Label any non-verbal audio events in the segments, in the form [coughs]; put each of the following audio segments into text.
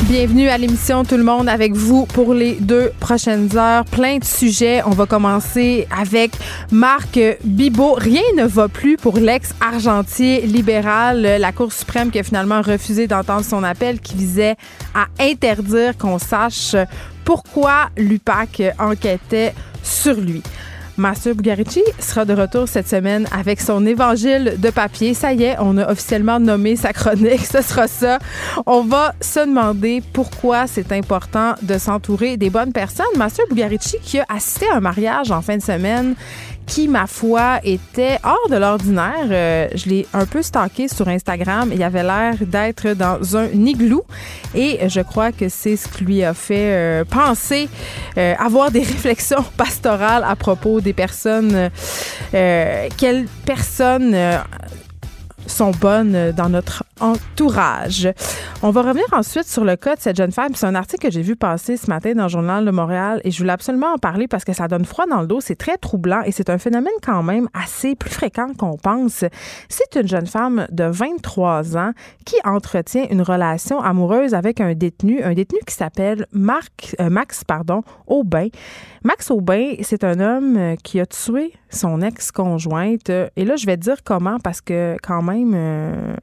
Bienvenue à l'émission Tout le monde avec vous pour les deux prochaines heures. Plein de sujets. On va commencer avec Marc Bibot. Rien ne va plus pour l'ex-argentier libéral. La Cour suprême qui a finalement refusé d'entendre son appel qui visait à interdire qu'on sache pourquoi l'UPAC enquêtait sur lui. Mathieu Bugarici sera de retour cette semaine avec son évangile de papier. Ça y est, on a officiellement nommé sa chronique. [laughs] Ce sera ça. On va se demander pourquoi c'est important de s'entourer des bonnes personnes. Mathieu Bugarici qui a assisté à un mariage en fin de semaine qui, ma foi, était hors de l'ordinaire. Euh, je l'ai un peu stalké sur Instagram. Il avait l'air d'être dans un igloo et je crois que c'est ce qui lui a fait euh, penser euh, avoir des [laughs] réflexions pastorales à propos des personnes. quelles personnes sont bonnes dans notre entourage. On va revenir ensuite sur le cas de cette jeune femme. C'est un article que j'ai vu passer ce matin dans le journal de Montréal et je voulais absolument en parler parce que ça donne froid dans le dos. C'est très troublant et c'est un phénomène quand même assez plus fréquent qu'on pense. C'est une jeune femme de 23 ans qui entretient une relation amoureuse avec un détenu, un détenu qui s'appelle Marc, euh, Max pardon, Aubin. Max Aubin, c'est un homme qui a tué son ex-conjointe. Et là, je vais dire comment parce que quand même, euh,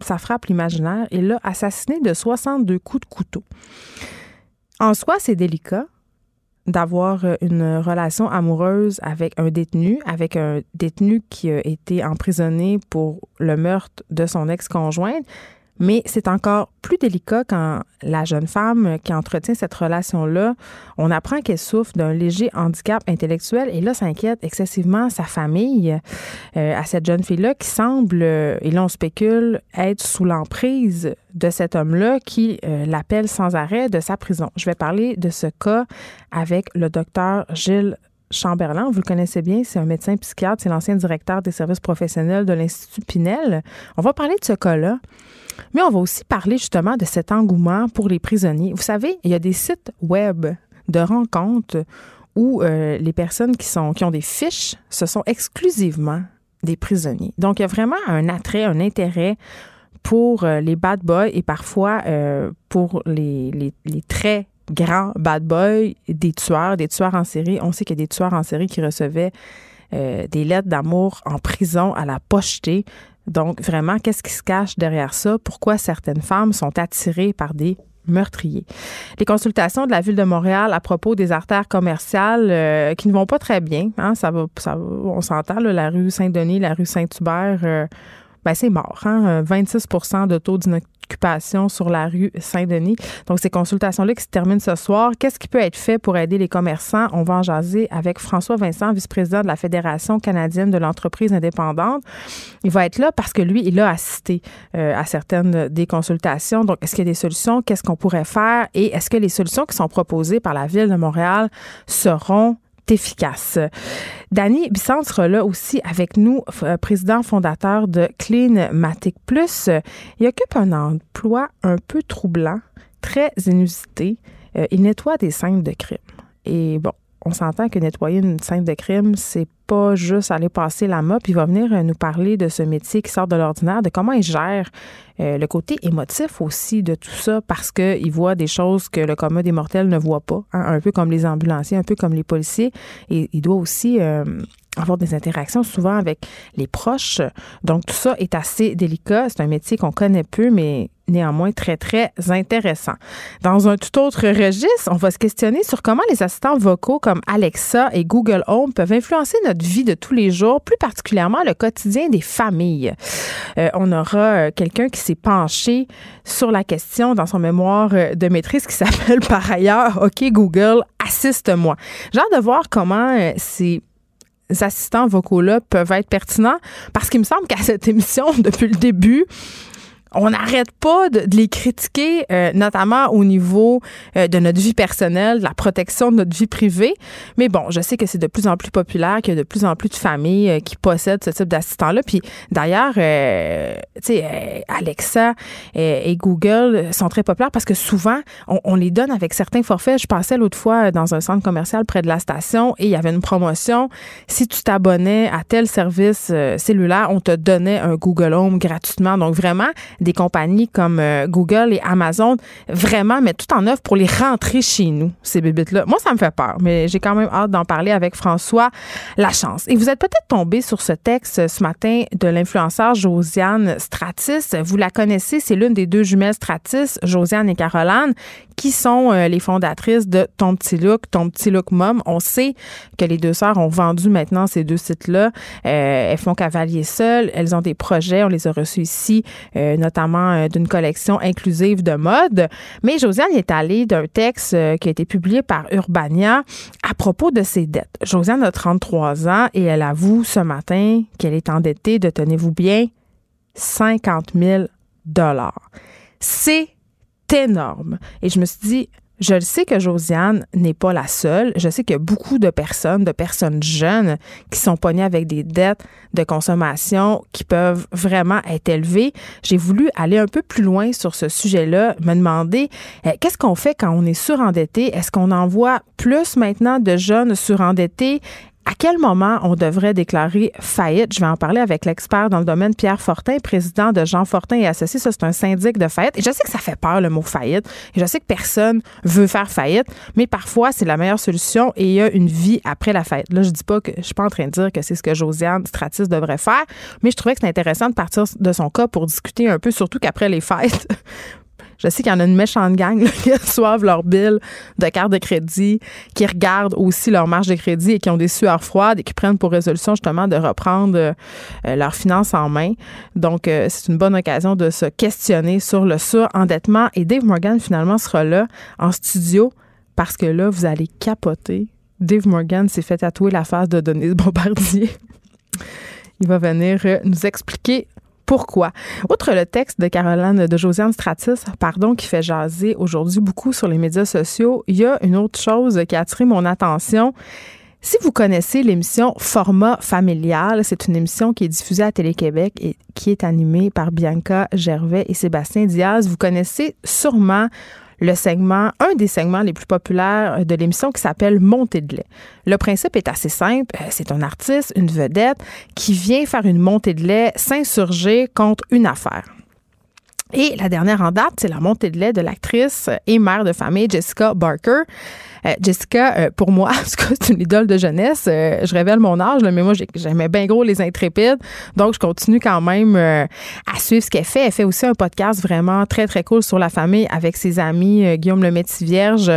ça frappe l'imaginaire. Il l'a assassiné de 62 coups de couteau. En soi, c'est délicat d'avoir une relation amoureuse avec un détenu, avec un détenu qui a été emprisonné pour le meurtre de son ex-conjointe. Mais c'est encore plus délicat quand la jeune femme qui entretient cette relation-là, on apprend qu'elle souffre d'un léger handicap intellectuel et là, ça inquiète excessivement sa famille euh, à cette jeune fille-là qui semble, et là on spécule, être sous l'emprise de cet homme-là qui euh, l'appelle sans arrêt de sa prison. Je vais parler de ce cas avec le docteur Gilles Chamberlain, vous le connaissez bien, c'est un médecin psychiatre, c'est l'ancien directeur des services professionnels de l'Institut Pinel. On va parler de ce cas-là. Mais on va aussi parler justement de cet engouement pour les prisonniers. Vous savez, il y a des sites web de rencontres où euh, les personnes qui, sont, qui ont des fiches, ce sont exclusivement des prisonniers. Donc, il y a vraiment un attrait, un intérêt pour euh, les bad boys et parfois euh, pour les, les, grands bad boys, des tueurs, des tueurs en série. On sait qu'il y a des tueurs en série qui recevaient des lettres d'amour en prison à la pochetée. Donc, vraiment, qu'est-ce qui se cache derrière ça? Pourquoi certaines femmes sont attirées par des meurtriers? Les consultations de la ville de Montréal à propos des artères commerciales euh, qui ne vont pas très bien, hein, ça va, ça on s'entend, la rue Saint-Denis, la rue Saint-Hubert, euh, ben c'est mort. Hein, 26% de taux sur la rue Saint-Denis. Donc, ces consultations-là qui se terminent ce soir. Qu'est-ce qui peut être fait pour aider les commerçants? On va en jaser avec François Vincent, vice-président de la Fédération canadienne de l'entreprise indépendante. Il va être là parce que lui, il a assisté euh, à certaines des consultations. Donc, est-ce qu'il y a des solutions? Qu'est-ce qu'on pourrait faire? Et est-ce que les solutions qui sont proposées par la Ville de Montréal seront efficace. Danny Bisson sera là aussi avec nous, euh, président fondateur de Cleanmatic Plus. Il occupe un emploi un peu troublant, très inusité. Euh, il nettoie des scènes de crime. Et bon, on s'entend que nettoyer une scène de crime, c'est pas juste aller passer la mop. Il va venir euh, nous parler de ce métier qui sort de l'ordinaire, de comment il gère euh, le côté émotif aussi de tout ça, parce qu'il voit des choses que le commun des mortels ne voit pas, hein, un peu comme les ambulanciers, un peu comme les policiers. Et il doit aussi euh, avoir des interactions souvent avec les proches. Donc, tout ça est assez délicat. C'est un métier qu'on connaît peu, mais néanmoins très, très intéressant. Dans un tout autre registre, on va se questionner sur comment les assistants vocaux comme Alexa et Google Home peuvent influencer notre vie de tous les jours, plus particulièrement le quotidien des familles. Euh, on aura euh, quelqu'un qui s'est penché sur la question dans son mémoire euh, de maîtrise qui [laughs] s'appelle par ailleurs OK Google, assiste-moi. J'ai hâte de voir comment ces assistants vocaux-là peuvent être pertinents. Parce qu'il me semble qu'à cette [laughs] émission, depuis le début, on n'arrête pas de, les critiquer, euh, notamment au niveau euh, de notre vie personnelle, de la protection de notre vie privée. Mais bon, je sais que c'est de plus en plus populaire, qu'il y a de plus en plus de familles euh, qui possèdent ce type d'assistant-là. Puis d'ailleurs, tu sais, Alexa et, Google sont très populaires parce que souvent, on, on, les donne avec certains forfaits. Je passais l'autre fois dans un centre commercial près de la station et il y avait une promotion. Si tu t'abonnais à tel service cellulaire, on te donnait un Google Home gratuitement. Donc vraiment, des compagnies comme euh, Google et Amazon vraiment mettent tout en œuvre pour les rentrer chez nous, ces bébites-là. Moi, ça me fait peur, mais j'ai quand même hâte d'en parler avec François Lachance. Et vous êtes peut-être tombé sur ce texte ce matin de l'influenceur Josiane Stratis. Vous la connaissez, c'est l'une des deux jumelles Stratis, Josiane et Caroline, qui sont euh, les fondatrices de Ton Petit Look, Ton Petit Look Mom. On sait que les deux sœurs ont vendu maintenant ces deux sites-là. Euh, elles font cavalier seul. Elles ont des projets. On les a reçus ici, euh, d'une collection inclusive de mode. Mais Josiane est allée d'un texte qui a été publié par Urbania à propos de ses dettes. Josiane a 33 ans et elle avoue ce matin qu'elle est endettée de, tenez-vous bien, 50 000 dollars. C'est énorme. Et je me suis dit, je le sais que Josiane n'est pas la seule. Je sais qu'il y a beaucoup de personnes, de personnes jeunes qui sont pognées avec des dettes de consommation qui peuvent vraiment être élevées. J'ai voulu aller un peu plus loin sur ce sujet-là, me demander euh, qu'est-ce qu'on fait quand on est surendetté? Est-ce qu'on envoie plus maintenant de jeunes surendettés? À quel moment on devrait déclarer faillite? Je vais en parler avec l'expert dans le domaine, Pierre Fortin, président de Jean Fortin et Associés. Ça, c'est un syndic de faillite. Et je sais que ça fait peur, le mot faillite. Et je sais que personne veut faire faillite, mais parfois, c'est la meilleure solution et il y a une vie après la faillite. Là, je dis pas que, je suis pas en train de dire que c'est ce que Josiane Stratis devrait faire, mais je trouvais que c'était intéressant de partir de son cas pour discuter un peu, surtout qu'après les fêtes, je sais qu'il y en a une méchante gang [laughs] qui reçoivent leur bill de carte de crédit, qui regardent aussi leur marge de crédit et qui ont des sueurs froides et qui prennent pour résolution justement de reprendre euh, leurs finances en main. Donc, euh, c'est une bonne occasion de se questionner sur le surendettement. Et Dave Morgan, finalement, sera là en studio parce que là, vous allez capoter. Dave Morgan s'est fait tatouer la face de Denise Bombardier. [laughs] Il va venir euh, nous expliquer pourquoi. Outre le texte de Caroline de Josiane Stratis, pardon, qui fait jaser aujourd'hui beaucoup sur les médias sociaux, il y a une autre chose qui a attiré mon attention. Si vous connaissez l'émission Format familial, c'est une émission qui est diffusée à Télé-Québec et qui est animée par Bianca Gervais et Sébastien Diaz. Vous connaissez sûrement le segment, un des segments les plus populaires de l'émission qui s'appelle Montée de lait. Le principe est assez simple. Euh, c'est un artiste, une vedette, qui vient faire une montée de lait, s'insurger contre une affaire. Et la dernière en date, c'est la montée de lait de l'actrice et mère de famille Jessica Barker. Euh, Jessica, euh, pour moi, [laughs] c'est une idole de jeunesse. Euh, je révèle mon âge, mais moi, j'aimais bien gros les intrépides. Donc, je continue quand même à suivre ce qu'elle fait. Elle fait aussi un podcast vraiment très, très cool sur la famille avec ses amis Guillaume Le Vierge.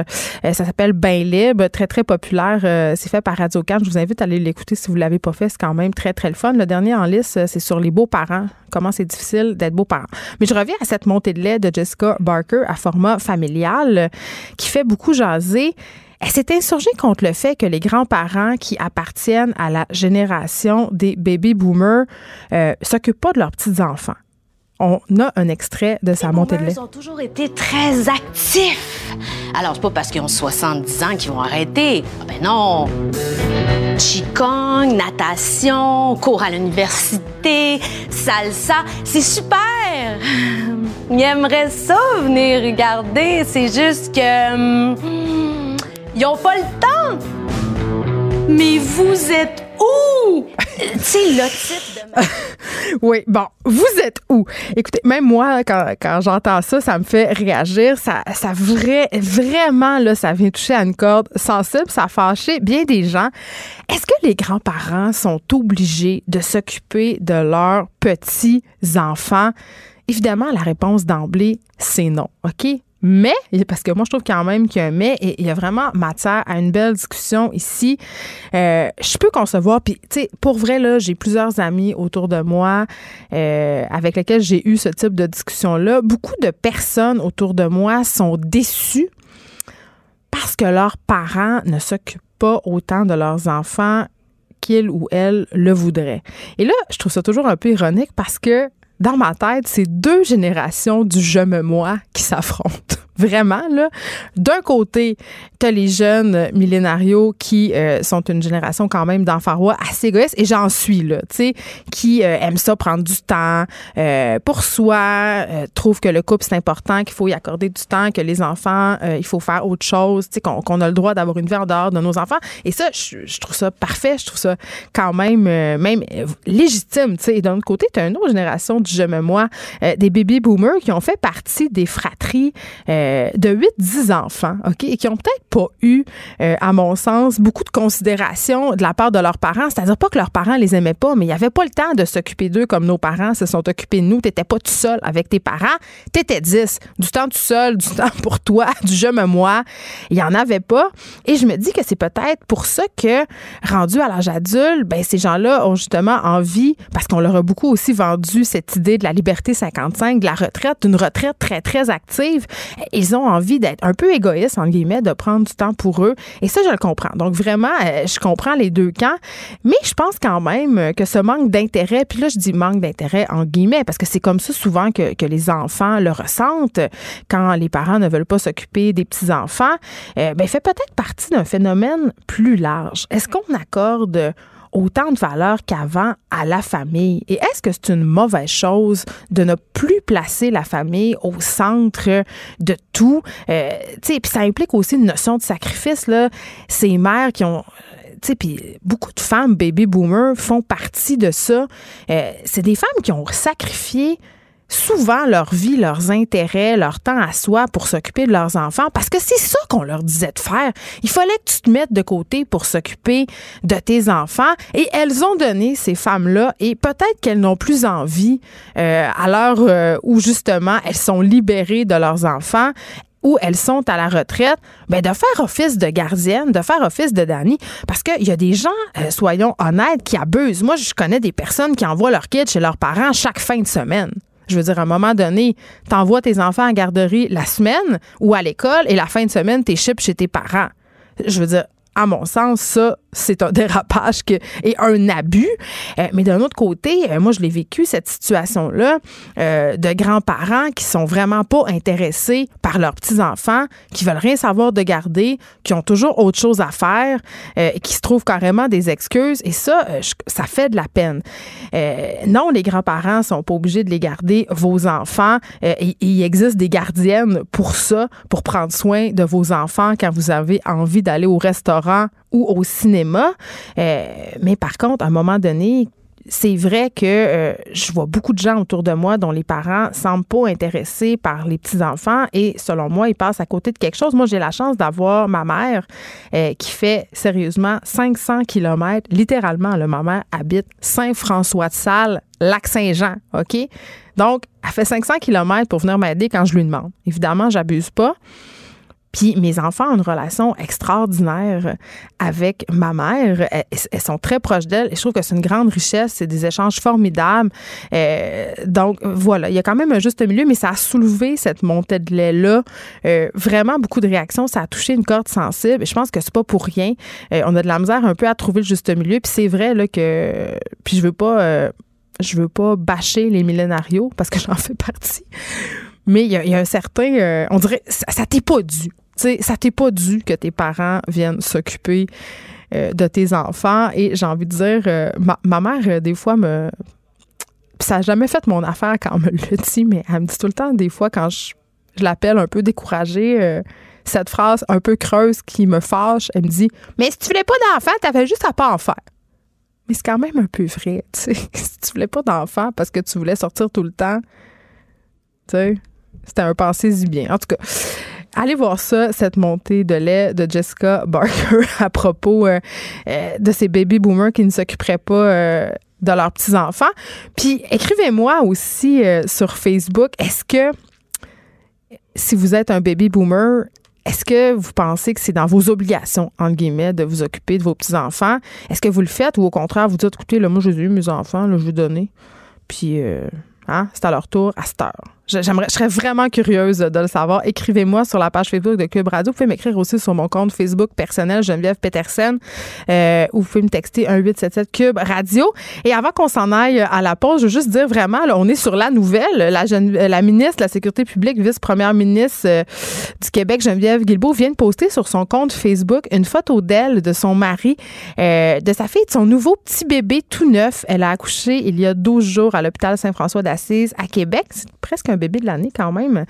ça s'appelle Bain libre, très, très populaire. c'est fait par Radio Can. Je vous invite à aller l'écouter si vous ne l'avez pas fait. C'est quand même très, très le fun. Le dernier en liste, c'est sur les beaux-parents. Comment c'est difficile d'être beaux-parents. Mais je reviens à cette montée de lait de Jessica Barker à format familial qui fait beaucoup jaser. Elle s'est insurgée contre le fait que les grands-parents qui appartiennent à la génération des baby boomers euh, s'occupent pas de leurs petits-enfants. On a un extrait de sa montée de lait. Ils ont toujours été très actifs. Alors, c'est pas parce qu'ils ont 70 ans qu'ils vont arrêter. Ah ben non. Qigong, natation, cours à l'université, salsa, c'est super. [laughs] Ils aimeraient ça venir regarder. C'est juste que... Ils ont pas le temps. Mais vous êtes où? sais, le de [laughs] Oui, bon, vous êtes où? Écoutez, même moi, quand, j'entends ça, ça me fait réagir. Ça, ça vrai, vraiment, là, ça vient toucher à une corde sensible, ça a fâché bien des gens. Est-ce que les grands-parents sont obligés de s'occuper de leurs petits-enfants? Évidemment, la réponse d'emblée, c'est non, OK? Mais, parce que moi, je trouve quand même qu'il y a un mais, et il y a vraiment matière à une belle discussion ici. Euh, je peux concevoir, puis, tu sais, pour vrai, là, j'ai plusieurs amis autour de moi euh, avec lesquels j'ai eu ce type de discussion-là. Beaucoup de personnes autour de moi sont déçues parce que leurs parents ne s'occupent pas autant de leurs enfants qu'ils ou elles le voudraient. Et là, je trouve ça toujours un peu ironique parce que dans ma tête, c'est deux générations du je me moi qui s'affrontent. Vraiment, là. D'un côté, t'as les jeunes millénarios qui euh, sont une génération quand même d'enfants rois assez égoïstes, et j'en suis, là, tu sais, qui euh, aiment ça prendre du temps euh, pour soi, trouvent que le couple, c'est important, qu'il faut y accorder du temps, que les enfants, il faut faire autre chose, tu sais, qu'on a le droit d'avoir une vie en dehors de nos enfants. Et ça, je, trouve ça parfait, je trouve ça quand même, même légitime, tu sais. Et d'un autre côté, t'as une autre génération du je me moi, des baby boomers qui ont fait partie des fratries euh, de 8-10 enfants, OK, et qui ont peut-être pas eu, euh, à mon sens, beaucoup de considération de la part de leurs parents. C'est-à-dire pas que leurs parents les aimaient pas, mais il n'y avait pas le temps de s'occuper d'eux comme nos parents se sont occupés de nous. T'étais pas tout seul avec tes parents. T'étais 10. Du temps tout seul, du [laughs] temps pour toi, du je me moi. Il y en avait pas. Et je me dis que c'est peut-être pour ça que, rendu à l'âge adulte, ben, ces gens-là ont justement envie, parce qu'on leur a beaucoup aussi vendu cette idée de la liberté 55, de la retraite, d'une retraite très, très active ils ont envie d'être un peu égoïstes, en guillemets, de prendre du temps pour eux. Et ça, je le comprends. Donc, vraiment, euh, je comprends les deux camps. Mais je pense quand même que ce manque d'intérêt, puis là, je dis manque d'intérêt en guillemets, parce que c'est comme ça souvent que, que, les enfants le ressentent quand les parents ne veulent pas s'occuper des petits-enfants, euh, ben, fait peut-être partie d'un phénomène plus large. Est-ce qu'on accorde autant de valeur qu'avant à la famille. Et est-ce que c'est une mauvaise chose de ne plus placer la famille au centre de tout? Euh, puis ça implique aussi une notion de sacrifice. Là. Ces mères qui ont puis beaucoup de femmes baby boomers font partie de ça. Euh, c'est des femmes qui ont sacrifié souvent leur vie, leurs intérêts, leur temps à soi pour s'occuper de leurs enfants parce que c'est ça qu'on leur disait de faire. Il fallait que tu te mettes de côté pour s'occuper de tes enfants et elles ont donné ces femmes-là et peut-être qu'elles n'ont plus envie euh, à l'heure euh, où justement elles sont libérées de leurs enfants où elles sont à la retraite, ben de faire office de gardienne, de faire office de Dani, parce qu'il y a des gens, euh, soyons honnêtes, qui abusent. Moi, je connais des personnes qui envoient leurs kids chez leurs parents chaque fin de semaine. Je veux dire, à un moment donné, t'envoies tes enfants à garderie la semaine ou à l'école et la fin de semaine, t'es chip chez tes parents. Je veux dire, à mon sens, ça, c'est un [laughs] dérapage et un abus. Euh, mais d'un autre côté, euh, moi, je l'ai vécu, cette situation-là, euh, de grands-parents qui sont vraiment pas intéressés par leurs petits-enfants, qui veulent rien savoir de garder, qui ont toujours autre chose à faire, qui se trouvent carrément des excuses. Et ça, ça fait de la peine. non, les grands-parents sont pas obligés de les garder, vos enfants. Il existe des gardiennes pour ça, pour prendre soin de vos enfants quand vous avez envie d'aller au restaurant ou au cinéma. Euh, mais par contre, à un moment donné, c'est vrai que euh, je vois beaucoup de gens autour de moi dont les parents semblent pas intéressés par les petits-enfants et selon moi, ils passent à côté de quelque chose. Moi, j'ai la chance d'avoir ma mère euh, qui fait sérieusement 500 kilomètres. Littéralement, ma mère habite Saint-François-de-Salle, Lac-Saint-Jean, OK? Donc, elle fait 500 kilomètres pour venir m'aider quand je lui demande. Évidemment, j'abuse pas. Mes enfants ont une relation extraordinaire avec ma mère. Elles, sont très proches d'elle je trouve que c'est une grande richesse. C'est des échanges formidables. Euh, donc voilà, il y a quand même un juste milieu, mais ça a soulevé cette montée de lait-là. Euh, vraiment beaucoup de réactions. Ça a touché une corde sensible. Et je pense que c'est pas pour rien. Euh, on a de la misère un peu à trouver le juste milieu. Puis c'est vrai là, que. Puis je veux pas. je veux pas bâcher les millénarios parce que [laughs] j'en fais partie. Mais il y, a un certain, on dirait, ça, t'est pas dû. Sais, ça t'est pas dû que tes parents viennent s'occuper euh, de tes enfants. Et j'ai envie de dire, euh, ma, mère, des fois, me. Ça n'a jamais fait mon affaire quand on me le dit, mais elle me dit tout le temps, des fois, quand je, l'appelle un peu découragée, cette phrase un peu creuse qui me fâche, elle me dit Mais si tu voulais pas d'enfants, t'avais juste à pas en faire. Mais c'est quand même un peu vrai, tu sais. [laughs] si tu voulais pas d'enfant parce que tu voulais sortir tout le temps, tu sais, c'était un pensée y bien. En tout cas, allez voir ça, cette montée de lait de Jessica Barker [laughs] à propos euh, euh, de ces baby boomers qui ne s'occuperaient pas euh, de leurs petits-enfants. Puis écrivez-moi aussi sur Facebook, est-ce que si vous êtes un baby boomer, est-ce que vous pensez que c'est dans vos obligations, entre guillemets, de vous occuper de vos petits-enfants? Est-ce que vous le faites ou au contraire, vous dites, écoutez, là, moi, j'ai eu mes enfants, là, je vais donner. Puis, hein, c'est à leur tour à cette heure. J'aimerais, je serais vraiment curieuse de le savoir. Écrivez-moi sur la page Facebook de Cube Radio. Vous pouvez m'écrire aussi sur mon compte Facebook personnel, Geneviève Petersen, euh, ou vous pouvez me texter 1877 Cube Radio. Et avant qu'on s'en aille à la pause, je veux juste dire vraiment, là, on est sur la nouvelle. La, la ministre de la Sécurité publique, vice-première ministre euh, du Québec, Geneviève Guilbeault, vient de poster sur son compte Facebook une photo d'elle, de son mari, euh, de sa fille, de son nouveau petit bébé tout neuf. Elle a accouché il y a 12 jours à l'hôpital Saint-François d'Assise à Québec. C'est presque un bébé de l'année quand même.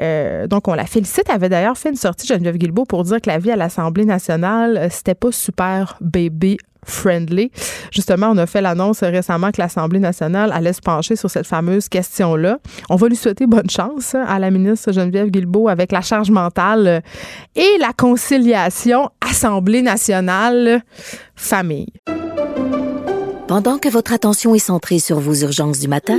Euh, donc, on la félicite. Elle avait d'ailleurs fait une sortie, Geneviève Guilbeault, pour dire que la vie à l'Assemblée nationale, euh, c'était pas super baby friendly. Justement, on a fait l'annonce récemment que l'Assemblée nationale allait se pencher sur cette fameuse question-là. On va lui souhaiter bonne chance hein, à la ministre Geneviève Guilbeault avec la charge mentale euh, et la conciliation Assemblée nationale famille. Pendant que votre attention est centrée sur vos urgences du matin,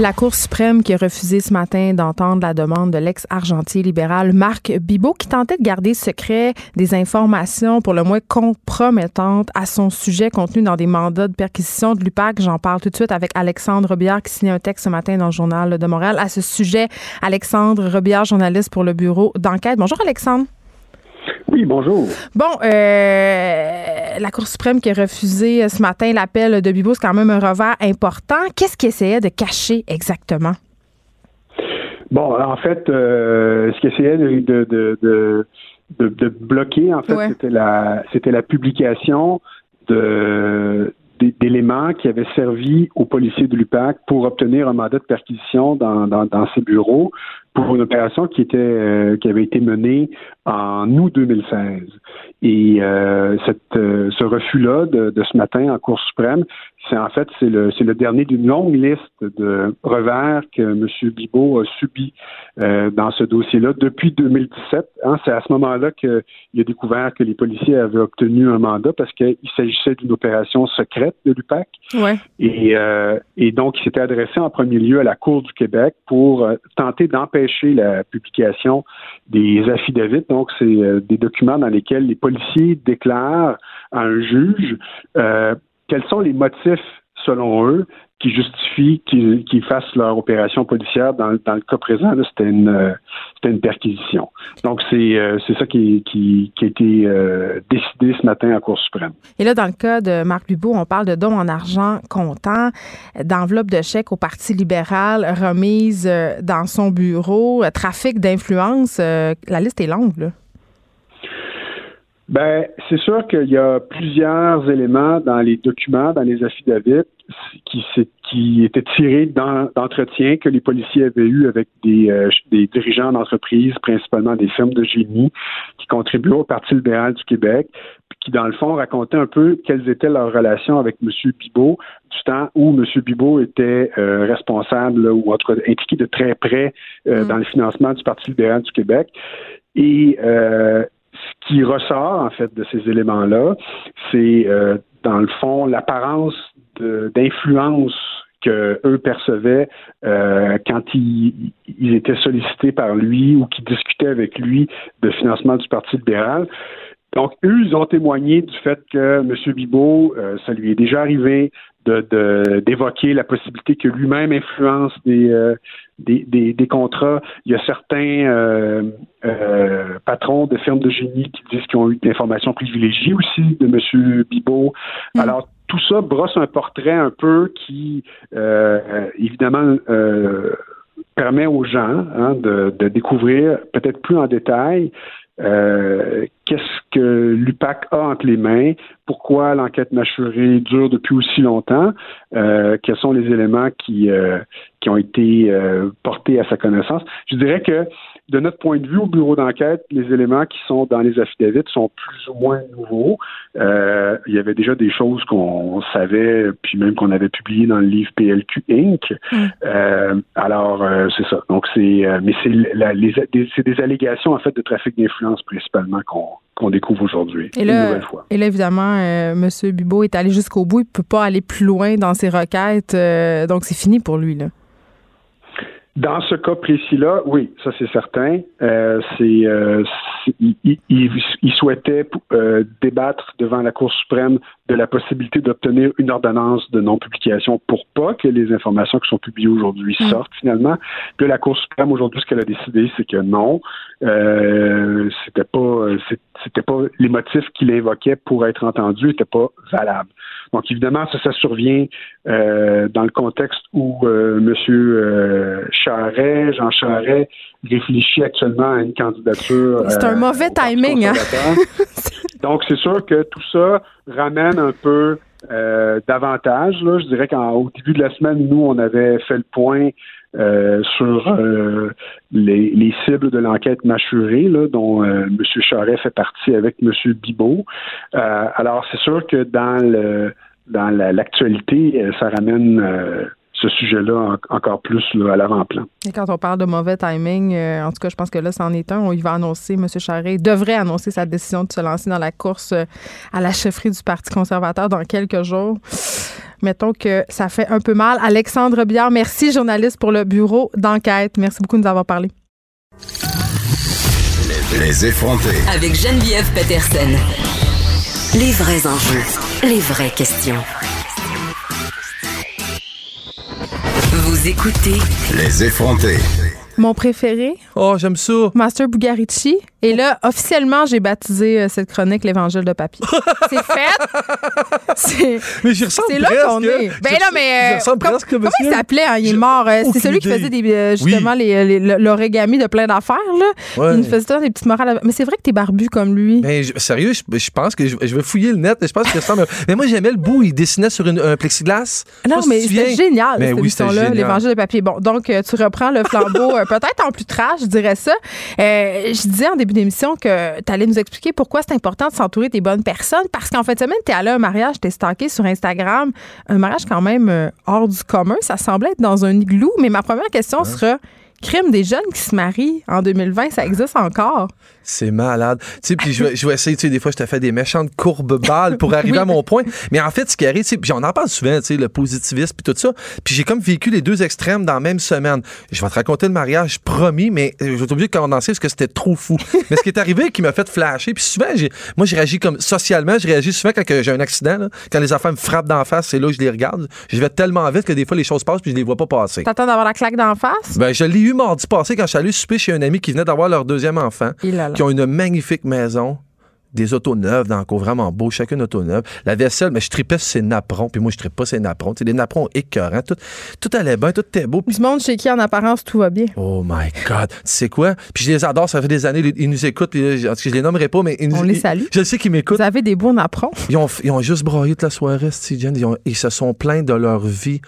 La Cour suprême qui a refusé ce matin d'entendre la demande de l'ex-argentier libéral Marc Bibot qui tentait de garder secret des informations pour le moins compromettantes à son sujet contenues dans des mandats de perquisition de l'UPAC. J'en parle tout de suite avec Alexandre Robillard qui signe un texte ce matin dans le Journal de Montréal à ce sujet. Alexandre Robillard, journaliste pour le bureau d'enquête. Bonjour Alexandre. Oui, bonjour. Bon, euh, la Cour suprême qui a refusé ce matin l'appel de Bibo, c'est quand même un revers important. Qu'est-ce qu'il essayait de cacher exactement? Bon, en fait, euh, ce qu'il essayait de, de, de, bloquer, en fait, c'était la c'était la publication de d'éléments qui avaient servi aux policiers de l'UPAC pour obtenir un mandat de perquisition dans, dans, dans ces bureaux pour une opération qui était euh, qui avait été menée en août 2016. Et euh, cette, euh, ce refus-là de, de, ce matin en Cour suprême, c'est en fait c'est le c'est le dernier d'une longue liste de revers que M. Bibot a subi dans ce dossier-là depuis 2017. Hein, c'est à ce moment-là qu'il a découvert que les policiers avaient obtenu un mandat parce qu'il s'agissait d'une opération secrète de l'UPAC. Ouais. Et, et donc il s'était adressé en premier lieu à la Cour du Québec pour tenter d'empêcher la publication des affidavits. Donc c'est des documents dans lesquels les policiers déclarent à un juge euh, quels sont les motifs, selon eux, qui justifient qu'ils fassent leur opération policière. Dans, le cas présent, c'était une, euh, une perquisition. Donc, c'est euh, ça qui, qui, a été euh, décidé ce matin à Cour suprême. Et là, dans le cas de Marc Lubot, on parle de dons en argent comptant, d'enveloppe de chèques au Parti libéral remise dans son bureau, trafic d'influence. la liste est longue, là. Ben, c'est sûr qu'il y a plusieurs éléments dans les documents, dans les affidavits, qui, qui étaient tirés d'entretiens que les policiers avaient eus avec des, euh, des dirigeants d'entreprises, principalement des firmes de génie, qui contribuaient au Parti libéral du Québec, qui, dans le fond, racontaient un peu quelles étaient leurs relations avec M. Bibot du temps où M. Bibot était euh, responsable ou autre, impliqué de très près euh, mm. dans le financement du Parti libéral du Québec. Et ce qui ressort, en fait, de ces éléments-là, c'est, dans le fond, l'apparence d'influence que eux percevaient euh, quand ils, étaient sollicités par lui ou qui discutaient avec lui de financement du Parti libéral. donc, eux, ils ont témoigné du fait que M. Bibot, ça lui est déjà arrivé de d'évoquer la possibilité que lui-même influence des, des, des, contrats. Il y a certains patrons de firmes de génie qui disent qu'ils ont eu des informations privilégiées aussi de M. Bibot. Mm. Alors, tout ça brosse un portrait un peu qui, euh, évidemment, euh, permet aux gens hein, de, découvrir peut-être plus en détail euh, qu'est-ce que l'UPAC a entre les mains, pourquoi l'enquête mâchurée dure depuis aussi longtemps, quels sont les éléments qui, qui ont été portés à sa connaissance. Je dirais que de notre point de vue au bureau d'enquête, les éléments qui sont dans les affidavits sont plus ou moins nouveaux. Euh, il y avait déjà des choses qu'on savait, puis même qu'on avait publiées dans le livre PLQ Inc. Mm. Euh, alors, euh, c'est ça. Donc, c'est, mais c'est, c'est des allégations en fait de trafic d'influence principalement qu'on découvre aujourd'hui. Et là, et là évidemment, M. Bibot est allé jusqu'au bout. Il ne peut pas aller plus loin dans ses requêtes. donc, c'est fini pour lui. Là. Dans ce cas précis-là, oui, ça c'est certain. Euh, c'est, euh, il, souhaitait euh, débattre devant la Cour suprême de la possibilité d'obtenir une ordonnance de non-publication pour pas que les informations qui sont publiées aujourd'hui mm. sortent finalement. Puis la Cour suprême aujourd'hui, ce qu'elle a décidé, c'est que non, euh, c'était pas, c'était pas les motifs qu'il invoquait pour être entendu n'étaient pas valables. Donc évidemment, ça, ça survient euh, dans le contexte où euh, Monsieur euh, Charret, Jean Charret, réfléchit actuellement à une candidature. C'est un mauvais timing. Hein? [laughs] Donc c'est sûr que tout ça ramène un peu davantage. Là. Je dirais qu'au début de la semaine, nous, on avait fait le point sur les, cibles de l'enquête mâchurée, là, dont M. Charret fait partie avec M. Bibot. alors, c'est sûr que dans le dans l'actualité, euh, ça ramène euh, ce sujet-là encore plus à l'avant-plan. Et quand on parle de mauvais timing, euh, en tout cas, je pense que là, c'en est un. On y va annoncer, M. Charret devrait annoncer sa décision de se lancer dans la course à la chefferie du Parti conservateur dans quelques jours. Mettons que ça fait un peu mal. Alexandre Biard, merci, journaliste pour le bureau d'enquête. Merci beaucoup de nous avoir parlé. Les effrontés. Avec Geneviève Peterson. Les vrais enjeux, les vraies questions. Vous écoutez Les effrontés. Mon préféré. Oh, j'aime ça. Master Bugarici. Et là, officiellement, j'ai baptisé euh, cette chronique l'Évangile de papier. [laughs] c'est fait. [laughs] Mais j'y ressemble C'est là qu'on est. Ben là, mais. Euh, comment il s'appelait? Hein? Il est mort. Euh, c'est celui qui faisait des, justement l'origami de plein d'affaires. Là. Il faisait des petites morales. Mais c'est vrai que t'es barbu comme lui. Mais sérieux, je, pense que je, vais fouiller le net. Je pense que ressemble. [laughs] mais moi, j'aimais le bout. Il dessinait sur un plastiglas. glace. Non, mais c'était génial, mais cette oui, là l'Évangile de papier. Bon, donc, tu reprends le flambeau peut-être en plus trash, je dirais ça. Euh, je disais en début d'émission que tu allais nous expliquer pourquoi c'est important de s'entourer des bonnes personnes parce qu'en fait, semaine, tu es allé à un mariage, tu es stalké sur Instagram, un mariage quand même euh, hors du commun. Ça semblait être dans un igloo, mais ma première question sera crime des jeunes qui se marient en 2020, ça existe encore? C'est malade. Tu sais, puis je, vais essayer, tu sais, des fois, je te fais des méchantes courbes balles pour [laughs] arriver à mon point. Mais en fait, ce qui arrive, tu sais, puis on en parle souvent, tu sais, le positivisme puis tout ça. Puis j'ai comme vécu les deux extrêmes dans la même semaine. Je vais te raconter le mariage, promis, mais je vais t'oublier de condenser parce que c'était trop fou. mais ce qui est arrivé qui m'a fait flasher, puis souvent, moi, j'ai réagi comme socialement, je réagis souvent quand j'ai un accident, là, quand les enfants me frappent d'en face, c'est là que je les regarde. Je vais tellement vite que des fois, les choses passent puis je les vois pas passer. T'attends d'avoir la claque d'en face? Ben, je l'ai eu mardi passé quand je suis allé souper chez un ami qui venait d'avoir leur deuxième enfant, qui ont une magnifique maison des autos neuves dans le cours, vraiment beau, chacune auto neuve. La vaisselle, mais je tripais sur ces napperons, puis moi, je tripais pas ces napperons. C'est des napperons écœurants. Tout, tout allait bien, tout était beau. Du monde chez qui, en apparence, tout va bien. Oh my God. Tu sais quoi? Puis je les adore, ça fait des années, ils nous écoutent, puis je, je les nommerai pas, mais ils On les salue. Je sais qu'ils m'écoutent. Vous avez des beaux napperons. Ils ont, ils ont juste broyé toute la soirée, Steve ils, ils se sont plaints de leur vie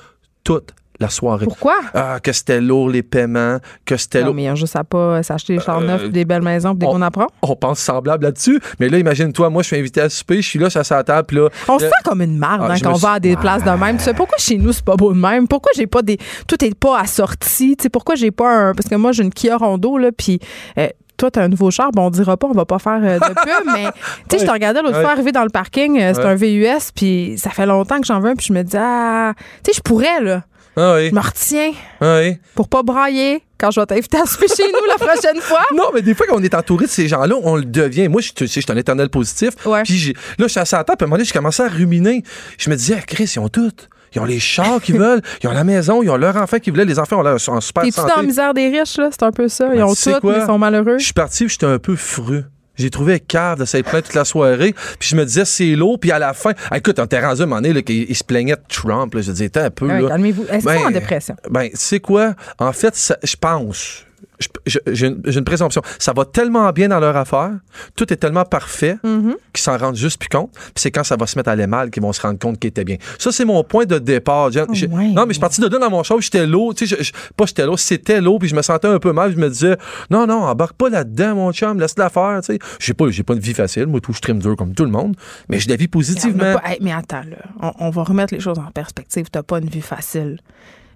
toute la soirée. Pourquoi? Ah, que c'était lourd les paiements, que c'était lourd. Mais juste à pas s'acheter des chars euh, neufs, des belles maisons, des qu'on apprend. On pense semblable là-dessus. Mais là, imagine-toi, moi, je suis invité à souper, je suis là, ça table, là. On se sent comme une marde ah, hein, quand on va à des places de même. Tu sais, pourquoi chez nous, c'est pas beau de même? Pourquoi j'ai pas des. Tout est pas assorti? Tu sais, pourquoi j'ai pas un. Parce que moi, j'ai une Kia Rondo, là, puis. Euh, toi, tu as un nouveau char, bon, on dira pas, on va pas faire euh, de [laughs] pub, mais tu sais, je te regardais l'autre fois arriver dans le parking, c'est un VUS, puis ça fait longtemps que j'en veux, puis je me dis, ah, tu sais, je pourrais, là. Ah oui. Je me retiens Ah oui. pour pas brailler quand je vais t'inviter à souper chez nous la prochaine [laughs] fois. Non, mais des fois, quand on est entouré de ces gens-là, on le devient. Moi, je, suis un éternel positif. Ouais. Puis j'ai- là, je suis assis à la table, puis à un moment donné, je commençais à ruminer. Je me disais, ah, Chris, ils ont tout. Ils ont les chars qu'ils [laughs] veulent, ils ont la maison, ils ont leur enfant qu'ils voulaient. Les enfants ont l'air en super T'es-tu dans la misère des riches, là? C'est un peu ça. Ils Ben, ont tout, quoi? mais ils sont malheureux. Je suis parti, j'étais un peu fru. J'ai trouvé cave de s'être plaint toute la soirée. Puis je me disais, c'est lourd. Puis à la fin, ah, écoute, on était rendu à un moment donné, il se plaignait de Trump. Là. Je disais, Attends un peu. Ouais. Calmez-vous. Est-ce Ben, en dépression? Ben, tu sais quoi? En fait, ça- je pense. Je- je- J'ai une, présomption. Ça va tellement bien dans leur affaire, tout est tellement parfait Mm-hmm. qu'ils s'en rendent juste plus compte. Puis c'est quand ça va se mettre à aller mal qu'ils vont se rendre compte qu'ils étaient bien. Ça, c'est mon point de départ. Ouais. Non, mais je suis parti de là dans mon show, j'étais lourd. Tu sais, je- je- pas j'étais lourd, c'était lourd, puis je me sentais un peu mal. Je me disais, non, non, embarque pas là-dedans, mon chum, laisse-la faire. Tu sais, j'ai pas, j'ai pas une vie facile. Moi, tout, je trime dur comme tout le monde, mais j'ai de la on positivement. pas- hey, mais attends, là. On, on va remettre les choses en perspective. T'as pas une vie facile.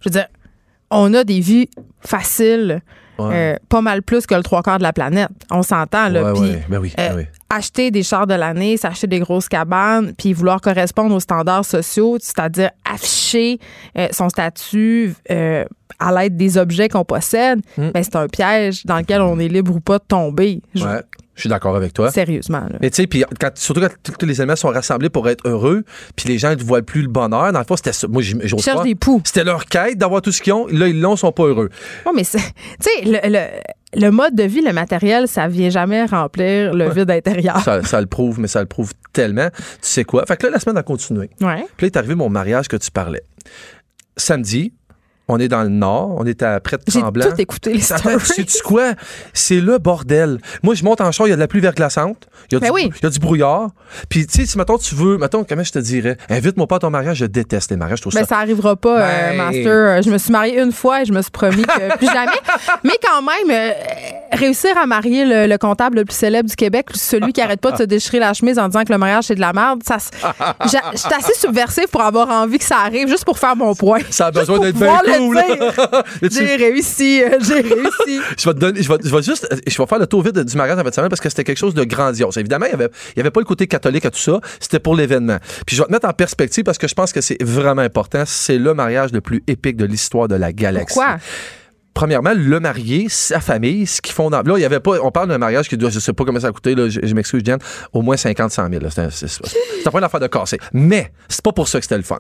Je veux dire, on a des vies faciles, Ouais. euh, pas mal plus que le trois quarts de la planète. On s'entend, là. Ouais, Puis, ouais. Ben oui, euh, ben oui. acheter des chars de l'année, s'acheter des grosses cabanes, puis vouloir correspondre aux standards sociaux, c'est-à-dire afficher euh, son statut à l'aide des objets qu'on possède, Mm. ben, c'est un piège dans lequel on est libre ou pas de tomber. Je- je suis d'accord avec toi. Sérieusement. Là. Mais tu sais, puis quand, surtout quand tous- les éléments sont rassemblés pour être heureux, puis les gens ne voient plus le bonheur. Dans le fond, c'était ça. Moi, j'ose croire. des poux. C'était leur quête d'avoir tout ce qu'ils ont. Là, ils l'ont, ils sont pas heureux. Ouais, mais [laughs] tu sais, le, le- le mode de vie, le matériel, ça vient jamais remplir le vide intérieur. Ça, ça le prouve, mais ça le prouve tellement. Tu sais quoi? Fait que là, la semaine a continué. Ouais. Puis là, est arrivé mon mariage que tu parlais. Samedi, on est dans le nord, on est à près de J'ai Tremblant. tout écouté les stories. sais-tu quoi? C'est le bordel. Moi, je monte en char, il y a de la pluie verglaçante. Il y a, Ben du, oui. il y a du brouillard. Puis, tu sais, si, mettons, tu veux, mettons, comment je te dirais? Invite-moi pas à ton mariage, je déteste les mariages, tout Ben, ça. ça arrivera pas, euh, Ben- Master. Euh, Je me suis mariée une fois et je me suis promis que [laughs] plus jamais. Mais quand même, euh, réussir à marier le, le comptable le plus célèbre du Québec, celui qui arrête pas de se déchirer la chemise en disant que le mariage c'est de la merde, ça, je suis assez subversif pour avoir envie que ça arrive, juste pour faire mon point. Ça a besoin d'être [laughs] J'ai réussi, euh, j'ai réussi. [laughs] je vais te donner, je vais, je vais juste, je vais faire le tour vite du mariage en fait parce que c'était quelque chose de grandiose. Évidemment, il y avait, il y avait pas le côté catholique à tout ça. C'était pour l'événement. Puis je vais te mettre en perspective parce que je pense que c'est vraiment important. C'est le mariage le plus épique de l'histoire de la galaxie. Pourquoi? Premièrement, le marié, sa famille, ce qu'ils font dans. Là, il y avait pas. On parle d'un mariage qui doit, je sais pas comment ça a coûté, là, je, je m'excuse, Diane, au moins 50, 100 000. là. C'est un- c'est- c'est- c'est pas une affaire de casser. Mais, c'est pas pour ça que c'était le fun.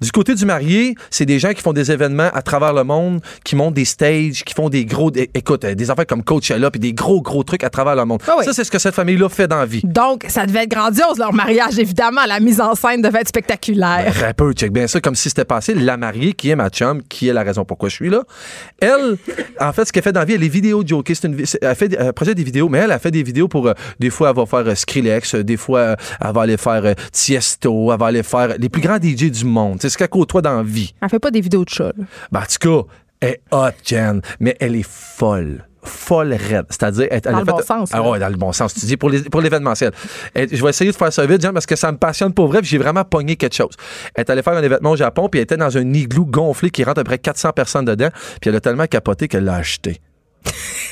Du côté du marié, c'est des gens qui font des événements à travers le monde, qui montent des stages, qui font des gros. Écoute, euh, des affaires comme Coachella, puis des gros, gros trucs à travers le monde. Ah oui. Ça, c'est ce que cette famille-là fait dans la vie. Donc, ça devait être grandiose, leur mariage, évidemment. La mise en scène devait être spectaculaire. Un peu, check bien ça, comme si c'était passé. La mariée, qui est ma chum, qui est la raison pourquoi je suis là. Elle, en fait, ce qu'elle fait dans la vie, elle est vidéo jockey. C'est une, elle, fait, elle projette des vidéos, mais elle, elle fait des vidéos pour. euh, des fois, elle va faire euh, Skrillex, euh, des fois, elle va aller faire Tiesto, elle va aller faire les plus grands DJ du monde. C'est ce qu'elle côtoie dans la vie. Elle fait pas des vidéos de chat. Ben, en tout cas, elle est hot, Jen, mais elle est folle. Folle raide. C'est-à-dire, elle, elle Dans a le fait- bon sens, Ah ouais, dans le bon sens. Tu dis pour les- pour l'événementiel. Elle- Je vais essayer de faire ça vite, Jen, parce que ça me passionne pour vrai, puis j'ai vraiment pogné quelque chose. Elle est allée faire un événement au Japon, puis elle était dans un igloo gonflé qui rentre à peu près 400 personnes dedans, puis elle a tellement capoté qu'elle l'a acheté.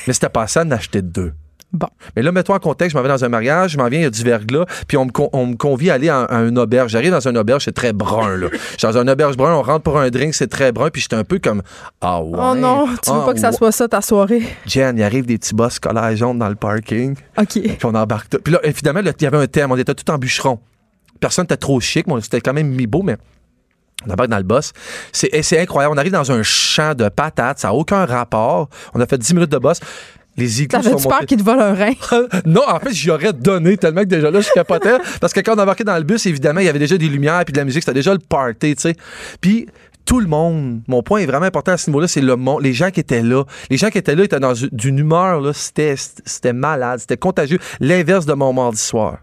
mais c'était pas ça d'en acheter deux. Bon. Mais là, mets-toi en contexte, je m'en vais dans un mariage, je m'en viens, il y a du verglas, puis on me, con- on me convie à aller à, à une auberge. J'arrive dans une auberge, c'est très brun, là. Je suis dans une auberge brun, on rentre pour un drink, c'est très brun, puis j'étais un peu comme, ah ouais. Oh non, tu veux ah pas que ça ouais. soit ça ta soirée. Jen, il arrive des petits boss scolaires jaunes dans le parking, OK. puis on embarque. tout. Puis là, évidemment, il y avait un thème, on était tout en bûcheron. Personne n'était trop chic, mais c'était quand même mi-beau, mais on embarque dans le boss. C'est incroyable. On arrive dans un champ de patates, ça n'a aucun rapport. On a fait 10 minutes de boss. Les T'avais-tu sont peur montés. qu'il te vole un rein? [laughs] non, en fait, j'y aurais donné tellement que déjà là, je capotais. parce que quand on embarquait dans le bus, évidemment, il y avait déjà des lumières puis de la musique. C'était déjà le party, tu sais. Puis tout le monde, mon point est vraiment important à ce niveau-là, c'est le monde, les gens qui étaient là. Les gens qui étaient là étaient dans une humeur, là, c'était, c'était malade, c'était contagieux. L'inverse de mon mardi soir.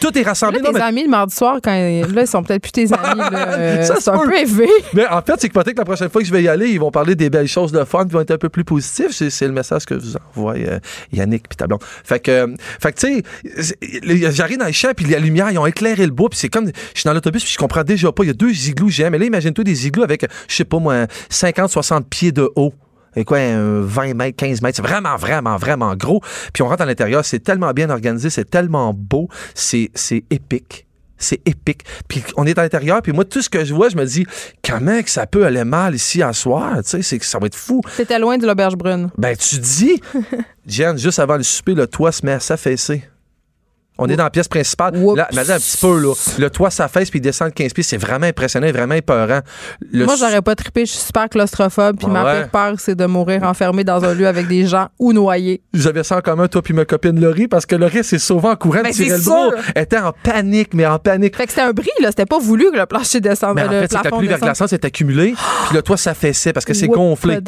Tout est rassemblé. Là, tes mais- amis le mardi soir, quand là, ils sont peut-être plus tes amis. Là, [laughs] euh, c'est un peu élevé. Mais en fait, c'est que peut-être que la prochaine fois que je vais y aller, ils vont parler des belles choses de fun, ils vont être un peu plus positifs. C'est, c'est le message que vous envoyez euh, Yannick puis ta blonde. Fait que, euh, fait que tu sais, j'arrive dans le champ, puis la lumière, ils ont éclairé le bois, puis c'est comme, je suis dans l'autobus, puis je comprends déjà pas. Il y a deux igloos géants, mais là, imagine-toi des igloos avec, je sais pas moi, 50, 60 pieds de haut. Et quoi, un 20 mètres, 15 mètres. C'est vraiment, vraiment, vraiment gros. Puis on rentre à l'intérieur, c'est tellement bien organisé, c'est tellement beau, c'est, c'est épique. C'est épique. Puis on est à l'intérieur, puis moi, tout ce que je vois, je me dis, comment que ça peut aller mal ici à soir? Tu sais, c'est que ça va être fou. C'était loin de l'auberge brune. Ben, tu dis, [laughs] Jen, juste avant le souper, le toit se met à s'affaisser. On est dans la pièce principale. Là, imagine un petit peu, là. Le toit s'affaisse puis il descend de 15 pieds. C'est vraiment impressionnant, vraiment épeurant. Le Moi, j'aurais pas trippé. Je suis super claustrophobe. Puis ma pire peur, c'est de mourir enfermé dans un lieu avec des gens ou noyé. J'avais ça en commun, toi puis ma copine Laurie, parce que Laurie s'est sauvée en courant, Ben, tirait c'est le bras. Elle était en panique, mais en panique. Fait que c'était un bris, là. C'était pas voulu que le plancher descende. Mais en le fait, c'est que la pluie verglaçante s'est accumulée, puis le toit s'affaissait parce que c'est gonflé.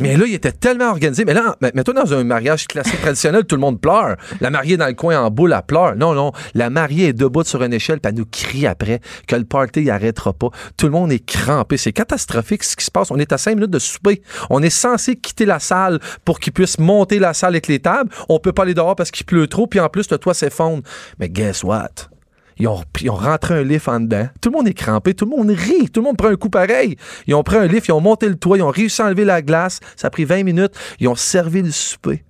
Mais là, il était tellement organisé. Mais là, mais- mets-toi dans un mariage classique traditionnel, tout le monde pleure. La mariée dans le coin en boule, elle pleure. Non, non. La mariée est debout sur une échelle, puis elle nous crie après que le party il arrêtera pas. Tout le monde est crampé. C'est catastrophique ce qui se passe. On est à cinq minutes de souper. On est censé quitter la salle pour qu'ils puissent monter la salle avec les tables. On peut pas aller dehors parce qu'il pleut trop, puis en plus, le toit s'effondre. Mais guess what? Ils ont, ils ont rentré un lift en dedans. Tout le monde est crampé. Tout le monde rit. Tout le monde prend un coup pareil. Ils ont pris un lift, ils ont monté le toit, ils ont réussi à enlever la glace. Ça a pris 20 minutes. Ils ont servi le souper.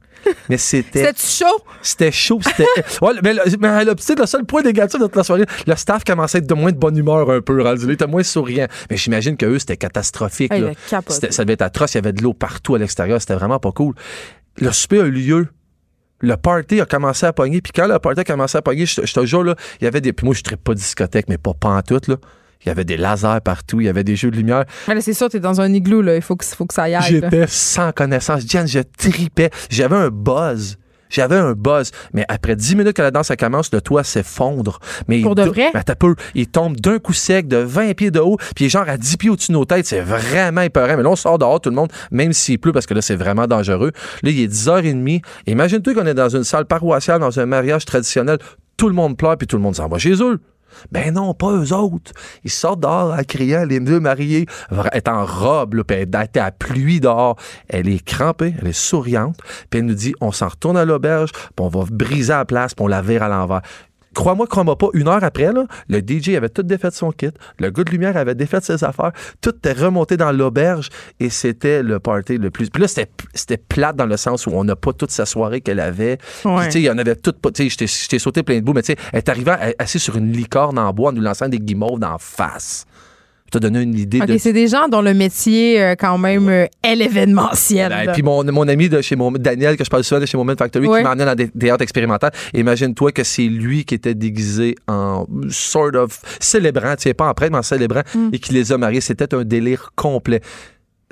Mais c'était C'était-tu chaud? c'était chaud. C'était. [laughs] ouais, mais, le, mais le, le seul point négatif de toute la soirée, le staff commençait à être de moins de bonne humeur un peu. Il était moins souriant. Mais j'imagine que eux, c'était catastrophique. Là. C'était- ça devait être atroce. Il y avait de l'eau partout à l'extérieur. C'était vraiment pas cool. Le souper a eu lieu. Le party a commencé à pogner. Puis quand le party a commencé à pogner, je, te- je te jure, là, il y avait des. Puis moi, je ne pas discothèque, mais pas pantoute, là. Il y avait des lasers partout, il y avait des jeux de lumière. Mais là, c'est sûr, t'es dans un igloo, là. Il faut que, faut que ça y aille. J'étais sans connaissance. Jen, je tripais. J'avais un buzz. J'avais un buzz. Mais après 10 minutes que la danse commence, le toit s'effondre. Mais Pour de il- vrai? Mais t'as peu. Il tombe d'un coup sec de 20 pieds de haut, puis il est genre à 10 pieds au-dessus de nos têtes. C'est vraiment épeurant. Mais là, on sort dehors, tout le monde, même s'il pleut, parce que là, c'est vraiment dangereux. Là, il est 10h30. Imagine-toi qu'on est dans une salle paroissiale, dans un mariage traditionnel. Tout le monde pleure, puis tout le monde s'en va chez eux. Ben non, pas eux autres. Ils sortent dehors en criant, les deux mariés, est en robe, puis elle à pluie dehors. Elle est crampée, elle est souriante, puis elle nous dit, on s'en retourne à l'auberge, puis on va briser la place, puis on la vire à l'envers. Crois-moi, crois-moi pas, une heure après, là, le DJ avait tout défait de son kit, le gars de lumière avait défait de ses affaires, tout était remonté dans l'auberge et c'était le party le plus. Puis là, c'était, c'était plate dans le sens où on n'a pas toute sa soirée qu'elle avait. Ouais. tu sais, il y en avait tout pas. Tu sais, je t'ai- sauté plein de bouts, mais tu sais, elle est arrivée assise sur une licorne en bois en nous lançant des guimauves d'en face. T'ai donné une idée OK, de. c'est des gens dont le métier, euh, quand même, euh, est l'événementiel. Ben, là. puis mon, mon ami de chez Moment, Daniel, que je parle souvent de chez Moment Factory, Ouais. qui m'emmenait dans des théâtres expérimentales. Imagine-toi que c'est lui qui était déguisé en sort of célébrant, tu sais, pas en prêtre, mais en célébrant, Mm. et qui les a mariés. C'était un délire complet.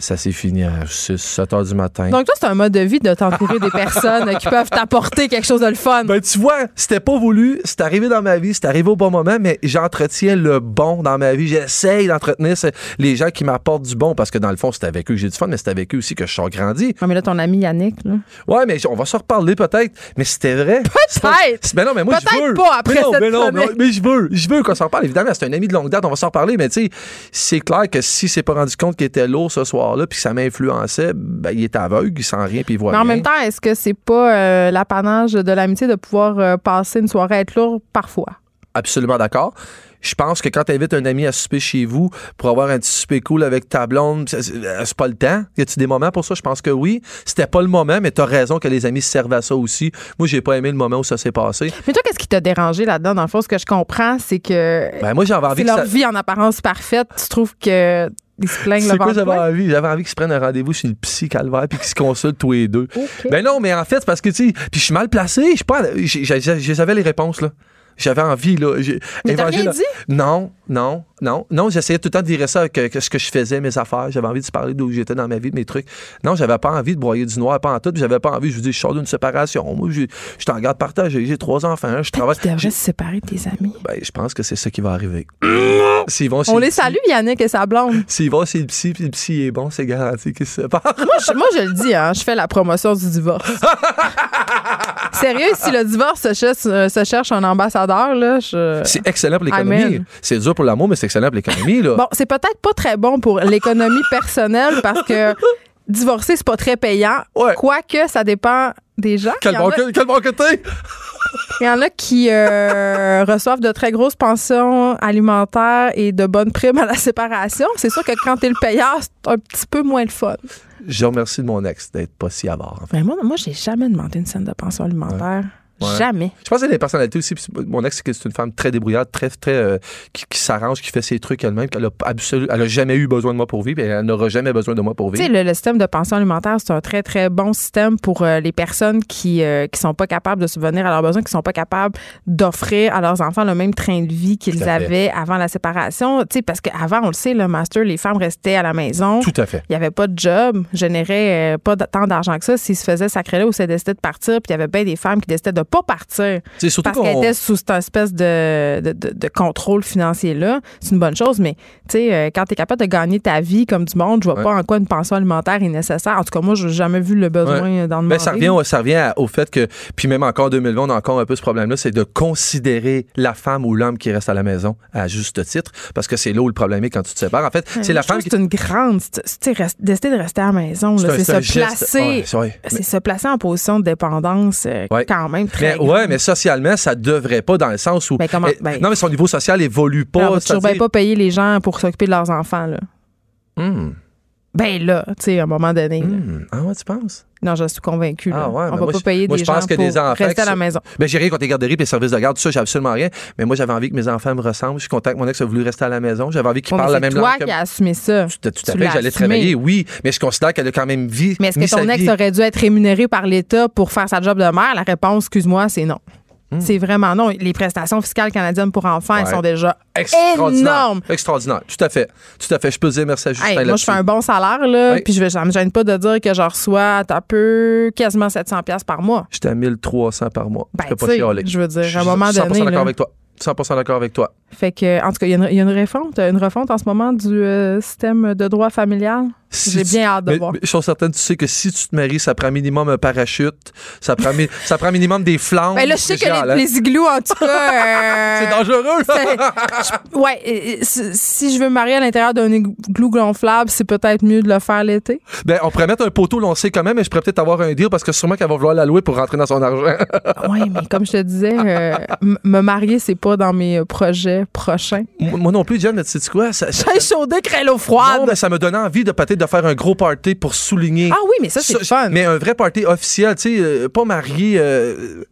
Ça s'est fini à 6, 7 heures du matin. Donc, toi, c'est un mode de vie de t'entourer des [laughs] personnes qui peuvent t'apporter quelque chose de le fun. Ben, tu vois, c'était pas voulu, c'est arrivé dans ma vie, c'est arrivé au bon moment, mais j'entretiens le bon dans ma vie. J'essaye d'entretenir les gens qui m'apportent du bon parce que dans le fond, c'est avec eux que j'ai du fun, mais c'est avec eux aussi que je suis grandi. Non, mais là, ton ami Yannick, là. Ouais, mais on va se reparler peut-être, mais c'était vrai. Peut-être! Mais non, mais moi, je Peut-être veux. pas après mais non, cette mais, non, mais, mais je veux, je veux qu'on s'en parle. Évidemment, c'est un ami de longue date, on va s'en reparler, mais tu sais, c'est clair que si c'est pas rendu compte qu'il était lourd ce puis que ça m'influençait, ben, il est aveugle, il sent rien, puis il voit Mais en rien. même temps, est-ce que c'est pas euh, l'apanage de l'amitié de pouvoir euh, passer une soirée à être lourd parfois? Absolument d'accord. Je pense que quand tu invites un ami à souper chez vous pour avoir un petit souper cool avec ta blonde, c'est- c'est pas le temps. Y a-tu des moments pour ça? Je pense que oui. C'était pas le moment, mais t'as raison que les amis se servent à ça aussi. Moi, j'ai pas aimé le moment où ça s'est passé. Mais toi, qu'est-ce qui t'a dérangé là-dedans? Dans le fond, ce que je comprends, c'est que Ben, moi, j'avais envie que leur ça. vie en apparence parfaite. Tu trouves que ils se plaignent C'est quoi j'avais envie? J'avais envie qu'ils se prennent un rendez-vous chez le psy calvaire puis qu'ils se consultent tous les deux. OK. Ben non, mais en fait, c'est parce que, tu sais, puis je suis mal placé. Je pas. J'avais les réponses, là. J'avais envie, là. J'ai- Mais t'as Évangile, rien là- dit? Non, non, non. Non, j'essayais tout le temps de dire ça, que, que ce que je faisais, mes affaires. J'avais envie de se parler d'où j'étais dans ma vie, de mes trucs. Non, j'avais pas envie de broyer du noir, pas en tout. puis J'avais pas envie, je vous dis, je sors d'une séparation. Moi, j'ai- je t'en garde partagé. J'ai trois enfants, je travaille. Tu devrais se séparer de tes amis. Ben, je pense que c'est ça qui va arriver. [coughs] S'ils vont On le les psy- salue, Yannick et sa blonde. S'ils vont chez le psy, puis le psy est bon, c'est garanti qu'ils se séparent. moi, je, moi, je le dis, hein, je fais la promotion du divorce. [laughs] Sérieux, si le divorce se cherche, euh, se cherche un ambassadeur, là, je... C'est excellent pour l'économie. C'est dur pour l'amour, mais c'est excellent pour l'économie, là. Bon, c'est peut-être pas très bon pour l'économie personnelle parce que [laughs] divorcer, c'est pas très payant. Ouais. Quoique, ça dépend des gens. Quel bon, a, quel bon côté! il y en a qui euh, [laughs] reçoivent de très grosses pensions alimentaires et de bonnes primes à la séparation. C'est sûr que quand t'es le payeur, c'est un petit peu moins le fun. Je remercie de mon ex d'être pas si avare. en fait. Mais moi, moi j'ai jamais demandé une scène de pension alimentaire. Jamais. Je pense que des personnalités aussi. Mon ex, c'est une femme très débrouillarde, très, très, euh, qui, s'arrange, qui fait ses trucs elle-même, qu'elle a, elle a jamais eu besoin de moi pour vivre et elle n'aura jamais besoin de moi pour vivre. Tu sais, le, système de pension alimentaire, c'est un très, très bon système pour euh, les personnes qui ne qui sont pas capables de subvenir à leurs besoins, qui sont pas capables d'offrir à leurs enfants le même train de vie qu'ils avaient avant la séparation. Tu sais, parce qu'avant, on le sait, le master, les femmes restaient à la maison. Tout à fait. Il n'y avait pas de job, générait pas tant d'argent que ça s'ils se faisaient sacrer là ou s'ils décidaient de partir. Puis il y avait bien des femmes qui décidaient de pas partir parce qu'elles étaient sous cette espèce de, de, de, contrôle financier-là. C'est une bonne chose, mais tu sais, euh, quand tu es capable de gagner ta vie comme du monde, je vois pas en quoi une pension alimentaire est nécessaire. En tout cas, moi, je n'ai jamais vu le besoin dans le monde. Ça revient, ça revient au fait que, puis même encore en 2020, on a encore un peu ce problème-là, c'est de considérer la femme ou l'homme qui reste à la maison à juste titre, parce que c'est là où le problème est quand tu te sépares. En fait, c'est la femme qui. C'est une grande. Tu décider de rester à la maison, c'est se placer. c'est se placer en position de dépendance euh, quand même très. Mais, ouais, mais socialement, ça devrait pas dans le sens où. Ben, ben non, mais son niveau social évolue pas. Non, tu ne pas payer les gens pour s'occuper de leurs enfants, là. Hmm. Ben là, tu sais, à un moment donné. Hmm. Ah ouais, tu penses? Non, je suis convaincu. Ah ouais, on va pas payer des gens pour rester à la maison. Ben, j'ai rien contre les garderies et les services de garde, tout ça, j'ai absolument rien. Mais moi, j'avais envie que mes enfants me ressemblent. Je suis content que mon ex a voulu rester à la maison. J'avais envie qu'ils parlent la même langue. C'est toi qui as assumé ça. Tout, à fait, j'allais travailler, oui. Mais je considère qu'elle a quand même vie. Mais est-ce que ton ex aurait dû être rémunéré par l'État pour faire sa job de mère? La réponse, excuse-moi, c'est non. Hmm. C'est vraiment non. Les prestations fiscales canadiennes pour enfants, elles sont déjà énormes. Extraordinaire. Tout à fait. Tout à fait. Je peux dire merci à Justin Moi, je fais un bon salaire, là. Puis je ne me gêne pas de dire que je reçois un peu quasiment 700$ par mois. J'étais à 1300 par mois. Ben, je veux dire, à un moment donné. Je suis d'accord avec toi. 100% d'accord avec toi. Fait que, en tout cas, il y, a une, refonte, une refonte en ce moment du euh, système de droit familial? J'ai bien hâte de voir. je suis certaine, tu sais que si tu te maries, ça prend minimum un parachute, ça prend, ça prend minimum des flammes. Ben là, je sais que les, hein? les, igloos, en tout cas. [laughs] Euh, c'est dangereux, je, ouais, si je veux me marier à l'intérieur d'un igloo gonflable, c'est peut-être mieux de le faire l'été. Ben, on pourrait mettre un poteau, sait quand même, mais je pourrais peut-être avoir un deal parce que sûrement qu'elle va vouloir la louer pour rentrer dans son argent. [laughs] oui, mais comme je te disais, euh, me marier, c'est pas dans mes projets prochains. Moi non plus, John, tu sais quoi? Ça, ça, chaudé, l'eau froide. Non, mais ça me donnait envie de peut-être de faire un gros party pour souligner. Ah oui, mais ça, c'est fun. Mais un vrai party officiel, tu sais, euh, pas marié. Euh, euh,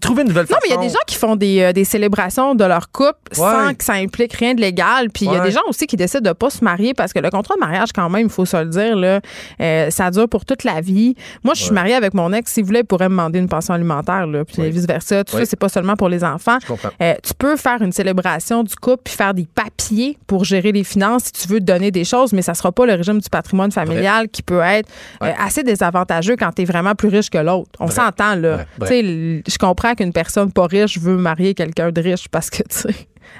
trouver une nouvelle façon. Non, mais il y a des gens qui font des, euh, des célébrations de leur couple sans que ça implique rien de légal. Puis il y a des gens aussi qui décident de pas se marier parce que le contrat de mariage, quand même, il faut se le dire, là, euh, ça dure pour toute la vie. Moi, je suis mariée avec mon ex. S'il voulait, il pourrait me demander une pension alimentaire, là, puis vice-versa. Tout ça, c'est pas seulement pour les enfants. tu peux faire une célébration du couple puis faire des papiers pour gérer les finances si tu veux donner des choses, mais ça sera pas le régime du patrimoine familial qui peut être assez désavantageux quand tu es vraiment plus riche que l'autre. On s'entend, là. Tu sais, je comprends qu'une personne pas riche veut marier quelqu'un de riche parce que, tu sais,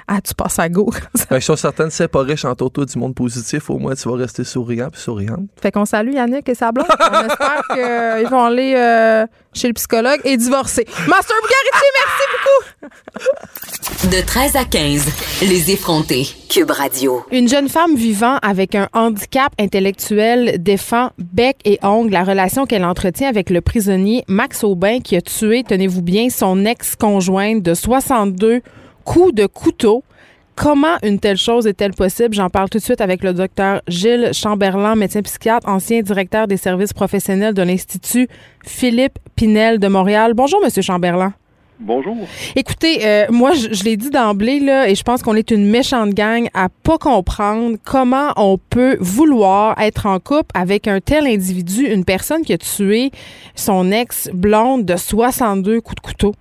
ah, tu passes à go. [laughs] Ben, je suis certaine, c'est pas riche en toto du monde positif, au moins tu vas rester souriant puis souriante. Fait qu'on salue Yannick et sa blonde. On espère qu'ils vont aller euh, chez le psychologue et divorcer. Master Bougaritier, merci beaucoup. De 13 à 15, les effrontés. Cube Radio. Une jeune femme vivant avec un handicap intellectuel défend bec et ongle la relation qu'elle entretient avec le prisonnier Max Aubin qui a tué, tenez-vous bien, son ex-conjointe de 62 coups de couteau. Comment une telle chose est-elle possible? J'en parle tout de suite avec le docteur Gilles Chamberlain, médecin psychiatre, ancien directeur des services professionnels de l'Institut Philippe Pinel de Montréal. Bonjour, Monsieur Chamberlain. Bonjour. Écoutez, euh, moi, je, l'ai dit d'emblée, là, et je pense qu'on est une méchante gang à pas comprendre comment on peut vouloir être en couple avec un tel individu, une personne qui a tué son ex-blonde de 62 coups de couteau.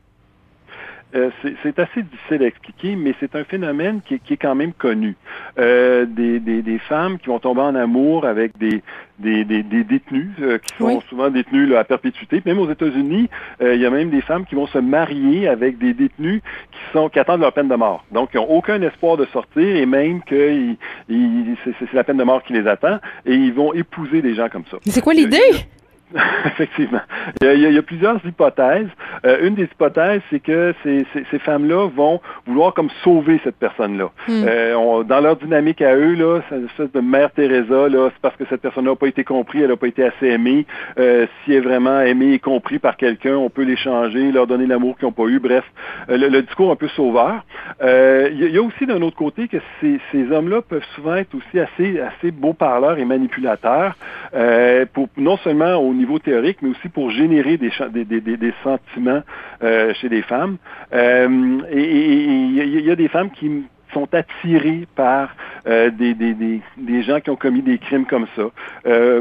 Euh, c'est assez difficile à expliquer, mais c'est un phénomène qui, est quand même connu. Euh, des, des, femmes qui vont tomber en amour avec des, des, détenus, euh, qui sont souvent détenus à perpétuité. Même aux États-Unis, il y a même des femmes qui vont se marier avec des détenus qui sont qui attendent leur peine de mort. Donc, ils n'ont aucun espoir de sortir et même que c'est la peine de mort qui les attend et ils vont épouser des gens comme ça. C'est quoi l'idée? [laughs] Effectivement. Il y, a, plusieurs hypothèses. Euh, une des hypothèses, c'est que ces, ces, femmes-là vont vouloir comme sauver cette personne-là. Hmm. Euh, dans leur dynamique à eux, là, c'est une espèce de mère Teresa, là, c'est parce que cette personne-là n'a pas été comprise, elle n'a pas été assez aimée. Euh, si elle est vraiment aimée et compris par quelqu'un, on peut l'échanger, leur donner l'amour qu'ils n'ont pas eu. Bref, le, discours un peu sauveur. Il y, a aussi d'un autre côté que ces, ces hommes-là peuvent souvent être aussi assez, assez beaux parleurs et manipulateurs pour non seulement au niveau théorique, mais aussi pour générer des, des, des, des sentiments rapidement chez les femmes. et il y, a des femmes qui sont attirées par des, des, des, des, gens qui ont commis des crimes comme ça.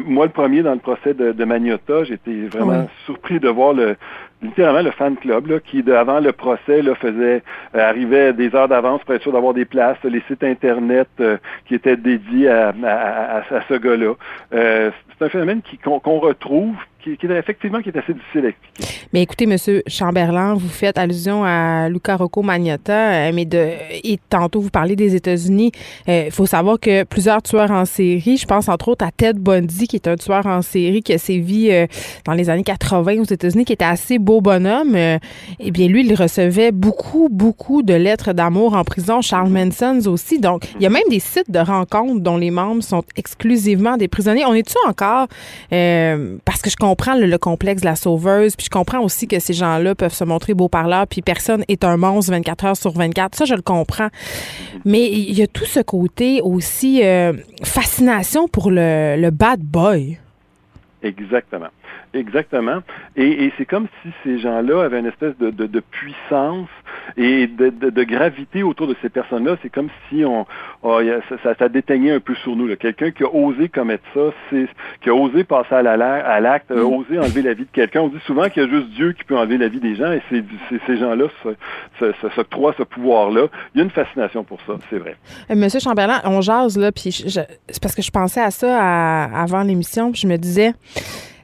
moi, le premier dans le procès de, de Magnota, j'étais vraiment surpris de voir le, littéralement le fan club là, qui, avant le procès, là, faisait euh, arrivait des heures d'avance pour être sûr d'avoir des places, les sites internet euh, qui étaient dédiés à, à, à, ce gars-là. Euh, c'est un phénomène qu'on retrouve qui, est effectivement qui est assez difficile à expliquer. Mais écoutez, Monsieur Chamberlain, vous faites allusion à Luca Rocco Magnotta, euh, mais de et tantôt vous parlez des États-Unis. Il euh, faut savoir que plusieurs tueurs en série, je pense entre autres à Ted Bundy, qui est un tueur en série qui a sévi euh, dans les années 80 aux États-Unis, qui était assez beau bonhomme. eh bien, lui, il recevait beaucoup, beaucoup de lettres d'amour en prison. Charles Manson aussi. Donc, il y a même des sites de rencontres dont les membres sont exclusivement des prisonniers. On est-tu encore parce que je comprends le, complexe de la sauveuse, puis je comprends aussi que ces gens-là peuvent se montrer beaux parleurs, puis personne est un monstre 24 heures sur 24. Ça, je le comprends. Mais il y a tout ce côté aussi euh, fascination pour le bad boy. Exactement. Exactement. Et, c'est comme si ces gens-là avaient une espèce de, de, puissance et de, de, gravité autour de ces personnes-là. C'est comme si on, oh, ça, ça, déteignait un peu sur nous. Quelqu'un qui a osé commettre ça, qui a osé passer à, l'acte, a mm. osé enlever la vie de quelqu'un. On dit souvent qu'il y a juste Dieu qui peut enlever la vie des gens et ces gens-là s'octroient ce pouvoir-là. Il y a une fascination pour ça, c'est vrai. Euh, Monsieur Chamberlain, on jase là, puis c'est parce que je pensais à ça avant l'émission, puis je me disais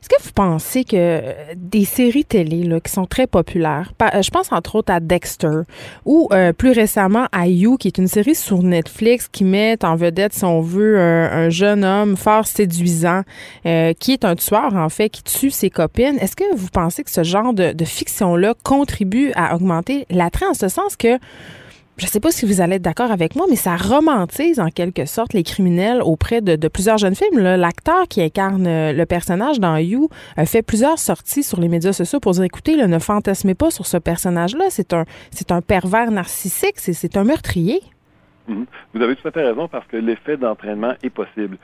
est-ce que vous pensez que des séries télé là, qui sont très populaires, euh, je pense entre autres à Dexter ou euh, plus récemment à You, qui est une série sur Netflix qui met en vedette, si on veut, un, jeune homme fort séduisant euh, qui est un tueur en fait, qui tue ses copines. Est-ce que vous pensez que ce genre de fiction-là contribue à augmenter l'attrait en ce sens que je ne sais pas si vous allez être d'accord avec moi, mais ça romantise en quelque sorte les criminels auprès de, plusieurs jeunes films. L'acteur qui incarne euh, le personnage dans You a fait plusieurs sorties sur les médias sociaux pour dire écoutez, ne fantasmez pas sur ce personnage-là. C'est un, c'est un pervers narcissique, c'est un meurtrier. Mhm. Vous avez tout à fait raison parce que l'effet d'entraînement est possible.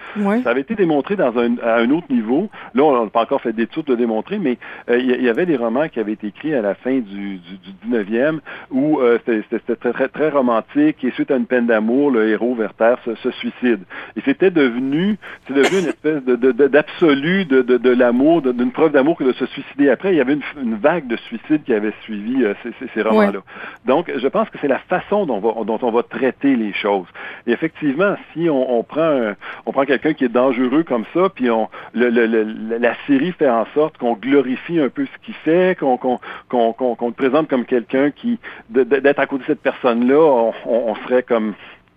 Ça avait été démontré dans un, à un autre niveau. Là, on n'a pas encore fait d'études de démontrer, mais euh, il y, avait des romans qui avaient été écrits à la fin du, du, 19e où euh, c'était très, très, très, romantique et suite à une peine d'amour, le héros Werther se, se suicide. Et c'était devenu, c'est devenu une espèce d'absolu de, de, de, l'amour, d'une preuve d'amour que de se suicider après. Il y avait une, vague de suicides qui avait suivi euh, ces, ces, romans-là. Donc, je pense que c'est la façon dont, dont on va traiter les choses. Et effectivement, si on, prend on prend quelqu'un qui est dangereux comme ça, puis on la série fait en sorte qu'on glorifie un peu ce qu'il fait, qu'on qu'on le présente comme quelqu'un qui d'être à côté de cette personne-là, on, serait comme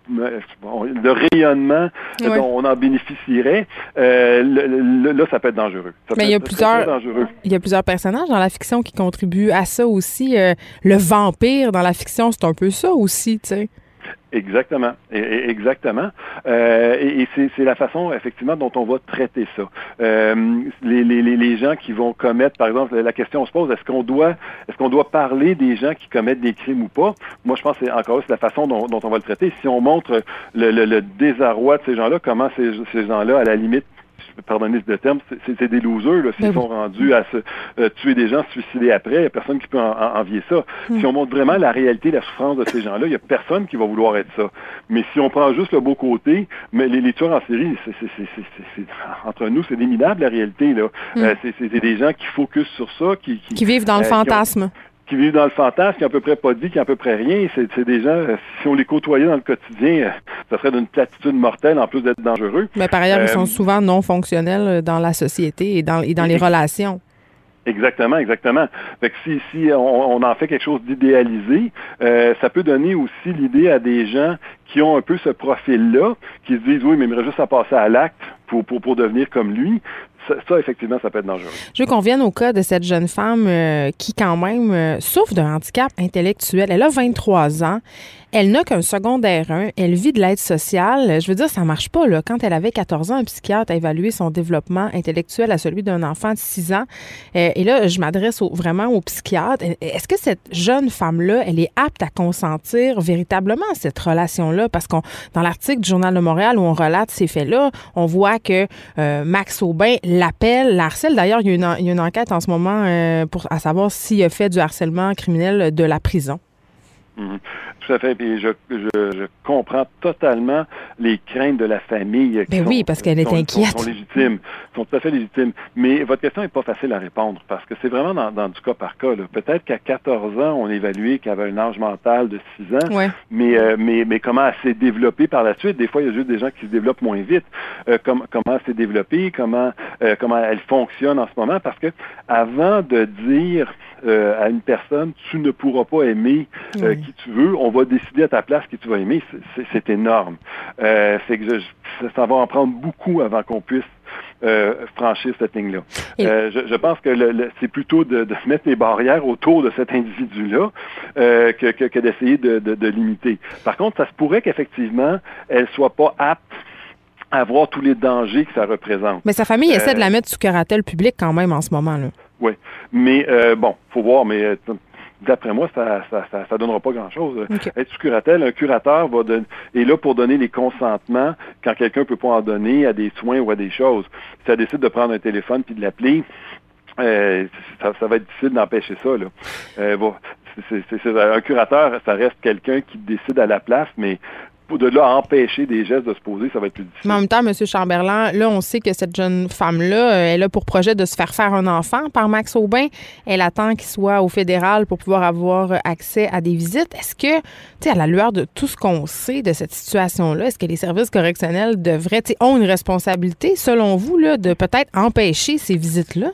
le rayonnement dont on en bénéficierait, euh, là, ça peut être dangereux. Mais il y a plusieurs, il y a plusieurs personnages dans la fiction qui contribuent à ça aussi. Euh, le vampire dans la fiction, c'est un peu ça aussi, tu sais. Exactement, exactement. Euh, et, c'est la façon effectivement dont on va traiter ça. Euh, les, les, les, gens qui vont commettre, par exemple, la question se pose est-ce qu'on doit, est-ce qu'on doit parler des gens qui commettent des crimes ou pas? Moi, je pense que encore c'est la façon dont, on va le traiter. Si on montre le, le, désarroi de ces gens-là, comment ces, ces gens-là, à la limite, pardonnez ce terme, c'est des losers, s'ils ben sont rendus à se euh, tuer des gens, se suicider après, il n'y a personne qui peut envier ça. Hmm. Si on montre vraiment la réalité, la souffrance de ces gens-là, il n'y a personne qui va vouloir être ça. Mais si on prend juste le beau côté, mais les, tueurs en série, c'est entre nous, c'est des minables, la réalité. là. Hmm. Euh, c'est des gens qui focusent sur ça, qui... Qui, vivent dans le euh, fantasme qui vivent dans le fantasme, qui n'ont à peu près pas vie, qui n'ont à peu près rien. C'est des gens, euh, si on les côtoyait dans le quotidien, euh, ça serait d'une platitude mortelle en plus d'être dangereux. Mais par ailleurs, ils sont euh, souvent non fonctionnels dans la société et dans, et dans les relations. Exactement, exactement. Fait que si, si on, en fait quelque chose d'idéalisé, ça peut donner aussi l'idée à des gens qui ont un peu ce profil-là, qui se disent oui, mais il me juste à passer à l'acte pour, pour, pour devenir comme lui ça, effectivement, ça peut être dangereux. Je veux qu'on vienne au cas de cette jeune femme euh, qui, quand même, euh, souffre d'un handicap intellectuel. Elle a 23 ans. Elle n'a qu'un secondaire 1, elle vit de l'aide sociale. Je veux dire, ça marche pas. Là. Quand elle avait 14 ans, un psychiatre a évalué son développement intellectuel à celui d'un enfant de 6 ans. Euh, et là, je m'adresse vraiment au psychiatre. Est-ce que cette jeune femme-là, elle est apte à consentir véritablement cette relation-là? Parce qu'on dans l'article du Journal de Montréal où on relate ces faits-là, on voit que euh, Max Aubin l'appelle, la harcèle. D'ailleurs, il, y a une enquête en ce moment euh, pour savoir s'il a fait du harcèlement criminel de la prison. Mhm. Tout à fait. Puis je, je, comprends totalement les craintes de la famille. Qui ben oui, parce qu'elle est inquiète. Sont, légitimes, sont tout à fait légitimes. Mais votre question n'est pas facile à répondre parce que c'est vraiment dans, du cas par cas. Peut-être qu'à 14 ans, on évaluait qu'elle avait un âge mental de 6 ans, mais, euh, mais, mais comment elle s'est développée par la suite? Des fois, il y a juste des gens qui se développent moins vite. Euh, comment elle s'est développée, comment, euh, comment elle fonctionne en ce moment? Parce que avant de dire à une personne, tu ne pourras pas aimer qui tu veux, on va décider à ta place qui tu vas aimer, c'est énorme. Euh, c'est que ça va en prendre beaucoup avant qu'on puisse euh, franchir cette ligne-là. Euh, je, pense que c'est plutôt de, mettre des barrières autour de cet individu-là euh, que, que, d'essayer de, de, limiter. Par contre, ça se pourrait qu'effectivement, elle soit pas apte à voir tous les dangers que ça représente. Mais sa famille essaie de la mettre sous curatelle publique quand même en ce moment. là. Oui, mais bon, faut voir, mais d'après moi, ça ça, ça, donnera pas grand-chose. Être sous curatelle, un curateur va est là pour donner les consentements quand quelqu'un peut pas en donner à des soins ou à des choses. Si ça décide de prendre un téléphone puis de l'appeler, euh, ça, va être difficile d'empêcher ça. Là. Euh, bon, un curateur, ça reste quelqu'un qui décide à la place, mais de là empêcher des gestes de se poser, ça va être plus difficile. En même temps, M. Chamberlain, là, on sait que cette jeune femme-là, euh, elle a pour projet de se faire faire un enfant par Max Aubin. Elle attend qu'il soit au fédéral pour pouvoir avoir accès à des visites. Est-ce que, tu sais, à la lueur de tout ce qu'on sait de cette situation-là, est-ce que les services correctionnels devraient, tu ont une responsabilité, selon vous, de peut-être empêcher ces visites-là?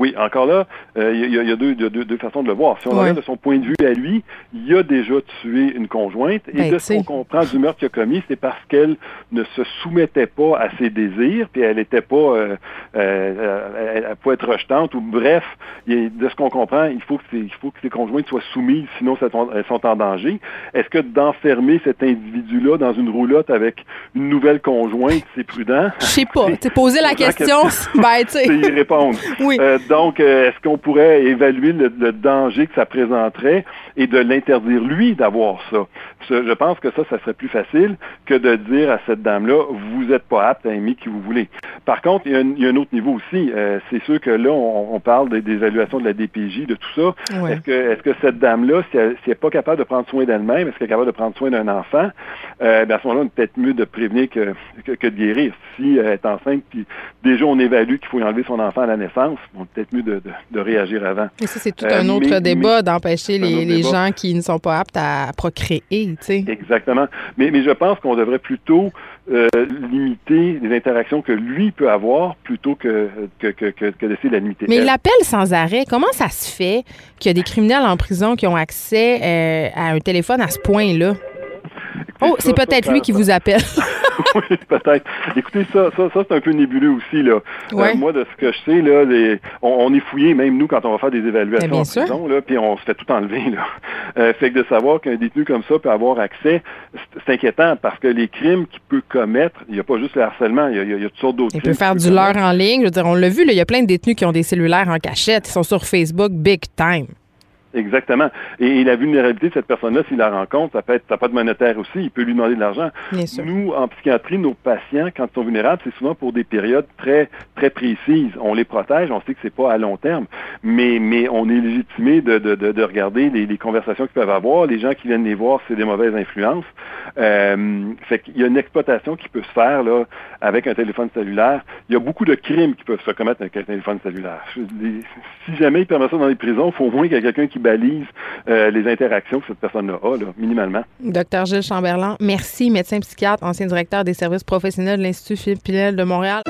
Oui, encore là, euh, il y, a, deux, deux, façons de le voir. Si on regarde de son point de vue à lui, il a déjà tué une conjointe et ben, de ce qu'on comprend du meurtre qu'il a commis, c'est parce qu'elle ne se soumettait pas à ses désirs, puis elle n'était pas, euh, euh, elle, pouvait être rejetante ou bref, de ce qu'on comprend, il faut que il faut que ses conjointes soient soumises, sinon elles sont en danger. Est-ce que d'enfermer cet individu-là dans une roulotte avec une nouvelle conjointe, c'est prudent? Je sais pas. Tu poser la question, [laughs] ben tu sais. y répondre. Oui. Donc, euh, est-ce qu'on pourrait évaluer le, danger que ça présenterait et de l'interdire, lui, d'avoir ça? Je pense que ça, ça serait plus facile que de dire à cette dame-là, vous n'êtes pas apte à aimer qui vous voulez. Par contre, il y a un, autre niveau aussi. Euh, c'est sûr que là, on, parle des, évaluations de la DPJ, de tout ça. Est-ce que, est que cette dame-là, si elle n'est pas capable de prendre soin d'elle-même, est-ce qu'elle est capable de prendre soin d'un enfant? Euh, ben, à ce moment-là, on est peut-être mieux de prévenir que, que, de guérir. Si elle est enceinte, puis déjà on évalue qu'il faut enlever son enfant à la naissance, on peut-être mieux de, de, réagir avant. Et ça, c'est tout un euh, autre débat d'empêcher les, les gens qui ne sont pas aptes à procréer. sais. Exactement. Mais, mais je pense qu'on devrait plutôt euh, limiter les interactions que lui peut avoir plutôt que, que, que, que d'essayer de la limiter. Mais il appelle sans arrêt. Comment ça se fait qu'il y a des criminels en prison qui ont accès euh, à un téléphone à ce point-là? Oh, c'est peut-être lui qui vous appelle. [laughs] oui, peut-être. Écoutez, ça, ça, ça c'est un peu nébuleux aussi. Là. Euh, moi, de ce que je sais, là, les, on, est fouillé, même nous, quand on va faire des évaluations en prison, là, puis on se fait tout enlever. Là. [laughs] Euh, fait que de savoir qu'un détenu comme ça peut avoir accès, c'est inquiétant parce que les crimes qu'il peut commettre, il n'y a pas juste le harcèlement, il y a, il y a toutes sortes d'autres crimes. Il peut faire du leurre en ligne. Je veux dire, on l'a vu, il y a plein de détenus qui ont des cellulaires en cachette, ils sont sur Facebook big time. Exactement. Et, la vulnérabilité de cette personne-là, s'il la rencontre, ça peut être, ça peut être monétaire aussi. Il peut lui demander de l'argent. Nous, en psychiatrie, nos patients, quand ils sont vulnérables, c'est souvent pour des périodes très, très précises. On les protège. On sait que c'est pas à long terme, mais, mais on est légitimé de, de, de, regarder les, les conversations qu'ils peuvent avoir. Les gens qui viennent les voir, c'est des mauvaises influences. Euh, fait qu'il y a une exploitation qui peut se faire là avec un téléphone cellulaire. Il y a beaucoup de crimes qui peuvent se commettre avec un téléphone cellulaire. Si jamais il permet ça dans les prisons, il faut au moins qu'il y ait quelqu'un qui balise euh, les interactions que cette personne-là a, là, minimalement. Docteur Gilles Chamberlain, merci, médecin psychiatre, ancien directeur des services professionnels de l'Institut Philippe Pinel de Montréal.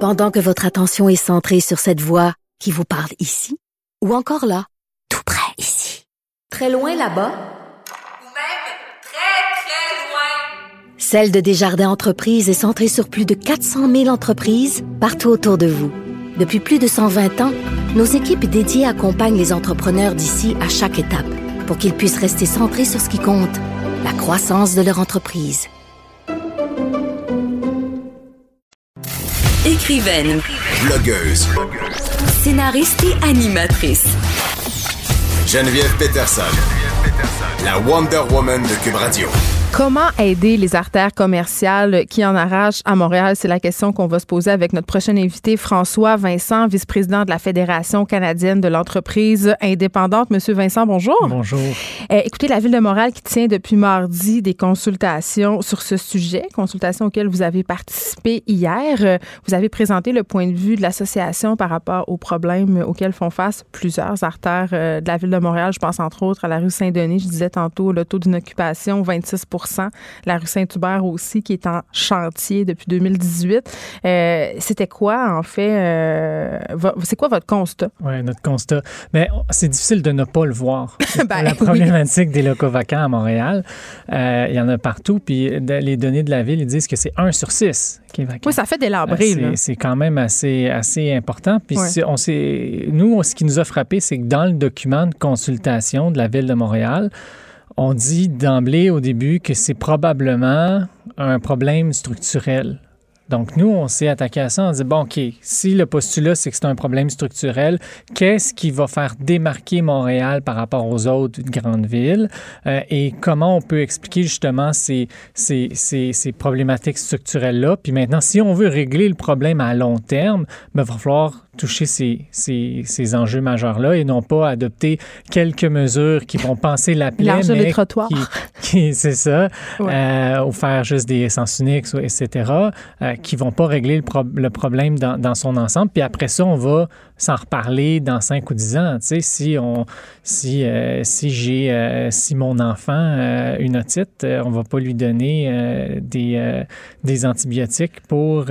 Pendant que votre attention est centrée sur cette voix qui vous parle ici, ou encore là, tout près ici, très loin là-bas, ou même très, très loin, Celle de Desjardins Entreprises est centrée sur plus de 400 000 entreprises partout autour de vous. Depuis plus de 120 ans, nos équipes dédiées accompagnent les entrepreneurs d'ici à chaque étape pour qu'ils puissent rester centrés sur ce qui compte, la croissance de leur entreprise. Écrivaine, Blogueuse. scénariste et animatrice. Geneviève Peterson. La Wonder Woman de Cube Radio. Comment aider les artères commerciales qui en arrachent à Montréal? C'est la question qu'on va se poser avec notre prochain invité, François Vincent, vice-président de la Fédération canadienne de l'entreprise indépendante. Monsieur Vincent, bonjour. Bonjour. Euh, écoutez, la Ville de Montréal qui tient depuis mardi des consultations sur ce sujet, consultations auxquelles vous avez participé hier. Euh, vous avez présenté le point de vue de l'association par rapport aux problèmes auxquels font face plusieurs artères euh, de la Ville de Montréal. Je pense entre autres à la rue Saint-Denis. Je disais tantôt le taux d'inoccupation, 26 la rue Saint-Hubert aussi, qui est en chantier depuis 2018. Euh, c'était quoi, en fait? Euh, c'est quoi votre constat? Oui, notre constat. Mais c'est difficile de ne pas le voir. [laughs] ben, la problématique des locaux vacants à Montréal, euh, il y en a partout. Puis les données de la ville, ils disent que c'est 1 sur 6 qui est vacant. Oui, ça fait délabré. c'est quand même assez, assez important. Puis on nous, ce qui nous a frappé, c'est que dans le document de consultation de la ville de Montréal, on dit d'emblée au début que c'est probablement un problème structurel. Donc, nous, on s'est attaqué à ça. On dit, bon, OK, si le postulat, c'est que c'est un problème structurel, qu'est-ce qui va faire démarquer Montréal par rapport aux autres grandes villes? Euh, et comment on peut expliquer justement ces, ces, ces, ces problématiques structurelles-là? Puis maintenant, si on veut régler le problème à long terme, il ben, va falloir toucher ces, ces, ces enjeux majeurs-là et non pas adopter quelques mesures qui vont penser la plaie, mais trottoirs. qui, c'est ça, euh, ou faire juste des sens uniques, etc., euh, qui vont pas régler le, le problème dans, dans, son ensemble. Puis après ça, on va s'en reparler dans 5 ou 10 ans. Tu sais, si on, si, euh, si j'ai, euh, si mon enfant a une otite, on va pas lui donner des, des antibiotiques pour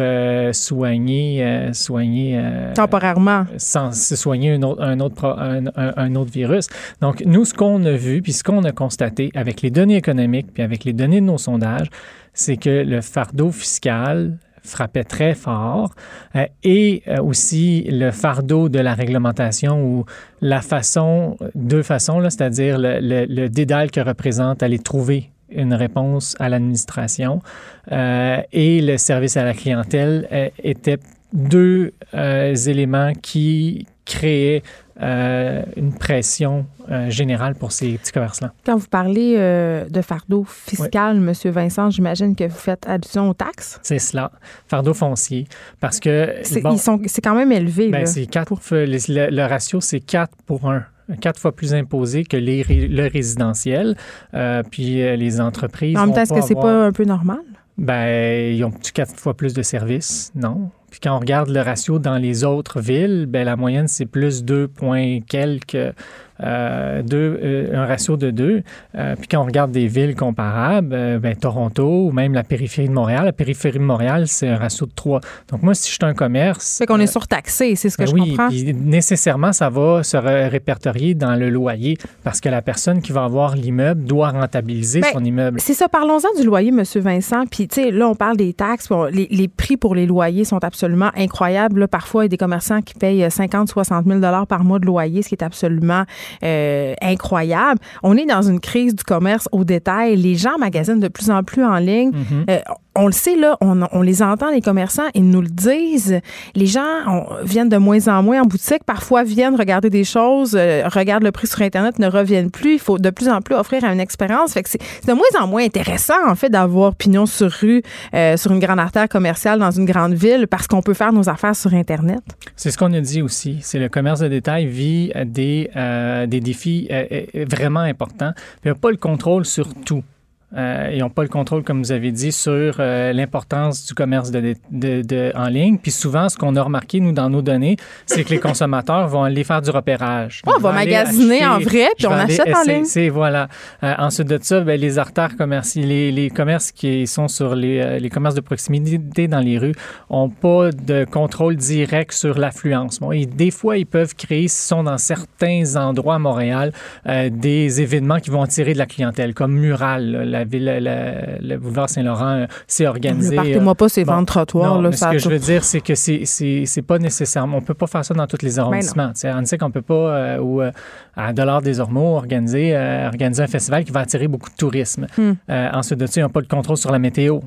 soigner, soigner temporairement. Sans se soigner un autre, un, autre, un, autre virus. Donc, nous, ce qu'on a vu, puis ce qu'on a constaté avec les données économiques, puis avec les données de nos sondages, c'est que le fardeau fiscal frappait très fort euh, et euh, aussi le fardeau de la réglementation ou la façon, deux façons, c'est-à-dire le, le, dédale que représente aller trouver une réponse à l'administration euh, et le service à la clientèle était deux éléments qui créaient euh, une pression euh, générale pour ces petits commerces-là. Quand vous parlez de fardeau fiscal, M. Vincent, j'imagine que vous faites allusion aux taxes? C'est cela, fardeau foncier, parce que c'est quand même élevé. Ben, c'est quatre, le, ratio c'est 4 pour 1 quatre fois plus imposé que les, le résidentiel. puis les entreprises. En même temps, est-ce que c'est pas un peu normal? Ben, ils ont quatre fois plus de services, non? Puis quand on regarde le ratio dans les autres villes, ben la moyenne, c'est plus 2 points quelques deux, euh, un ratio de 2. Euh, puis quand on regarde des villes comparables, ben, Toronto ou même la périphérie de Montréal, la périphérie de Montréal, c'est un ratio de 3. Donc moi, si je suis un commerce... C'est qu'on est surtaxé, c'est ce que ben je oui, comprends. Puis nécessairement, ça va se répertorier dans le loyer parce que la personne qui va avoir l'immeuble doit rentabiliser ben, son immeuble. C'est ça. Parlons-en du loyer, M. Vincent. Puis, tu sais, là, on parle des taxes. les, les, prix pour les loyers sont absolument incroyables. parfois, il y a des commerçants qui payent 50, 60 000 par mois de loyer, ce qui est absolument euh, incroyable. On est dans une crise du commerce au détail. Les gens magasinent de plus en plus en ligne. Mm-hmm. Euh, on le sait, là, on, les entend, les commerçants, ils nous le disent. Les gens viennent de moins en moins en boutique, parfois viennent regarder des choses, euh, regardent le prix sur Internet, ne reviennent plus. Il faut de plus en plus offrir une expérience. Fait que c'est de moins en moins intéressant, en fait, d'avoir pignon sur rue, sur une grande artère commerciale dans une grande ville parce qu'on peut faire nos affaires sur Internet. C'est ce qu'on a dit aussi. C'est le commerce de détail vit des, des défis est vraiment important. Il n'y a pas le contrôle sur tout. Euh, ils n'ont pas le contrôle, comme vous avez dit, sur euh, l'importance du commerce de, de, en ligne. Puis souvent, ce qu'on a remarqué, nous, dans nos données, c'est que les consommateurs vont aller faire du repérage. on va magasiner en vrai, puis on achète en ligne. C'est, voilà. Euh, ensuite de ça, ben, les artères commerciales, les, les, commerces qui sont sur les, les commerces de proximité dans les rues n'ont pas de contrôle direct sur l'affluence. Bon, et des fois, ils peuvent créer, s'ils sont dans certains endroits à Montréal, des événements qui vont attirer de la clientèle, comme Mural, la ville, le boulevard Saint-Laurent s'est organisé. Partez-moi pas ces ventes trottoirs. Là, ce que je veux dire, c'est que c'est pas nécessairement. On peut pas faire ça dans tous les ben arrondissements. on sait qu'on peut pas, ou à Dollar des Ormeaux, organiser, organiser un festival qui va attirer beaucoup de tourisme. Hmm. ensuite de ça, ils n'ont pas de contrôle sur la météo.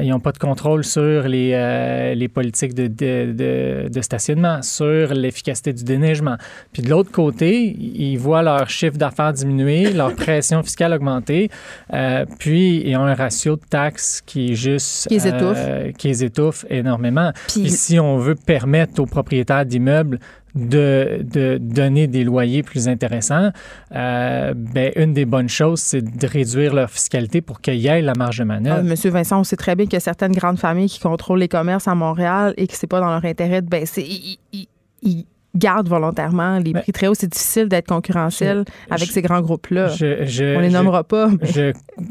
ils n'ont pas de contrôle sur les, les politiques de, de, de, stationnement, sur l'efficacité du déneigement. Puis de l'autre côté, ils voient leur chiffre d'affaires diminuer, leur pression fiscale augmenter, euh, puis ils ont un ratio de taxes qui est juste... Qui les étouffe. Euh, qui les étouffe énormément. Puis si on veut permettre aux propriétaires d'immeubles de, de, donner des loyers plus intéressants, euh, ben, une des bonnes choses, c'est de réduire leur fiscalité pour qu'il y ait la marge de manœuvre. Ah, Monsieur Vincent, on sait très bien qu'il y a certaines grandes familles qui contrôlent les commerces à Montréal et que c'est pas dans leur intérêt de baisser gardent volontairement les prix très hauts. C'est difficile d'être concurrentiel avec ces grands groupes-là. On les nommera pas.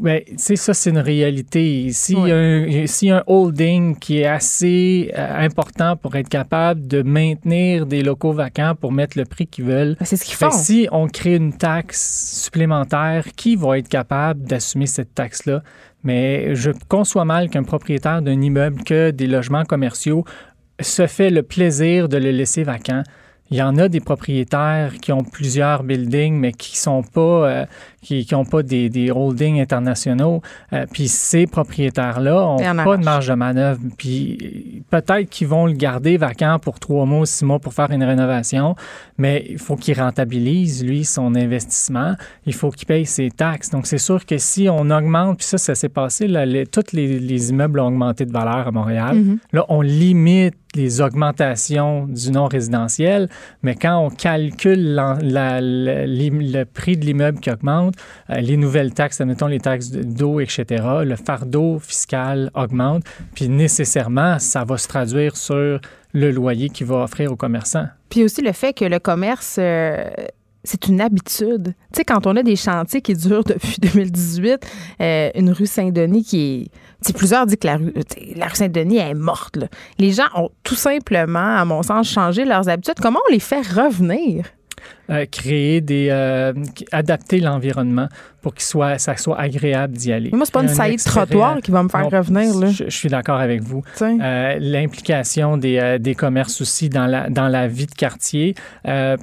Mais... Ben, ça, c'est une réalité. S'il y, a un holding qui est assez euh, important pour être capable de maintenir des locaux vacants pour mettre le prix qu'ils veulent, ben, c'est ce qu'ils ben, font. si on crée une taxe supplémentaire, qui va être capable d'assumer cette taxe-là? Mais je conçois mal qu'un propriétaire d'un immeuble que des logements commerciaux se fait le plaisir de le laisser vacant. Il y en a des propriétaires qui ont plusieurs buildings, mais qui sont pas, euh, qui n'ont pas des, des, holdings internationaux. Euh, puis ces propriétaires-là ont pas de marge de manœuvre. Puis peut-être qu'ils vont le garder vacant pour trois mois, six mois pour faire une rénovation, mais il faut qu'il rentabilise, lui, son investissement. Il faut qu'il paye ses taxes. Donc c'est sûr que si on augmente, puis ça, ça s'est passé, là, les, tous les, immeubles ont augmenté de valeur à Montréal. Mm-hmm. Là, on limite les augmentations du non résidentiel, mais quand on calcule le prix de l'immeuble qui augmente, euh, les nouvelles taxes, admettons les taxes d'eau, etc., le fardeau fiscal augmente, puis nécessairement, ça va se traduire sur le loyer qu'il va offrir aux commerçants. Puis aussi le fait que le commerce... Euh, c'est une habitude. Tu sais, quand on a des chantiers qui durent depuis [laughs] 2018, euh, une rue Saint-Denis qui est plusieurs disent que la rue, la rue Saint-Denis est morte. Les gens ont tout simplement, à mon sens, changé leurs habitudes. Comment on les fait revenir? Euh, créer des. Euh, adapter l'environnement pour que soit, ça soit agréable d'y aller. moi, c'est pas une saillie trottoir qui va me faire revenir. Là. Je, suis d'accord avec vous. Euh, L'implication des, des, commerces aussi dans la, dans la vie de quartier.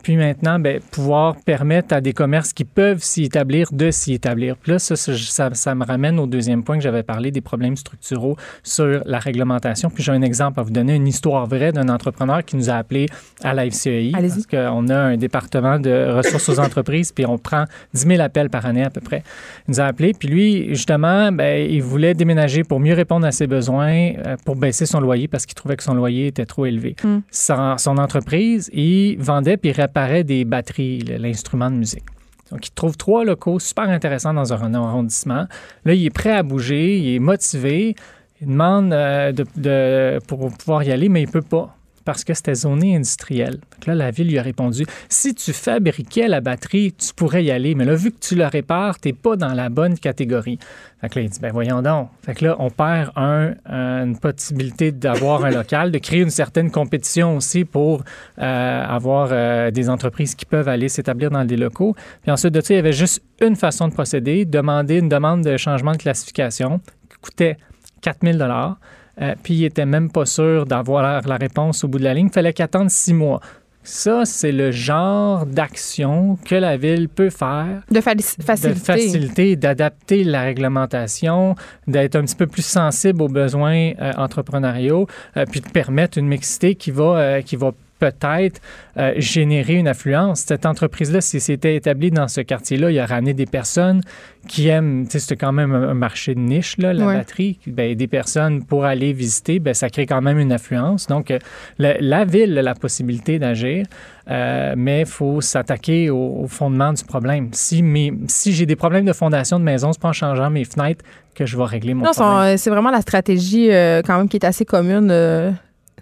Puis maintenant, ben, pouvoir permettre à des commerces qui peuvent s'y établir de s'y établir. Puis là, ça, ça, ça, me ramène au deuxième point que j'avais parlé des problèmes structuraux sur la réglementation. Puis j'ai un exemple à vous donner, une histoire vraie d'un entrepreneur qui nous a appelé à la FCEI. Parce qu'on a un département de ressources aux entreprises, puis on prend 10 000 appels par année à peu il nous a appelé, puis lui, justement, ben, il voulait déménager pour mieux répondre à ses besoins, euh, pour baisser son loyer parce qu'il trouvait que son loyer était trop élevé. Hmm. Son, entreprise, il vendait puis il réparait des batteries, l'instrument de musique. Donc, il trouve trois locaux super intéressants dans un arrondissement. Là, il est prêt à bouger, il est motivé. Il demande euh, de, pour pouvoir y aller, mais il ne peut pas parce que c'était zoné industriel. Donc là, la ville lui a répondu si tu fabriquais la batterie, tu pourrais y aller, mais là, vu que tu la répares, tu n'es pas dans la bonne catégorie. Fait que là, il dit ben voyons donc. Fait que là, on perd un, une possibilité d'avoir un local, de créer une certaine compétition aussi pour euh, avoir euh, des entreprises qui peuvent aller s'établir dans des locaux. Puis ensuite de ça, il y avait juste une façon de procéder demander une demande de changement de classification qui coûtait 4000 dollars. Euh, puis il n'était même pas sûr d'avoir la réponse au bout de la ligne. Il fallait qu'attendre six mois. Ça, c'est le genre d'action que la ville peut faire. De, faciliter. De faciliter, d'adapter la réglementation, d'être un petit peu plus sensible aux besoins euh, entrepreneuriaux, euh, puis de permettre une mixité qui va, qui va peut-être euh, générer une affluence. Cette entreprise-là, si c'était établi dans ce quartier-là, il a ramené des personnes qui aiment, tu sais, c'est quand même un, marché de niche, là, la batterie. Ben, des personnes pour aller visiter, ben, ça crée quand même une affluence. Donc, euh, la, ville a la possibilité d'agir, euh, mais il faut s'attaquer au, fondement du problème. Si, si j'ai des problèmes de fondation de maison, c'est pas en changeant mes fenêtres que je vais régler mon non, C'est vraiment la stratégie quand même qui est assez commune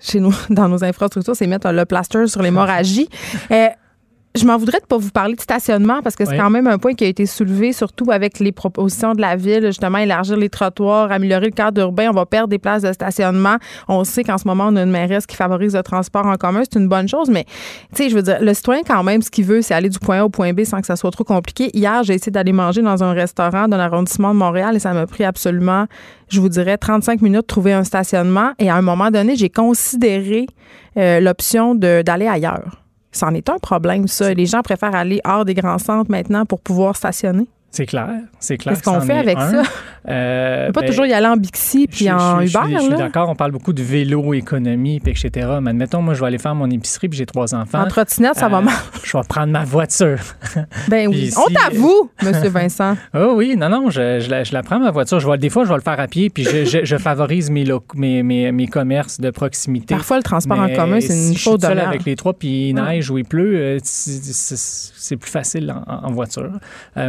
chez nous, [laughs] dans nos infrastructures, c'est mettre le plaster sur l'hémorragie. Euh, je m'en voudrais de pas vous parler de stationnement parce que c'est quand même un point qui a été soulevé, surtout avec les propositions de la ville, justement, élargir les trottoirs, améliorer le cadre urbain. On va perdre des places de stationnement. On sait qu'en ce moment, on a une mairesse qui favorise le transport en commun. C'est une bonne chose, mais, tu sais, je veux dire, le citoyen, quand même, ce qu'il veut, c'est aller du point A au point B sans que ça soit trop compliqué. Hier, j'ai essayé d'aller manger dans un restaurant dans l'arrondissement de Montréal et ça m'a pris absolument, je vous dirais, 35 minutes de trouver un stationnement. Et à un moment donné, j'ai considéré euh, l'option d'aller ailleurs. C'en est un problème, ça. Les gens préfèrent aller hors des grands centres maintenant pour pouvoir stationner. C'est clair, c'est clair. Qu'est-ce qu'on fait avec ça? [laughs] Euh, pas ben, toujours y aller en Bixi puis en Uber. Je, suis d'accord, on parle beaucoup de vélo, économie, puis etc. Mais admettons, moi, je vais aller faire mon épicerie puis j'ai trois enfants. En trottinette, ça va euh, mal. Je vais prendre ma voiture. [laughs] Ben oui. on t'avoue, [laughs] M. Vincent. oh oui, non, non, je, la, prends, ma voiture. Je vais, des fois, je vais le faire à pied puis je, favorise mes, mes, mes, mes, commerces de proximité. Parfois, le transport en commun, c'est une chose de avec les trois puis il neige ou il pleut, euh, c'est plus facile en, voiture.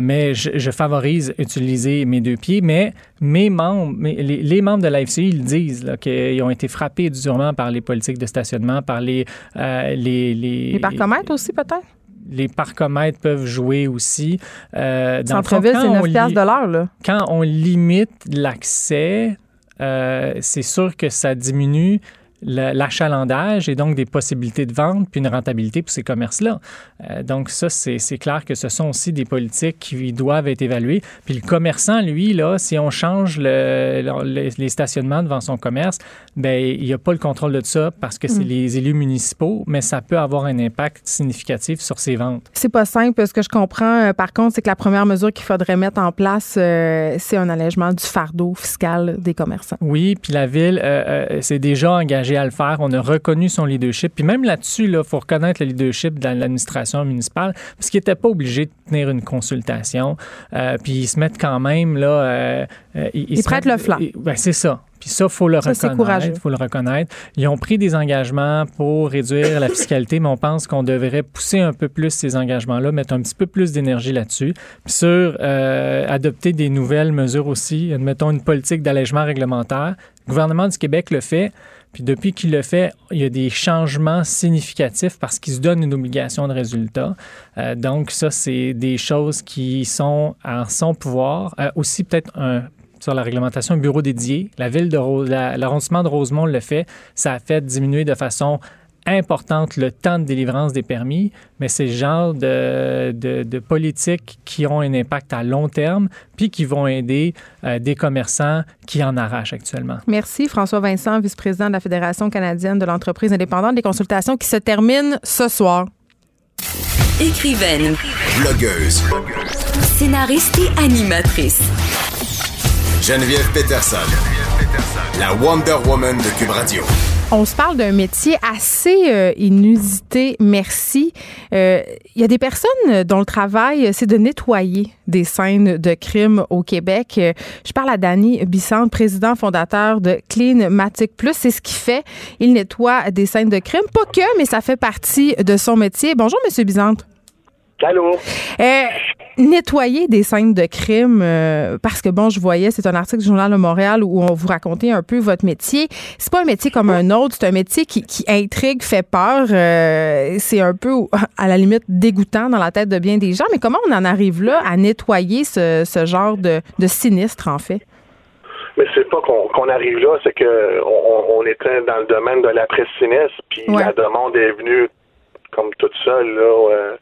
mais je, favorise utiliser mes deux pieds, mais mes membres, les, membres de l'AFCI, ils disent qu'ils ont été frappés durement par les politiques de stationnement, par les... Euh, les, les, parcomètres aussi, peut-être? les parcomètres peuvent jouer aussi. Euh, Centre-ville, c'est 9 de l'heure. Quand on limite l'accès, euh, c'est sûr que ça diminue l'achalandage et donc des possibilités de vente puis une rentabilité pour ces commerces-là. Euh, donc ça, c'est clair que ce sont aussi des politiques qui doivent être évaluées. Puis le commerçant, lui, là, si on change le, les stationnements devant son commerce, ben il n'y a pas le contrôle de ça parce que c'est mm. les élus municipaux, mais ça peut avoir un impact significatif sur ses ventes. C'est pas simple. Ce que je comprends, euh, par contre, c'est que la première mesure qu'il faudrait mettre en place, euh, c'est un allègement du fardeau fiscal des commerçants. Oui, puis la ville s'est déjà engagée à le faire. On a reconnu son leadership. Puis même là-dessus, il faut reconnaître le leadership de l'administration municipale parce qu'il n'était pas obligé de tenir une consultation. Euh, puis ils se mettent quand même là. Euh, euh ils, prêtent le flanc. Ben, c'est ça. Puis ça, il faut le reconnaître. faut le reconnaître. Ils ont pris des engagements pour réduire la fiscalité, mais on pense qu'on devrait pousser un peu plus ces engagements-là, mettre un petit peu plus d'énergie là-dessus. Puis sur euh, adopter des nouvelles mesures aussi, admettons une politique d'allègement réglementaire. Le gouvernement du Québec le fait. Puis depuis qu'il le fait, il y a des changements significatifs parce qu'il se donne une obligation de résultat. Euh, donc ça, c'est des choses qui sont en son pouvoir. Euh, aussi peut-être un sur la réglementation, un bureau dédié. La ville de l'arrondissement de Rosemont le fait. Ça a fait diminuer de façon importante le temps de délivrance des permis, mais c'est le genre de, de, politiques qui ont un impact à long terme, puis qui vont aider euh, des commerçants qui en arrachent actuellement. Merci, François Vincent, vice-président de la Fédération canadienne de l'entreprise indépendante des consultations, qui se termine ce soir. Écrivaine, blogueuse, scénariste et animatrice. Geneviève Peterson, Geneviève Peterson, la Wonder Woman de Cube Radio. On se parle d'un métier assez euh, inusité, merci. Il euh, y a des personnes dont le travail, c'est de nettoyer des scènes de crime au Québec. Je parle à Danny Bissant, président fondateur de Clean Matic Plus. C'est ce qu'il fait. Il nettoie des scènes de crime. Pas que, mais ça fait partie de son métier. Bonjour, Monsieur Bisante. Allô? Euh, nettoyer des scènes de crime, euh, parce que bon, je voyais, c'est un article du Journal de Montréal où on vous racontait un peu votre métier. C'est pas un métier comme un autre, c'est un métier qui, intrigue, fait peur. Euh, c'est un peu, [laughs] à la limite, dégoûtant dans la tête de bien des gens. Mais comment on en arrive là à nettoyer ce, genre de, sinistre, en fait? Mais c'est pas qu'on arrive là, c'est que on, était dans le domaine de la presse sinistre, puis la demande est venue comme toute seule, là. Euh,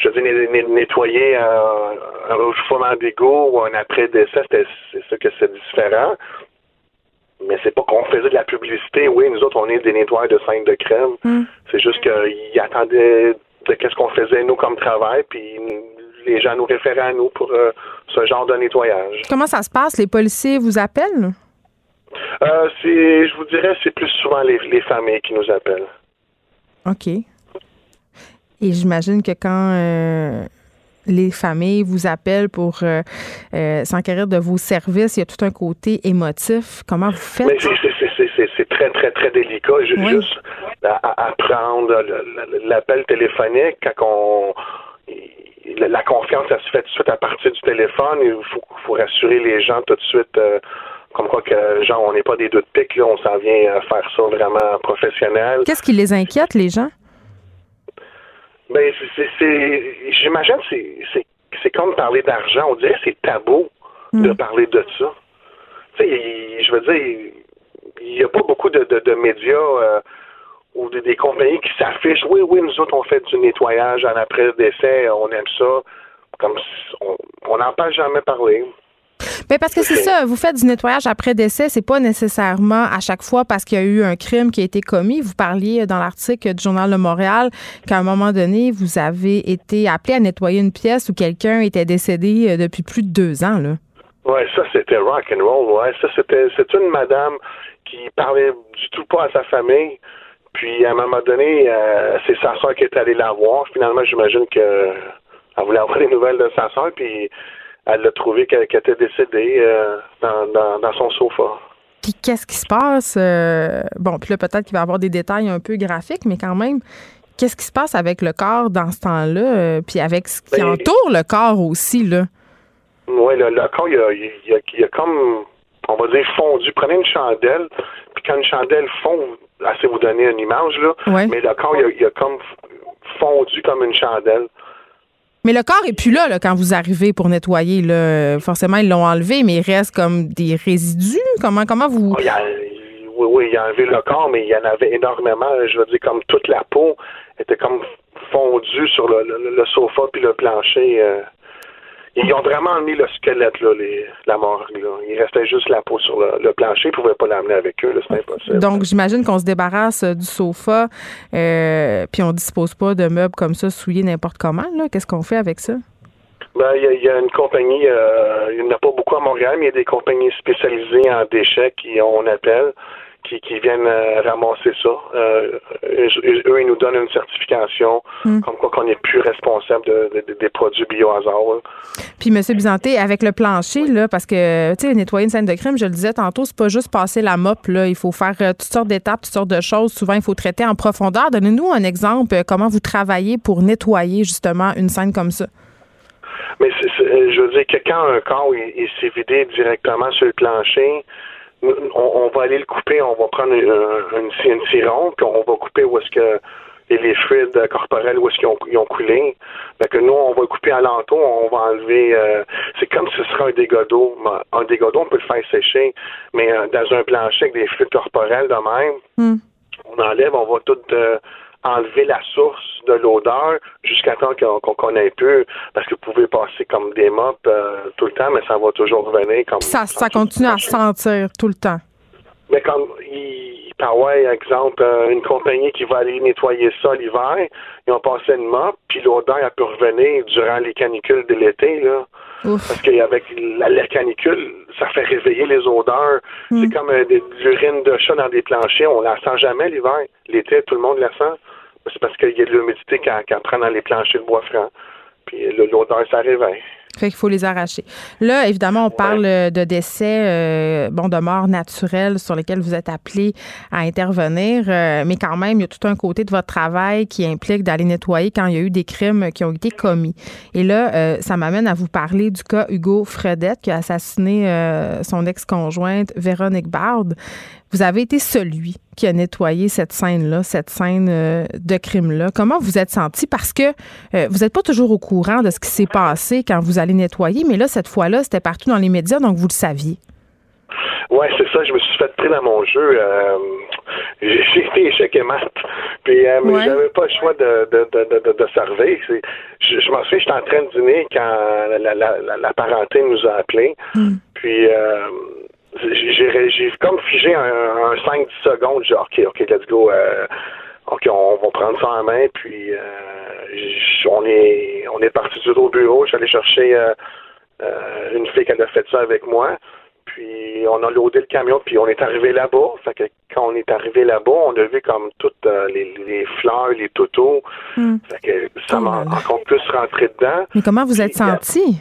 je veux dire, nettoyer un, un d'égout ou un après-décès, c'est ça que c'est différent. Mais c'est pas qu'on faisait de la publicité. Oui, nous autres, on est des nettoyeurs de scènes de crème. Hmm. C'est juste qu'ils attendaient de qu'est-ce qu'on faisait, nous, comme travail, puis les gens nous référaient à nous pour euh, ce genre de nettoyage. Comment ça se passe? Les policiers vous appellent? Euh, je vous dirais, c'est plus souvent les, les familles qui nous appellent. OK. Et j'imagine que quand euh, les familles vous appellent pour euh, euh, s'enquérir de vos services, il y a tout un côté émotif. Comment vous faites? C'est très, très, très délicat. Juste à, prendre l'appel téléphonique quand on la, confiance, ça se fait tout de suite à partir du téléphone. Il faut, rassurer les gens tout de suite. comme quoi que, genre, on n'est pas des doutes piques, là, on s'en vient à faire ça vraiment professionnel. Qu'est-ce qui les inquiète, les gens? Ben, c'est, j'imagine, c'est, c'est, c'est comme parler d'argent. On dirait que c'est tabou de hmm. parler de ça. Tu sais, je veux dire, il n'y a pas beaucoup de, de, médias euh, ou des compagnies qui s'affichent. Oui, oui, nous autres, on fait du nettoyage en après-décès, on aime ça. Comme on n'en parle jamais parler. Bien, parce que c'est ça, vous faites du nettoyage après décès, c'est pas nécessairement à chaque fois parce qu'il y a eu un crime qui a été commis. Vous parliez dans l'article du Journal de Montréal qu'à un moment donné, vous avez été appelé à nettoyer une pièce où quelqu'un était décédé euh, depuis plus de deux ans, là. Ouais, ça c'était rock and roll, ouais. Ça c'était c'est une madame qui parlait du tout pas à sa famille. Puis à un moment donné, euh, c'est sa soeur qui est allée la voir. Finalement, j'imagine que elle voulait avoir des nouvelles de sa soeur, puis elle l'a trouvé qu'elle était décédée euh, dans, son sofa. Puis qu'est-ce qui se passe? Euh, bon, puis là, peut-être qu'il va y avoir des détails un peu graphiques, mais quand même, qu'est-ce qui se passe avec le corps dans ce temps-là? Euh, puis avec ce qui ben, entoure le corps aussi, là? Oui, le, corps, il a, il, a, comme, on va dire, fondu. Prenez une chandelle, puis quand une chandelle fond, assez vous donner une image, là, mais le corps, il a comme fondu comme une chandelle. Mais le corps est plus là, quand vous arrivez pour nettoyer. Là. Forcément, ils l'ont enlevé, mais il reste comme des résidus. Comment, comment vous. oui, oui, il a enlevé le corps, mais il y en avait énormément. Je veux dire, comme toute la peau était comme fondue sur le, sofa puis le plancher. Euh. Ils ont vraiment mis le squelette, là, les, la morgue. Là. Il restait juste la peau sur le, plancher. Ils ne pouvaient pas l'amener avec eux. C'est impossible. Donc, j'imagine qu'on se débarrasse euh, du sofa, euh, puis on dispose pas de meubles comme ça souillés n'importe comment. Qu'est-ce qu'on fait avec ça? Ben, il y, a une compagnie, euh, il n'y en a pas beaucoup à Montréal, mais il y a des compagnies spécialisées en déchets qui on appelle qui, viennent euh, ramasser ça. Euh, eux, ils nous donnent une certification hmm. comme quoi qu'on n'est plus responsable des produits biohazard. Puis, M. Bizanté, avec le plancher, là, parce que, tu sais, nettoyer une scène de crime, je le disais tantôt, c'est pas juste passer la mop, là. Il faut faire euh, toutes sortes d'étapes, toutes sortes de choses. Souvent, il faut traiter en profondeur. Donnez-nous un exemple, comment vous travaillez pour nettoyer, justement, une scène comme ça. Mais je veux dire que quand un corps il s'est vidé directement sur le plancher, on, va aller le couper, on va prendre une, une, une puis on va couper où est-ce que les fluides corporels où est-ce qu'ils ont, coulé. Fait que nous, on va le couper à l'entour, on va enlever euh, c'est comme si ce serait un dégât d'eau. Un dégât d'eau, on peut le faire sécher, mais euh, dans un plancher avec des fluides corporels de même, hmm. on enlève, on va tout euh, enlever la source de l'odeur jusqu'à temps qu'on connaît plus, parce que vous pouvez passer comme des mops euh, tout le temps, mais ça va toujours revenir comme ça. Ça continue à sentir tout le temps. Mais comme il, par ouais, exemple, euh, une compagnie qui va aller nettoyer ça l'hiver, ils ont passé une mop, puis l'odeur a pu revenir durant les canicules de l'été là. Parce qu'avec la, la, canicule, ça fait réveiller les odeurs. Hmm. C'est comme euh, de l'urine de chat dans des planchers. On la sent jamais l'hiver. L'été, tout le monde la sent. C'est parce qu'il y a de l'humidité qu'elle prend dans les planchers de bois franc. Puis l'odeur, ça réveille. Fait qu'il faut les arracher. Là, évidemment, on parle euh, de décès, euh, bon, de mort naturelle sur lesquels vous êtes appelé à intervenir, euh, mais quand même, il y a tout un côté de votre travail qui implique d'aller nettoyer quand il y a eu des crimes qui ont été commis. Et là, ça m'amène à vous parler du cas Hugo Fredette qui a assassiné son ex-conjointe Véronique Bard. Vous avez été celui qui a nettoyé cette scène-là, cette scène euh, de crime-là. Comment vous êtes senti? Parce que euh, vous n'êtes pas toujours au courant de ce qui s'est passé quand vous allez nettoyer, mais là, cette fois-là, c'était partout dans les médias, donc vous le saviez. Oui, c'est ça. Je me suis fait pris dans mon jeu. Euh, [laughs] j'ai été échec et mat. Puis, mais j'avais pas le choix de, de, de, de, servir. Je, je m'en souviens, j'étais en train de dîner quand la, la, la, parenté nous a appelés. Hmm. Puis, j'ai comme figé un, un 5-10 secondes, genre, OK, OK, let's go. Euh, OK, on va prendre ça en main, puis euh, on est on est parti du au bureau. J'allais chercher euh, une fille qui a fait ça avec moi. Puis on a loadé le camion, puis on est arrivé là-bas. Fait que quand on est arrivé là-bas, on a vu comme toutes les, les, fleurs, les totos. Hmm. Fait que ça m'a oh encore plus rentré dedans. Mais comment vous êtes senti?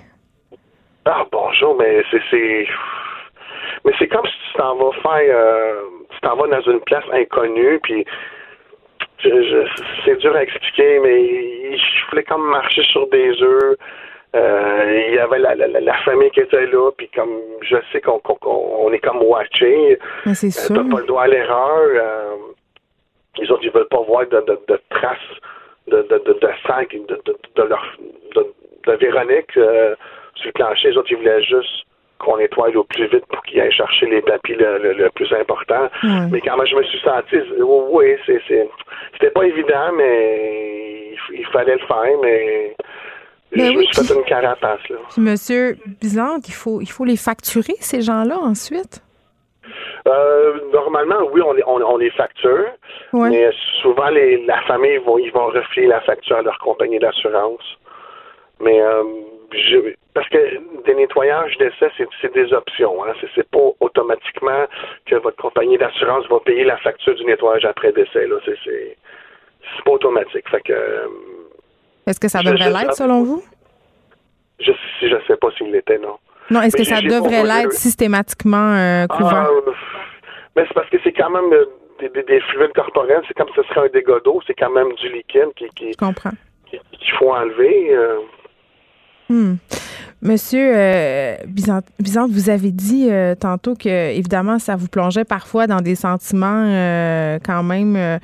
Ah bonjour, mais c'est mais c'est comme si tu t'en vas faire, euh, tu t'en vas dans une place inconnue, puis c'est dur à expliquer, mais je voulais comme marcher sur des œufs. Euh, il y avait la, la, la, famille qui était là, puis comme je sais qu'on on est comme watché. C'est euh, pas le droit à l'erreur. Euh, les autres, ils veulent pas voir de, de, de traces de, de, de, de sang de, de, de, leur, de, Véronique euh, sur le plancher. Les autres, ils voulaient juste nettoie au plus vite pour qu'ils aillent chercher les papiers le, le, plus important. Mais quand même, je me suis senti, oui, c'est, c'était pas évident, mais il, fallait le faire, mais. je me suis fait une carapace. Là. Monsieur Bizante, il faut, il faut les facturer, ces gens-là, ensuite? Euh, normalement, oui, on les, on, les facture, mais souvent, les, la famille, vont, ils vont refiler la facture à leur compagnie d'assurance. Mais euh, je, parce que des nettoyages d'essai, c'est des options. Hein. C'est pas automatiquement que votre compagnie d'assurance va payer la facture du nettoyage après décès. Là, c'est pas automatique. Fait que. Euh, est-ce que ça devrait l'être selon vous? Je je sais pas s'il l'était, non. Non, est-ce que ça devrait l'être systématiquement euh, ah, couvert? mais c'est parce que c'est quand même euh, des, des, fluides corporels, c'est comme si ce serait un dégât d'eau, c'est quand même du liquide qui, faut enlever. Hmm. Monsieur euh, Bizante, vous avez dit euh, tantôt que évidemment ça vous plongeait parfois dans des sentiments euh, quand même. Euh,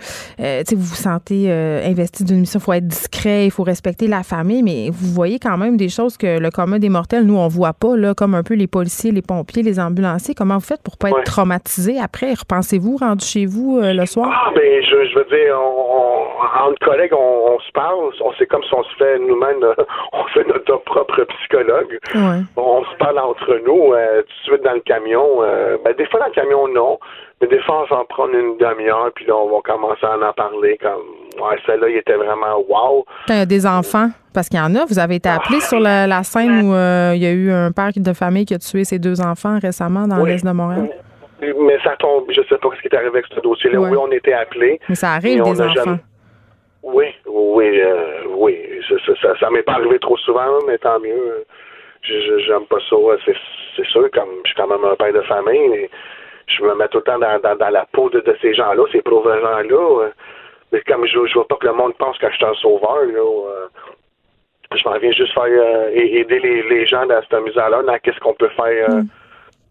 vous vous sentez investi d'une mission, il faut être discret, il faut respecter la famille, mais vous voyez quand même des choses que le commun des mortels, nous on voit pas là, comme un peu les policiers, les pompiers, les ambulanciers. Comment vous faites pour pas être traumatisé après? Repensez-vous rendu chez vous le soir? Ah ben je, je veux dire, on, entre collègues, on, se parle, on sait comme si on se fait nous-mêmes, [laughs] on fait notre propre psychologue. On se parle entre nous euh, tout de suite dans le camion. Euh, ben, des fois, dans le camion, non. Mais des fois, on va en prendre une demi-heure, puis là, on va commencer à en parler comme Ouais, celle-là, il était vraiment wow. Il y a des enfants, parce qu'il y en a. Vous avez été appelé sur la, scène où euh, il y a eu un père de famille qui a tué ses deux enfants récemment dans l'Est de Montréal? Mais ça tombe, je sais pas ce qui est arrivé avec ce dossier-là. Oui, on était appelé. Mais ça arrive des enfants. Oui, oui, oui. Ça, ça, m'est pas arrivé trop souvent, mais tant mieux j'aime pas ça. C'est sûr, comme je suis quand même un père de famille, mais je me mets tout le temps dans, la peau de, ces gens-là, ces pauvres gens-là. Euh. mais comme je, je veux pas que le monde pense que je suis un sauveur, là, euh. je m'en viens juste faire euh, aider les, gens dans cette misère-là, dans qu'est-ce qu'on peut faire. Mm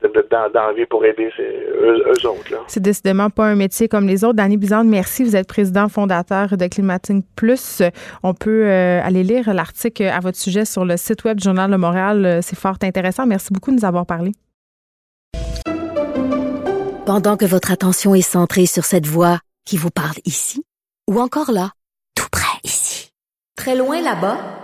d'envie pour aider eux, autres. C'est décidément pas un métier comme les autres. Danny Bizande, merci. Vous êtes président fondateur de Climating Plus. On peut euh, aller lire l'article à votre sujet sur le site web du Journal de Montréal. C'est fort intéressant. Merci beaucoup de nous avoir parlé. Pendant que votre attention est centrée sur cette voix qui vous parle ici, ou encore là, tout près ici, très loin là-bas,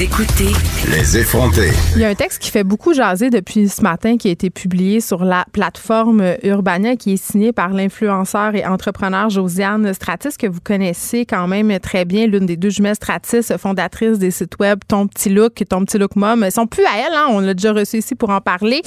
Vous écoutez Les effrontés. Il y a un texte qui fait beaucoup jaser depuis ce matin qui a été publié sur la plateforme Urbania qui est signé par l'influenceur et entrepreneur Josiane Stratis que vous connaissez quand même très bien, l'une des deux jumelles Stratis, fondatrice des sites web Ton Petit Look et Ton Petit Look Mom. Ils sont plus à elle, hein? on l'a déjà reçu ici pour en parler.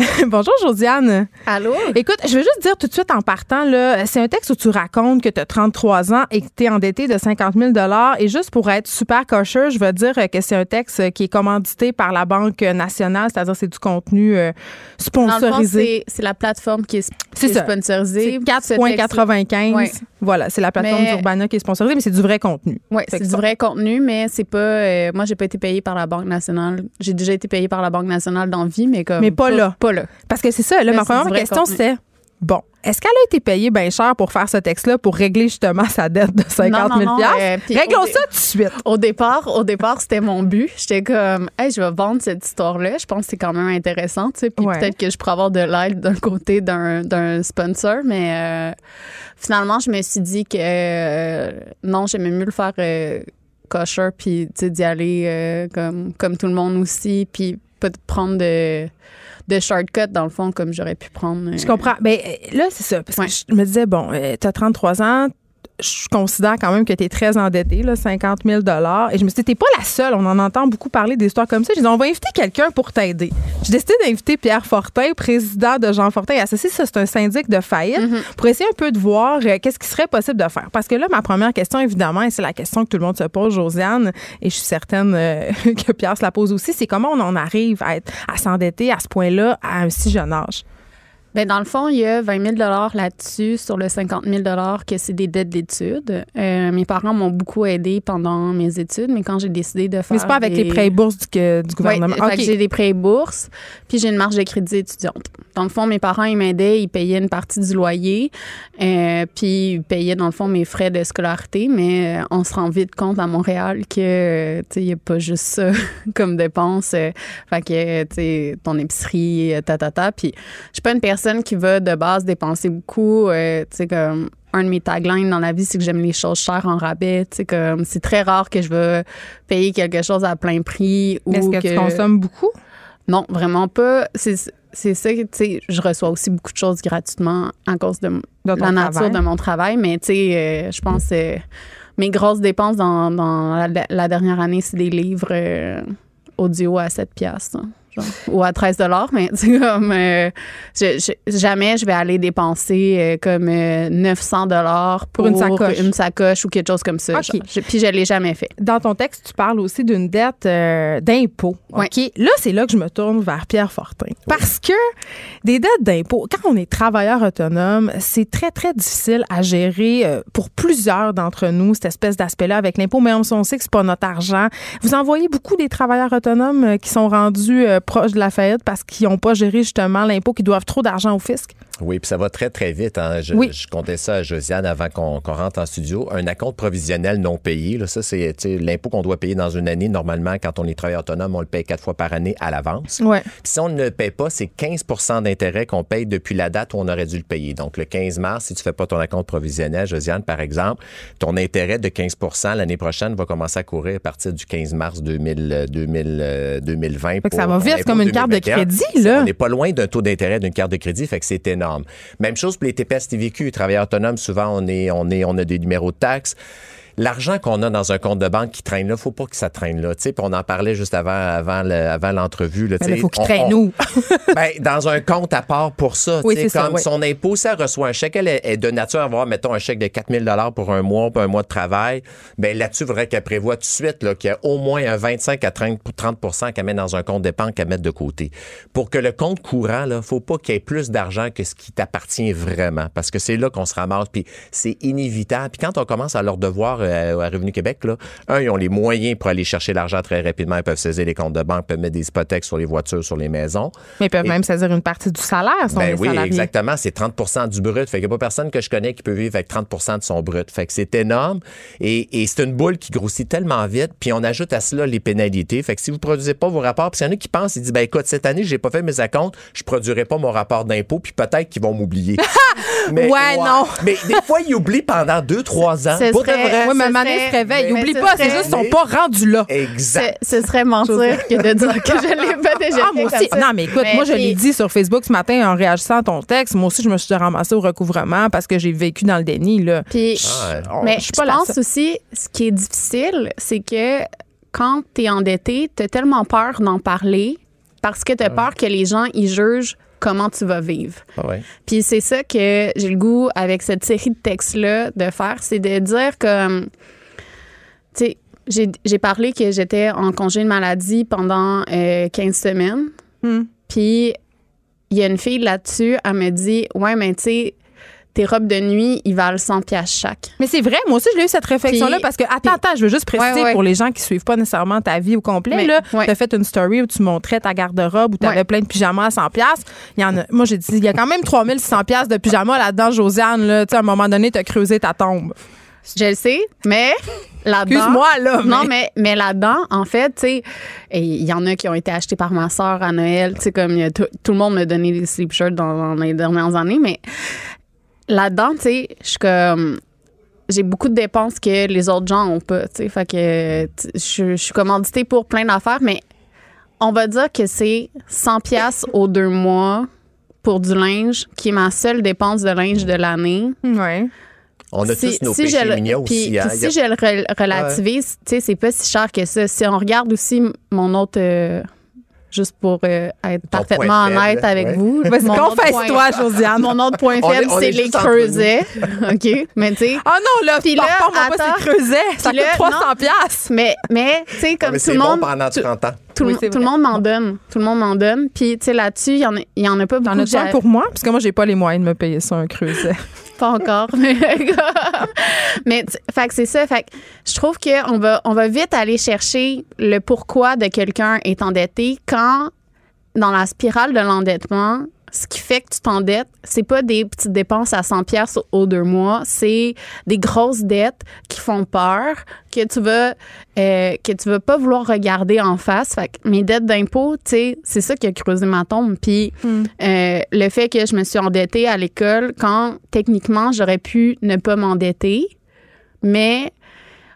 [laughs] Bonjour Josiane. Allô? Écoute, je veux juste dire tout de suite en partant, là, c'est un texte où tu racontes que tu as 33 ans et que tu es endetté de 50 000 Et juste pour être super cocheux, je veux dire que c'est un texte qui est commandité par la Banque nationale, c'est-à-dire c'est du contenu euh, sponsorisé. C'est la plateforme qui est, sponsorisée. C'est 4,95. Voilà, c'est la plateforme d'Urbana qui est sponsorisée, mais c'est du vrai contenu. Oui, c'est du vrai contenu, mais c'est pas. Euh, moi, j'ai pas été payé par la Banque nationale. J'ai déjà été payé par la Banque nationale dans vie, mais comme. Mais pas, là. Pas là. Parce que c'est ça. Là, ma première question, c'est Bon, est-ce qu'elle a été payée bien cher pour faire ce texte-là pour régler justement sa dette de 50 000 euh, Réglons ça tout de suite. Au départ, au départ, c'était mon but. J'étais comme, hey, je vais vendre cette histoire-là. Je pense que c'est quand même intéressant, tu sais. Puis peut-être que je pourrais avoir de l'aide d'un côté d'un sponsor, mais euh, finalement, je me suis dit que euh, non, j'aimais mieux le faire kosher, puis d'y aller comme comme tout le monde aussi, puis pas de prendre de de shortcut, dans le fond, comme j'aurais pu prendre. Je comprends. Mais ben, là, c'est ça. Parce que je me disais, bon, euh, tu as 33 ans, je considère quand même que tu es très endetté, là, 50 000 Et je me suis dit, t'es pas la seule. On en entend beaucoup parler d'histoires comme ça. J'ai dit, on va inviter quelqu'un pour t'aider. J'ai décidé d'inviter Pierre Fortin, président de Jean Fortin et Associé. Ça, c'est un syndic de faillite, mm-hmm. pour essayer un peu de voir euh, qu'est-ce qui serait possible de faire. Parce que là, ma première question, évidemment, et c'est la question que tout le monde se pose, Josiane, et je suis certaine euh, [laughs] que Pierre se la pose aussi, c'est comment on en arrive à, être, à s'endetter à ce point-là à un si jeune âge? Bien, dans le fond, il y a 20 000 là-dessus sur le 50 000 que c'est des dettes d'études. Euh, mes parents m'ont beaucoup aidé pendant mes études, mais quand j'ai décidé de faire. Mais c'est pas avec les prêts et bourses du, du gouvernement. Oui, j'ai des prêts et bourses, puis j'ai une marge de crédit étudiante. Dans le fond, mes parents, ils m'aidaient, ils payaient une partie du loyer, euh, puis ils payaient, dans le fond, mes frais de scolarité, mais euh, on se rend vite compte à Montréal que, tu sais, il n'y a pas juste ça [laughs] comme dépense. fait que, tu sais, ton épicerie, ta, ta, ta. Puis je suis pas une personne qui va de base dépenser beaucoup. Euh, tu sais, comme un de mes taglines dans la vie, c'est que j'aime les choses chères en rabais. Tu sais, comme c'est très rare que je vais payer quelque chose à plein prix. Est-ce que, tu consommes beaucoup? Non, vraiment pas. C'est ça, tu sais, je reçois aussi beaucoup de choses gratuitement à cause de, la nature de mon travail, mais tu sais, euh, je pense que euh, mes grosses dépenses dans, la, dernière année, c'est des livres audio à 7 piastres [laughs] ou à 13 mais [laughs] comme euh, jamais je vais aller dépenser euh, comme 900 euh, dollars pour, une sacoche. une sacoche ou quelque chose comme ça. puis je l'ai jamais fait. Dans ton texte, tu parles aussi d'une dette d'impôt. OK, là c'est là que je me tourne vers Pierre Fortin parce que des dettes d'impôt quand on est travailleur autonome, c'est très très difficile à gérer pour plusieurs d'entre nous cette espèce d'aspect-là avec l'impôt même si on sait que c'est pas notre argent. Vous en voyez beaucoup des travailleurs autonomes qui sont rendus proche de la faillite parce qu'ils n'ont pas géré justement l'impôt, qu'ils doivent trop d'argent au fisc? Oui, puis ça va très, très vite. Hein. Je, je, comptais ça à Josiane avant qu'on rentre en studio. Un acompte provisionnel non payé, là, ça, c'est l'impôt qu'on doit payer dans une année. Normalement, quand on est travailleur autonome, on le paye quatre fois par année à l'avance. Ouais. si on ne le paye pas, c'est 15% d'intérêt qu'on paye depuis la date où on aurait dû le payer. Donc, le 15 mars, si tu fais pas ton acompte provisionnel, Josiane, par exemple, ton intérêt de 15% l'année prochaine va commencer à courir à partir du 15 mars 2000, 2000 2020. ça va vite comme une carte de crédit, là. On n'est pas loin d'un taux d'intérêt d'une carte de crédit, fait que c'est énorme. Même chose pour les TPS TVQ, travailleurs autonomes, souvent on est, on est, on a des numéros de taxes l'argent qu'on a dans un compte de banque qui traîne là, faut pas que ça traîne là. Puis on en parlait juste avant, avant, avant l'entrevue. Il faut qu'il traîne où? [laughs] ben, dans un compte à part pour ça. Oui, comme son impôt, ça reçoit un chèque, elle est de nature à avoir, mettons, un chèque de 4000 pour un mois, pour un mois de travail. Ben, là-dessus, il faudrait qu'elle prévoit tout de suite qu'il y a au moins un 25 à 30, 30 qu'elle met dans un compte d'épargne qu'elle met de côté. Pour que le compte courant, il faut pas qu'il y ait plus d'argent que ce qui t'appartient vraiment. Parce que c'est là qu'on se ramasse. Puis c'est inévitable. Puis quand on commence à leur devoir euh, à Revenu Québec, là, un, ils ont les moyens pour aller chercher l'argent très rapidement. Ils peuvent saisir les comptes de banque, peuvent mettre des hypothèques sur les voitures, sur les maisons. Mais ils peuvent même saisir une partie du salaire, ben oui, exactement. C'est 30% du brut. Fait qu'il n'y a pas personne que je connais qui peut vivre avec 30% de son brut. Fait que c'est énorme. Et, et c'est une boule qui grossit tellement vite. Puis on ajoute à cela les pénalités. Fait que si vous ne produisez pas vos rapports, puis il y en a qui pensent, ils disent, ben écoute, cette année, j'ai pas fait mes comptes, je produirai pas mon rapport d'impôt, puis peut-être qu'ils vont m'oublier. [laughs] mais, ouais, non. mais des fois, ils oublient pendant deux, trois ans. Pour de vrai. Oui, mais se réveille. Oublie pas, c'est juste qu'ils sont pas rendus là. Exact. Ce serait mentir que de dire que je l'ai pas déjà ah, moi aussi. Non, mais écoute, moi, je l'ai dit sur Facebook ce matin en réagissant à ton texte. Moi aussi, je me suis ramassée au recouvrement parce que j'ai vécu dans le déni. Là. Puis, ah, mais je pense aussi, ce qui est difficile, c'est que quand tu es endetté, tu as tellement peur d'en parler parce que tu as ah. peur que les gens y jugent comment tu vas vivre. Ah Puis c'est ça que j'ai le goût avec cette série de textes-là de faire, c'est de dire comme, tu sais, j'ai parlé que j'étais en congé de maladie pendant 15 euh, semaines. Hmm. Puis il y a une fille là-dessus, elle me dit, ouais, mais tu sais, tes robes de nuit, ils valent 100 pièces chaque. Mais c'est vrai, moi aussi, j'ai eu cette réflexion-là parce que, attends, attends, je veux juste préciser pour les gens qui suivent pas nécessairement ta vie au complet, là, tu as fait une story où tu montrais ta garde-robe, où tu avais plein de pyjamas à 100 pièces. Il y en a, moi, j'ai dit, il y a quand même 3600 pièces de pyjamas là-dedans, Josiane, là, tu à un moment donné, tu as creusé ta tombe. Je le sais, mais là-dedans. Excuse-moi, là. Non, mais, mais là-dedans, en fait, tu sais, il y en a qui ont été achetés par ma soeur à Noël. Tu sais, comme tout le monde me donnait des sleep shirts dans, dans les dernières années, mais là-dedans, tu sais, je suis comme j'ai beaucoup de dépenses que les autres gens ont pas, tu sais, fait que je, suis commanditée pour plein d'affaires, mais on va dire que c'est 100 pièces aux deux mois pour du linge, qui est ma seule dépense de linge de l'année. Ouais. On a tous nos péchés mignons aussi. Hein. si je le relativise, tu sais, c'est pas si cher que ça. Si on regarde aussi mon autre... Euh, juste pour euh, être parfaitement honnête avec vous. Confesse-toi, Josiane. Mon autre point faible, c'est les creusets. [laughs] OK? Mais tu sais. Oh non, là, puis là, attends, pas ces creusets. Ça coûte 300 piastres. Mais, mais tu sais, comme tout le monde. Bon pendant 30 ans. Tout, le monde m'en donne. Tout le monde m'en donne. Puis, tu sais, là-dessus, il y, en a, y en a pas beaucoup. T'en as pour moi? Parce que moi, j'ai pas les moyens de me payer ça, un creuset. [laughs] pas encore. [laughs] mais, mais fait que c'est ça. Je trouve qu'on on va vite aller chercher le pourquoi de quelqu'un est endetté quand, dans la spirale de l'endettement, ce qui fait que tu t'endettes, c'est pas des petites dépenses à 100 pièces au deux mois, c'est des grosses dettes qui font peur, que tu vas euh, que tu vas pas vouloir regarder en face. Fait que mes dettes d'impôt, tu sais, c'est ça qui a creusé ma tombe. Puis hmm. euh, le fait que je me suis endettée à l'école quand techniquement j'aurais pu ne pas m'endetter, mais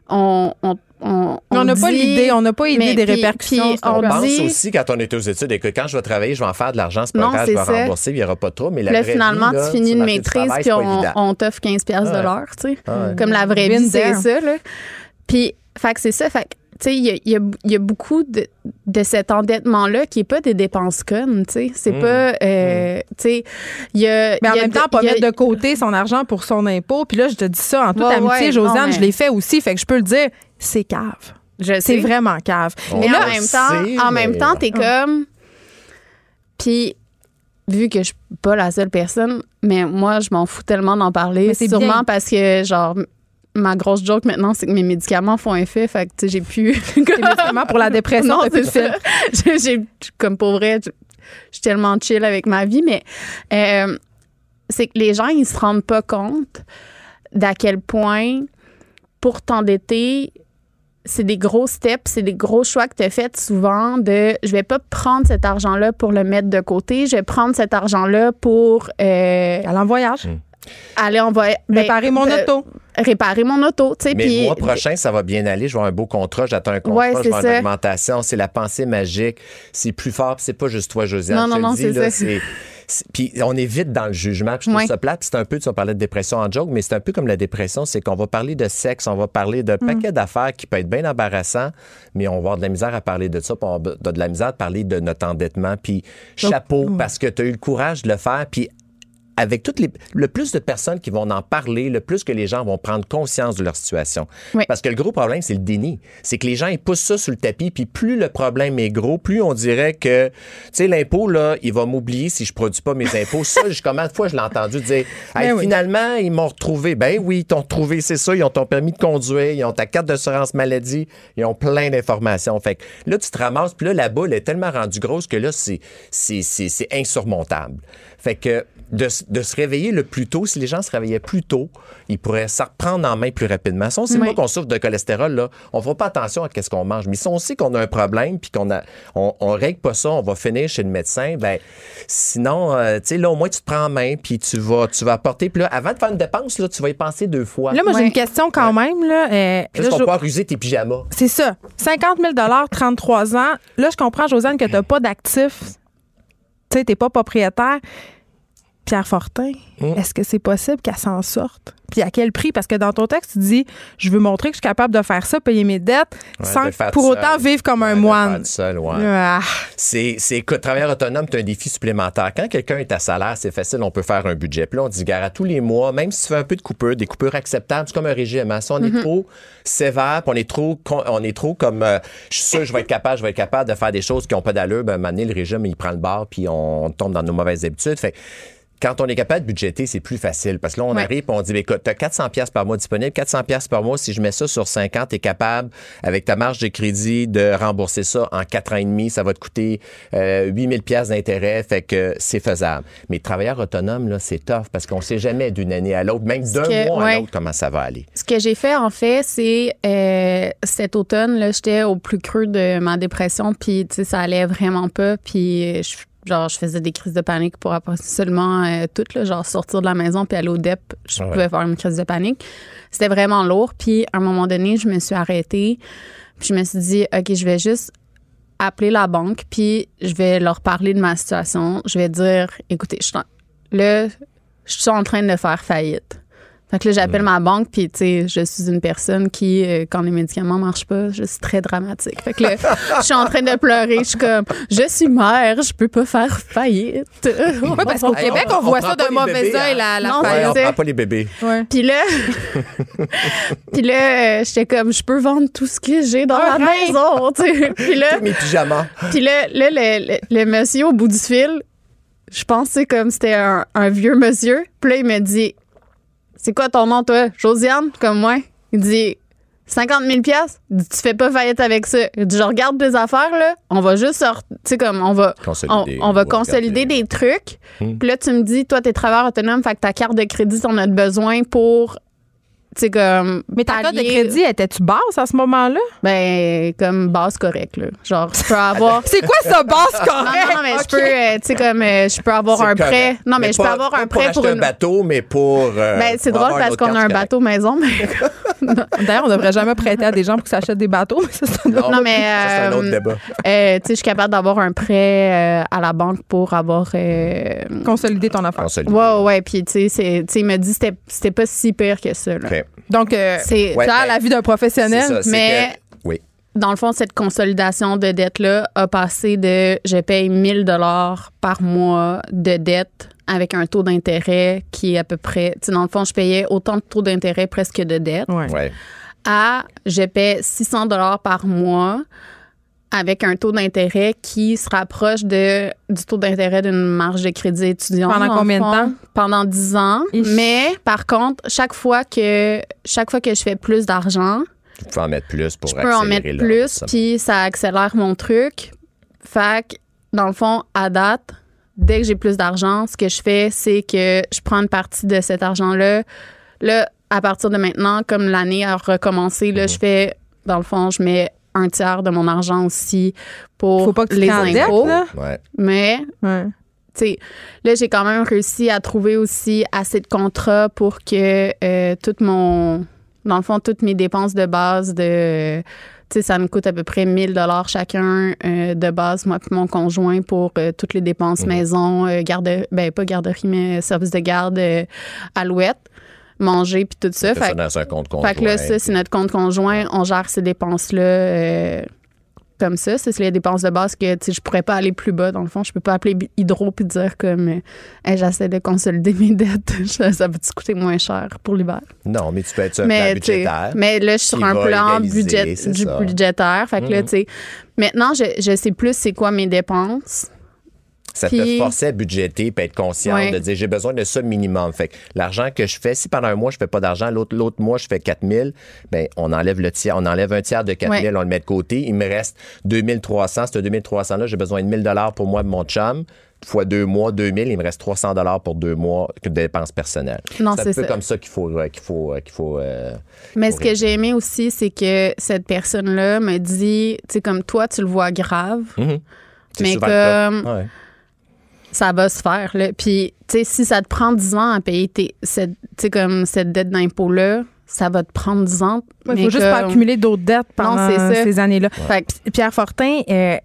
on, on on n'a pas l'idée, on n'a pas idée des répercussions. on, pense aussi quand on est aux études et que quand je vais travailler, je vais en faire de l'argent, c'est pas grave, je vais rembourser, il n'y aura pas trop. Mais la là, finalement, tu finis une maîtrise puis on, t'offre 15 pièces de l'heure, tu sais. Comme la vraie vie, c'est ça. Là. Puis, fait que c'est ça. Fait il y, y a, beaucoup de, de cet endettement-là qui n'est pas des dépenses connes, tu sais. C'est mmh. pas, euh, mmh. tu sais, il y a... Mais en même temps, pas mettre de côté son argent pour son impôt. Puis là, je te dis ça en toute amitié, Josiane, je l'ai fait aussi, fait que je peux le dire c'est cave. C'est vraiment cave. Mais en même temps, en même temps, t'es comme. Puis, vu que je suis pas la seule personne, mais moi, je m'en fous tellement d'en parler. C'est sûrement parce que, genre, ma grosse joke maintenant, c'est que mes médicaments font effet. Fait que, j'ai pu. [laughs] médicaments pour la dépression, [laughs] j'ai, comme pour vrai, je suis tellement chill avec ma vie, mais euh, c'est que les gens, ils se rendent pas compte d'à quel point, pour t'endetter, c'est des gros steps, c'est des gros choix que tu as fait souvent de je vais pas prendre cet argent-là pour le mettre de côté, je vais prendre cet argent-là pour euh, aller en voyage. Hmm. Aller en voyage. Ben, réparer mon euh, auto. Réparer mon auto, tu sais. Mais le mois prochain, ça va bien aller. Je vais avoir un beau contrat, j'attends un contrat, je vais avoir une augmentation. C'est la pensée magique. C'est plus fort, c'est pas juste toi, Josiane. Non, non, non, c'est ça. Puis on est vite dans le jugement. Puis je trouve ça plate. C'est un peu, tu vas parler de dépression en joke, mais c'est un peu comme la dépression, c'est qu'on va parler de sexe, on va parler de mm. paquet d'affaires qui peut être bien embarrassant, mais on va avoir de la misère à parler de ça, puis on va de la misère à parler de notre endettement. Puis chapeau, parce que tu as eu le courage de le faire, puis avec toutes les, le plus de personnes qui vont en parler, le plus que les gens vont prendre conscience de leur situation. Parce que le gros problème, c'est le déni. C'est que les gens, ils poussent ça sur le tapis, puis plus le problème est gros, plus on dirait que, tu sais, l'impôt, là, il va m'oublier si je produis pas mes impôts. ça, combien de fois je l'ai entendu dire, [laughs] ben finalement, ils m'ont retrouvé. Ben oui, ils t'ont retrouvé, c'est ça, ils ont ton permis de conduire, ils ont ta carte d'assurance maladie, ils ont plein d'informations. Fait que là, tu te ramasses, puis là, la boule est tellement rendue grosse que là, c'est insurmontable. Fait que de, se réveiller le plus tôt. Si les gens se réveillaient plus tôt, ils pourraient s'en reprendre en main plus rapidement. Si on sait pas qu'on souffre de cholestérol, là, on ne fera pas attention à ce qu'on mange. Mais si on sait qu'on a un problème puis qu'on a, on, règle pas ça, on va finir chez le médecin, ben sinon, euh, tu sais, là, au moins, tu te prends en main puis tu vas, tu vas apporter. Puis là, avant de faire une dépense, là, tu vas y penser deux fois. Là, moi, j'ai une question quand même. Là, euh, Est-ce qu'on peut ruser tes pyjamas? C'est ça. 50 000 33 ans. Là, je comprends, Josiane, que tu n'as pas d'actifs. Tu n'es pas propriétaire. Pierre Fortin, hmm. est-ce que c'est possible qu'elle s'en sorte? Puis à quel prix? Parce que dans ton texte, tu dis je veux montrer que je suis capable de faire ça, payer mes dettes, sans pour autant vivre comme un moine. Seul, ah. C'est, c'est que travailleur autonome, as un défi supplémentaire. Quand quelqu'un est à salaire, c'est facile, on peut faire un budget. Puis là, on dit, gare, à tous les mois, même si tu fais un peu de coupure, des coupures acceptables, c'est comme un régime. Hein. Si on est mm-hmm. trop sévère, puis on est trop, on est trop comme, euh, je suis sûr, je vais être capable, je vais être capable de faire des choses qui n'ont pas d'allure, ben, à un le régime, il prend le bar, puis on tombe dans nos mauvaises habitudes. Fait quand on est capable de budgéter, c'est plus facile parce que là, on arrive et on dit, écoute, tu as 400 pièces par mois disponible, 400 pièces par mois, si je mets ça sur 50, tu es capable, avec ta marge de crédit, de rembourser ça en 4 ans et demi. Ça va te coûter euh, 8000 pièces d'intérêt, fait que c'est faisable. Mais travailleur autonome, là, c'est tough parce qu'on sait jamais d'une année à l'autre, même d'un mois à l'autre, comment ça va aller. Ce que j'ai fait, en fait, c'est euh, cet automne, là, j'étais au plus creux de ma dépression, puis, tu sais, ça allait vraiment pas, puis je genre je faisais des crises de panique pour après seulement euh, tout genre sortir de la maison puis aller au DEP je pouvais faire une crise de panique. C'était vraiment lourd puis à un moment donné je me suis arrêtée puis je me suis dit ok je vais juste appeler la banque puis je vais leur parler de ma situation. Je vais dire écoutez je là je suis en train de faire faillite Fait que là, j'appelle mm. ma banque, puis tu sais, je suis une personne qui, euh, quand les médicaments marchent pas, je suis très dramatique. Fait que là, je suis en train de pleurer. Je suis comme, je suis mère, je peux pas faire faillite. [laughs] oui, parce qu'au Québec, on, voit ça d'un mauvais œil, hein. la, la non, faillite. on prend pas les bébés. Puis là, [laughs] puis là, euh, j'étais comme, je peux vendre tout ce que j'ai dans la maison, [laughs] tu sais. Puis là, mes pyjamas. Puis là, là le, le, monsieur au bout du fil, je pensais comme c'était un, un vieux monsieur. Puis là, il me dit, c'est quoi ton nom, toi? Josiane, comme moi. Il dit 50 000 pièces tu fais pas faillite avec ça. Il dit, je regarde tes affaires, là. On va juste sortir, tu sais, comme, on va consolider, on, va consolider des trucs. Hmm. Puis là, tu me dis, toi, t'es travailleur autonome, fait que ta carte de crédit, t'en as besoin pour comme. Mais ta carte de crédit, étais-tu basse à ce moment-là? Ben, comme base correcte, là. Genre, je peux avoir. [laughs] c'est quoi ça, base correcte? Non, non, mais je peux, euh, tu sais, comme, euh, je peux avoir un prêt. Non, mais, je peux avoir un prêt pour. pour un bateau, mais pour. Euh, ben, c'est drôle parce qu'on a un bateau maison, mais. [laughs] [laughs] [laughs] D'ailleurs, on devrait jamais prêter à des gens pour qu'ils s'achètent des bateaux, mais ça, c'est non, mais. c'est un autre débat. tu sais, je suis capable d'avoir un prêt à la banque pour avoir. Consolider ton affaire. Ouais, ouais. Puis, tu sais, il m'a dit que c'était pas si pire que ça, là. Donc, euh, c'est la vie d'un professionnel, mais. oui. Dans le fond, cette consolidation de dette-là a passé de je paye 1000 dollars par mois de dette avec un taux d'intérêt qui est à peu près. Dans le fond, je payais autant de taux d'intérêt presque de dette. Ouais. À je paie 600 dollars par mois avec un taux d'intérêt qui se rapproche de, du taux d'intérêt d'une marge de crédit étudiant. Pendant combien de temps? Pendant 10 ans. Mais par contre, chaque fois que chaque fois que je fais plus d'argent, tu peux en mettre plus pour je peux en mettre plus, puis ça accélère mon truc. Fait que, dans le fond, à date, dès que j'ai plus d'argent, ce que je fais, c'est que je prends une partie de cet argent-là. Là, à partir de maintenant, comme l'année a recommencé, là, je mhm. fais, dans le fond, je mets un tiers de mon argent aussi pour Faut pas que les impôts. Mais sais, là, j'ai quand même réussi à trouver aussi assez de contrats pour que euh, tout mon, dans le fond, toutes mes dépenses de base de, tu sais, ça me coûte à peu près 1000 dollars chacun euh, de base, moi puis mon conjoint pour euh, toutes les dépenses mhm. maison, garde, ben pas garderie, mais service de garde, alouette manger puis tout ça. Fait, ça un compte conjoint. Fait que là, ça, c'est notre compte conjoint. On gère ces dépenses-là euh, comme ça. C'est les dépenses de base que je pourrais pas aller plus bas. Dans le fond, je peux pas appeler Hydro puis dire comme euh, j'essaie de consolider mes dettes. [laughs] ça va te coûter moins cher pour l'hiver? Non, mais tu peux être sur un plan budgétaire. Mais là, je suis sur un plan budget, du budgétaire. Fait que là, tu sais, maintenant, je, je sais plus c'est quoi mes dépenses. Ça te forçait à budgéter et être conscient de dire j'ai besoin de ça minimum. Fait que l'argent que je fais, si pendant un mois je fais pas d'argent, l'autre l'autre mois je fais 4000, ben on enlève le tiers, on enlève un tiers de 4000, on le met de côté, il me reste 2300, ce 2300 là, j'ai besoin de 1000 dollars pour moi de mon chum. Fois deux mois, 2000, il me reste 300 dollars pour deux mois de dépenses personnelles. Non, c'est un peu comme ça qu'il faut qu'il faut qu'il faut. Euh, Mais ce que j'ai aimé aussi, c'est que cette personne-là me dit, tu sais, comme toi, tu le vois grave, mm-hmm. mais comme ça va se faire. Là. Puis, tu sais, si ça te prend 10 ans à payer tes, cette, comme cette dette d'impôt-là, ça va te prendre 10 ans. Il faut juste pas accumuler d'autres dettes pendant ces années-là. Pierre Fortin, euh,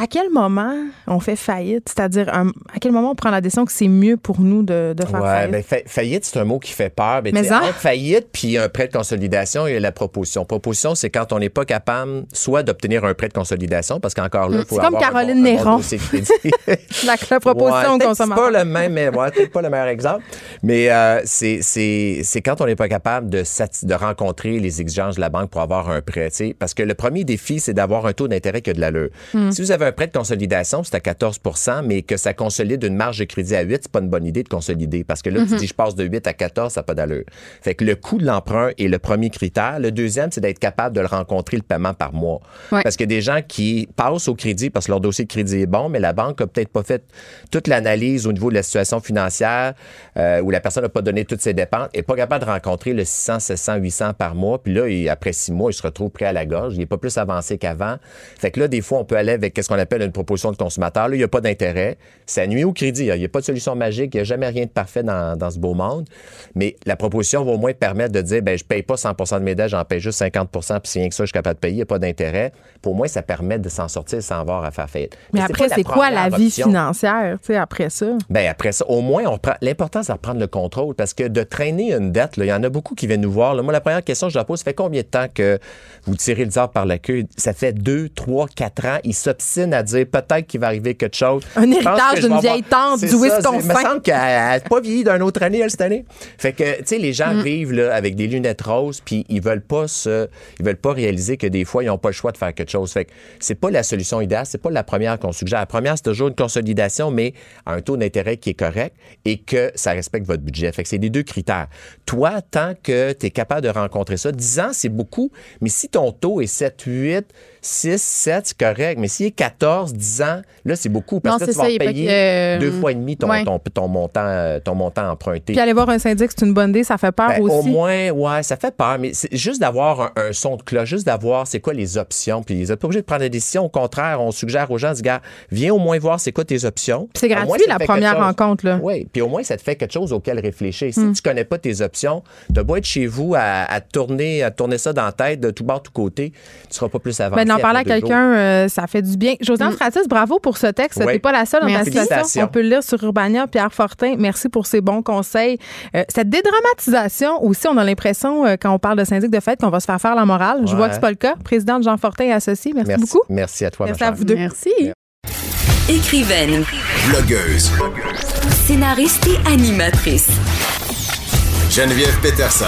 à quel moment on fait faillite? C'est-à-dire, à quel moment on prend la décision que c'est mieux pour nous de, de faire ouais, faillite? Ben, faillite, c'est un mot qui fait peur. Mais, mais entre faillite puis un prêt de consolidation, il y a la proposition. Proposition, c'est quand on n'est pas capable soit d'obtenir un prêt de consolidation, parce qu'encore là, il faut C'est comme Caroline Néron. [laughs] la, la, proposition ouais, C'est pas le même, mais ouais, pas le meilleur exemple. Mais euh, c'est quand on n'est pas capable de, de rencontrer les exigences de la banque pour avoir un prêt. Parce que le premier défi, c'est d'avoir un taux d'intérêt qui a de l'allure. Hmm. Si vous avez un prêt de consolidation, c'est à 14 mais que ça consolide une marge de crédit à 8, c'est pas une bonne idée de consolider parce que là, tu mhm. dis je passe de 8 à 14, ça n'a pas d'allure. Fait que le coût de l'emprunt est le premier critère. Le deuxième, c'est d'être capable de le rencontrer le paiement par mois. Parce que des gens qui passent au crédit parce que leur dossier de crédit est bon, mais la banque a peut-être pas fait toute l'analyse au niveau de la situation financière euh, où la personne n'a pas donné toutes ses dépenses, et pas capable de rencontrer le 600, 700, 800 par mois. Puis là, après six mois, il se retrouve prêt à la gorge. Il n'est pas plus avancé qu'avant. Fait que là, des fois, on peut aller avec ce qu'on qu'on appelle une proposition de consommateur. Là, il n'y a pas d'intérêt. Ça nuit au crédit. Il n'y a pas de solution magique. Il n'y a jamais rien de parfait dans, dans, ce beau monde. Mais la proposition va au moins permettre de dire, ben je paye pas 100% de mes dettes, j'en paye juste 50% puis si rien que ça, je suis capable de payer, il n'y a pas d'intérêt. Pour moi, ça permet de s'en sortir sans avoir à faire faillite. Mais, après, c'est quoi la vie financière, tu sais, après ça? Ben après ça, au moins, on prend. L'important, c'est de prendre le contrôle parce que de traîner une dette, il y en a beaucoup qui viennent nous voir. Moi, la première question que je leur pose, ça fait combien de temps que vous tirez le diable par la queue? Ça fait deux, trois, quatre ans. Ils s'obstinent à dire peut-être qu'il va arriver quelque chose. Un héritage d'une vieille tante du Wisconsin. Il me semble qu'elle n'a pas vieilli d'une autre année, elle, cette année. Fait que, tu sais, les gens mm. vivent là, avec des lunettes roses, puis ils veulent pas se, ils veulent pas réaliser que des fois, ils n'ont pas le choix de faire quelque chose. Fait que c'est pas la solution idéale, c'est pas la première qu'on suggère. La première, c'est toujours une consolidation, mais à un taux d'intérêt qui est correct et que ça respecte votre budget. Fait que c'est les deux critères. Toi, tant que tu es capable de rencontrer ça, 10 ans, c'est beaucoup, mais si ton taux est 7, 8, 6, 7, c'est correct. Mais s'il est 14, 10 ans, là, c'est beaucoup parce que tu vas payer euh, deux fois et demi ton, ton, montant, euh, ton montant emprunté. Puis aller voir un syndic, c'est une bonne idée, ça fait peur ben, aussi. Au moins, ouais, ça fait peur. Mais c'est juste d'avoir un, son de cloche, juste d'avoir c'est quoi les options. Puis vous n'êtes pas obligé de prendre des décisions. Au contraire, on suggère aux gens, dis, gars, viens au moins voir c'est quoi tes options. c'est gratuit la première rencontre. Là. Oui, puis au moins, ça te fait quelque chose auquel réfléchir. Si hmm. tu connais pas tes options, tu beau être chez vous à, tourner, à tourner ça dans la tête de tout bord, tout côté, tu seras pas plus avancé. Ben, d'en parler à quelqu'un, euh, ça fait du bien. Josiane mm. Francis, bravo pour ce texte. Tu T'es pas la seule dans ta situation. On peut le lire sur Urbania. Pierre Fortin, merci pour ces bons conseils. Euh, cette dédramatisation aussi, on a l'impression, euh, quand on parle de syndic de fête, qu'on va se faire faire la morale. Je vois que c'est pas le cas. Président Jean Fortin et associé, merci, beaucoup. Merci à toi, Merci à vous deux. Merci. Écrivaine. Blogueuse. Scénariste et animatrice. Geneviève Peterson.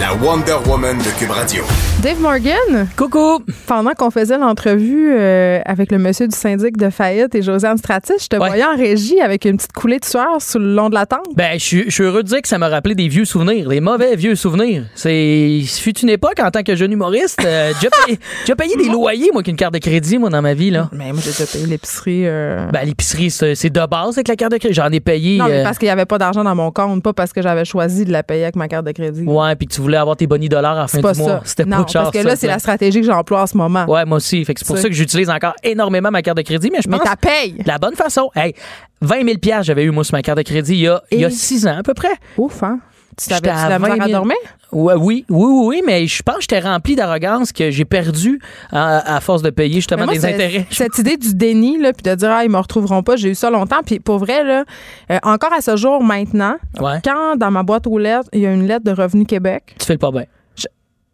La Wonder Woman de Cube Radio. Dave Morgan? Coucou. Pendant qu'on faisait l'entrevue euh, avec le monsieur du syndic de faillite et Josiane Stratis, je te voyais en régie avec une petite coulée de sueur sur le long de la tente. Ben, je suis heureux de dire que ça m'a rappelé des vieux souvenirs, des mauvais vieux souvenirs. C'est fut une époque en tant que jeune humoriste, euh, [laughs] j'ai payé, des loyers moi qu'une carte de crédit moi dans ma vie là. Mais moi j'ai déjà payé l'épicerie. Euh. Ben l'épicerie c'est de base avec la carte de crédit. J'en ai payé. Non mais parce qu'il y avait pas d'argent dans mon compte, pas parce que j'avais choisi de la payer avec ma carte de crédit. Ouais, puis que tu voulais avoir tes bonnies dollars à la fin du mois. C'était pas parce que là c'est la stratégie que j'emploie en ce moment. Ouais, moi aussi. Fait que c'est pour ça que j'utilise encore énormément ma carte de crédit, mais je pense. Mais paye. La bonne façon. Hey, 20 000 j'avais eu moi sur ma carte de crédit il y a, il y a six ans à peu près. Ouf, hein? Tu t'avais dormir? Ouais, oui, oui, oui, oui, mais je pense que j'étais rempli d'arrogance que j'ai perdu à, force de payer justement des intérêts. Cette idée du déni, là, puis de dire, ah, ils me retrouveront pas, j'ai eu ça longtemps. Puis pour vrai, là, euh, encore à ce jour maintenant, quand dans ma boîte aux lettres, il y a une lettre de Revenu Québec. Tu fais le pas bien.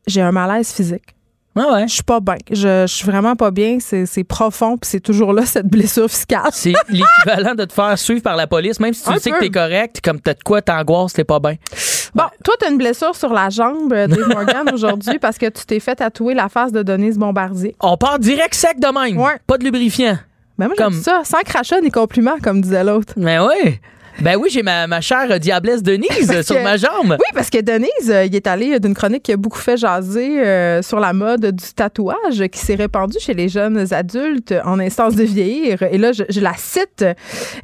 J'ai un malaise physique. Ah ouais? Je suis pas bien. Je, je, suis vraiment pas bien. C'est profond, puis c'est toujours là, [laughs] cette blessure fiscale. C'est l'équivalent de te faire suivre par la police, même si tu sais que t'es correct, comme t'as de quoi t'angoisses, t'es pas bien. Bon, toi, t'as une blessure sur la jambe, euh, Dave [laughs] Morgan, aujourd'hui, parce que tu t'es fait tatouer la face de Denise Bombardier. On part direct sec de même. Ouais. Pas de lubrifiant. Ben moi, comme... ça, sans crachat ni compliment, comme disait l'autre. Mais oui. Ben oui, j'ai ma, ma chère diablesse Denise sur ma jambe. Oui, parce que Denise, euh, il est allé d'une chronique qui a beaucoup fait jaser euh, sur la mode du tatouage qui s'est répandue chez les jeunes adultes en instance de vieillir. Et là, je, la cite.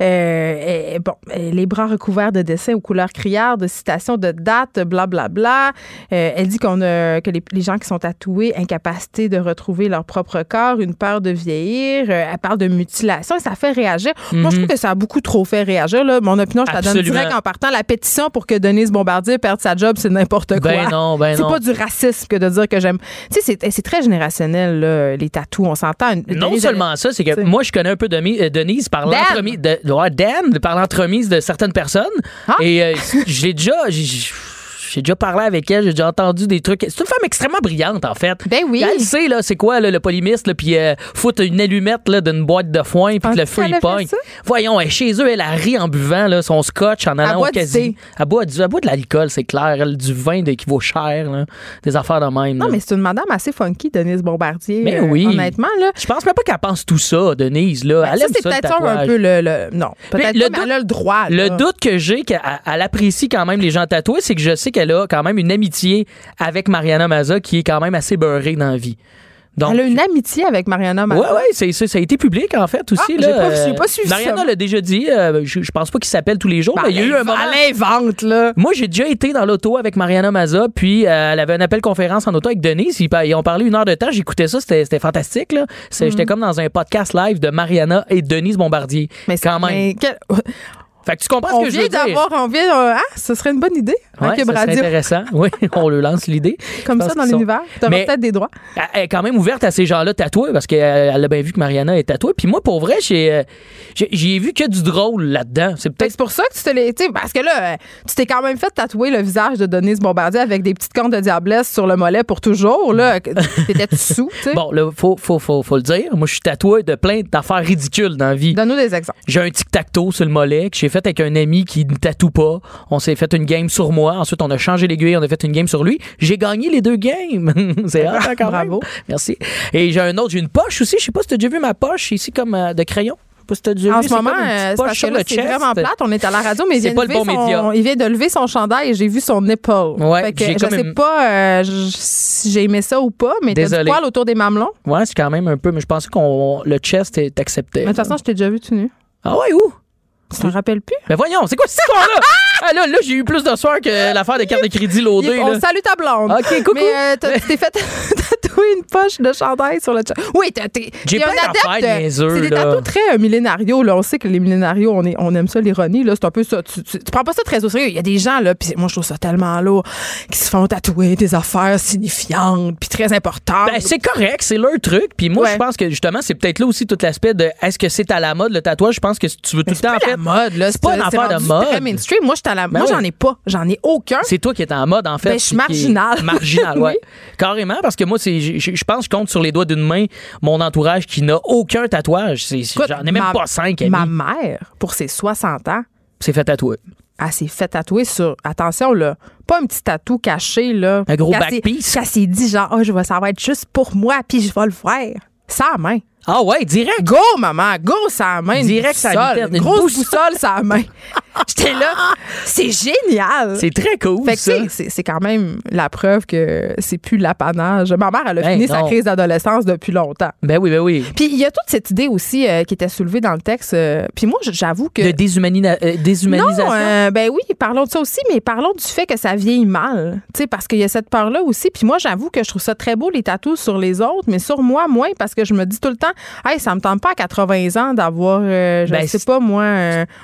Euh, bon, les bras recouverts de dessins aux couleurs criardes, de citations de dates, blablabla. Bla, bla. elle dit qu'on a, que les, gens qui sont tatoués, incapacité de retrouver leur propre corps, une peur de vieillir. elle parle de mutilation et ça fait réagir. Moi, je mhm. trouve que ça a beaucoup trop fait réagir. Là. Mon opinion, je la donne direct en partant. La pétition pour que Denise Bombardier perde sa job, c'est n'importe quoi. Ben non, ben c'est pas du racisme que de dire que j'aime. Tu sais, c'est très générationnel, les tatous. On s'entend. Non seulement ça, c'est que moi, je connais un peu euh, Denise par l'entremise de, Dan, par l'entremise de certaines personnes. Ah! Et euh, [laughs] j'ai déjà. J'ai déjà parlé avec elle, j'ai déjà entendu des trucs. C'est une femme extrêmement brillante, en fait. Ben oui. Elle sait, là, c'est quoi, le polymiste, puis euh, foutre une allumette là, d'une boîte de foin, puis le feu, il pogne. Voyons, elle, chez eux, elle a ri en buvant là, son scotch en allant au casino. Elle boit, du, elle boit de l'alcool, c'est clair. Elle, du vin qui vaut cher, là, des affaires de même. Non, mais c'est une madame assez funky, Denise Bombardier. Mais ben oui. honnêtement, là. Je pense même pas qu'elle pense tout ça, Denise. Là. Ben, ça, c'est peut-être un peu le. non, peut-être elle a le droit. Le doute que j'ai qu'elle apprécie quand même les gens tatoués, c'est que je sais qu'elle a quand même une amitié avec Mariana Maza qui est quand même assez beurrée dans la vie. elle a une amitié avec Mariana Oui, oui, ça a été public, en fait, aussi. Ah, j'ai pas, suivi Mariana l'a déjà dit. Euh, je, pense pas qu'il s'appelle tous les jours, mais il y a eu un moment. Elle invente, là. Moi, j'ai déjà été dans l'auto avec Mariana Maza, puis euh, elle avait un appel conférence en auto avec Denise. Ils, ont parlé une heure de temps. J'écoutais ça, c'était fantastique, là. J'étais mm. comme dans un podcast live de Mariana et Denise Bombardier. Mais quand même. Fait que tu comprends ce que je veux dire. On vient d'avoir, ah, ce serait une bonne idée. Ouais, c'est intéressant. Oui, [laughs] on le lance l'idée. Comme ça, dans l'univers. Tu auras peut-être des droits. Elle est quand même ouverte à ces gens-là tatoués parce qu'elle a bien vu que Mariana est tatouée. Puis moi, pour vrai, j'ai euh, j'ai vu que du drôle là-dedans. C'est peut-être pour ça que tu te l'es. Parce que là, tu t'es quand même fait tatouer le visage de Denise Bombardier avec des petites cornes de diablesse sur le mollet pour toujours. Là, [laughs] t'étais sous. Bon, là, faut, faut, faut, faut, le dire. Moi, je suis tatoué de plein d'affaires ridicules dans la vie. Donne-nous des exemples. J'ai un tic-tac-toe sur le mollet que j'ai fait avec un ami qui ne tatoue pas. On s'est fait une game sur moi. Ensuite, on a changé l'aiguille, on a fait une game sur lui. J'ai gagné les deux games. [laughs] C'est Bravo. Merci. Et j'ai un autre, j'ai une poche aussi. Je sais pas si tu as déjà vu ma poche ici comme euh, de crayon. en ce moment, euh, c'est vraiment plate. On est à la radio, mais il vient, de lever son, il vient de lever son chandail et j'ai vu son épaule. Ouais, je sais pas euh, si j'ai aimé ça ou pas, mais t'as du poil autour des mamelons? Ouais, c'est quand même un peu, mais je pensais que le chest est accepté. Mais de toute façon, je t'ai déjà vu tout nu. Ah ouais, où? Tu t'en rappelles plus? Mais voyons, c'est quoi cette histoire-là? ah, là, là j'ai eu plus de soir que l'affaire des cartes de crédit loadées. On salue ta blonde. OK, coucou. Mais euh, tu t'es fait [laughs] tatouer une poche de chandail sur le chat. Oui, t'es J'ai pas adepte. C'est des tatous très euh, millénarios. Là. On sait que les millénarios, on, est, on aime ça, l'ironie. C'est un peu ça. Tu, tu, prends pas ça très au sérieux. Il y a des gens, là, puis moi, je trouve ça tellement lourd, qui se font tatouer des affaires signifiantes puis très importantes. Ben, c'est correct, c'est leur truc. Puis moi, je pense que justement, c'est peut-être là aussi tout l'aspect de est-ce que c'est à la mode le tatouage? Je pense que tu veux tout le temps, en fait. Mode, là. C'est pas une affaire de mode. très mainstream. Moi, la... Ben moi j'en ai pas. J'en ai aucun. C'est toi qui es en mode, en fait. Ben, je suis marginal. Marginal, [laughs] ouais. [laughs] Carrément, parce que moi, je pense que je compte sur les doigts d'une main mon entourage qui n'a aucun tatouage. J'en ai même pas cinq amis. Ma mère, pour ses 60 ans, s'est fait tatouer. Elle s'est fait tatouer sur, attention là, pas un petit tatou caché là. Un gros backpiece. Elle s'est dit genre, oh, je vais, ça va être juste pour moi, puis je vais le faire. Ça main. Ah ouais, direct. Go, maman, go, ça main. Direct, ça Une grosse boussole, ça main. [laughs] J'étais là. C'est génial. C'est très cool. Fait que c'est quand même la preuve que c'est plus l'apanage. Ma mère, elle a ben fini sa crise d'adolescence depuis longtemps. Ben oui, ben oui. Puis il y a toute cette idée aussi euh, qui était soulevée dans le texte. Euh, puis moi, j'avoue que. De euh, déshumanisation? Non, ben oui, parlons de ça aussi, mais parlons du fait que ça vieillit mal. Tu sais, parce qu'il y a cette peur-là aussi. Puis moi, j'avoue que je trouve ça très beau, les tatous sur les autres, mais sur moi, moins, parce que je me dis tout le temps, Hey, ça me tente pas à 80 ans d'avoir, euh, je ben, sais pas moi,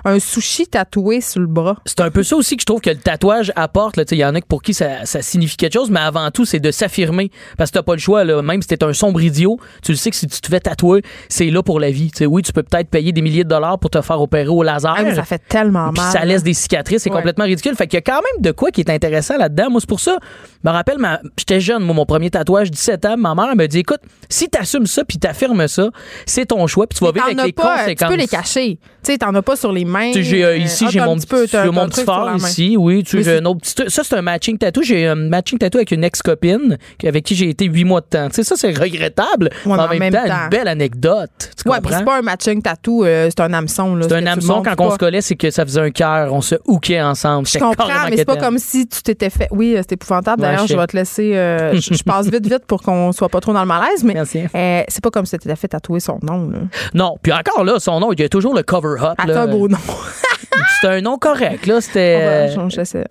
un, sushi tatoué sur le bras. C'est un peu ça aussi que je trouve que le tatouage apporte. Il y en a pour qui ça, signifie quelque chose, mais avant tout, c'est de s'affirmer. Parce que t'as pas le choix. Là. Même si t'es un sombre idiot, tu le sais que si tu te fais tatouer, c'est là pour la vie. oui, tu peux peut-être payer des milliers de dollars pour te faire opérer au laser. Ah ça fait tellement mal. ça laisse des cicatrices. C'est complètement ridicule. Fait qu'il y a quand même de quoi qui est intéressant là-dedans. Moi, c'est pour ça. Je me rappelle, j'étais jeune, moi, mon premier tatouage, 17 ans. Ma mère me dit écoute, si t'assumes ça puis t'affirmes ça, c'est ton choix, puis tu vas vivre avec les pas, conséquences. Tu peux les cacher. Tu sais, t'en as pas sur les mains. J'ai, euh, ici, j'ai mon, petit, mon petit phare ici. Oui, tu j'ai un autre petit. Ça, c'est un matching tattoo. J'ai un matching tattoo avec une ex-copine avec qui j'ai été huit mois de temps. Tu sais, ça, c'est regrettable. mais en même, temps, une belle anecdote. Tu ouais, c'est pas un matching tattoo, euh, c'est un hameçon. C'est un hameçon. Quand on se collait, c'est que ça faisait un cœur. On se hookait ensemble. Je comprends, mais c'est pas comme si tu t'étais fait. Oui, c'est épouvantable. D'ailleurs, je vais te laisser. Euh, je passe vite, vite pour qu'on soit pas trop dans le malaise, mais c'est pas comme si tu t'étais fait tatouer son nom. Non, puis encore là, son nom, il y a toujours le cover up. C'est un beau nom. [laughs] c'est un nom correct, là. C'était.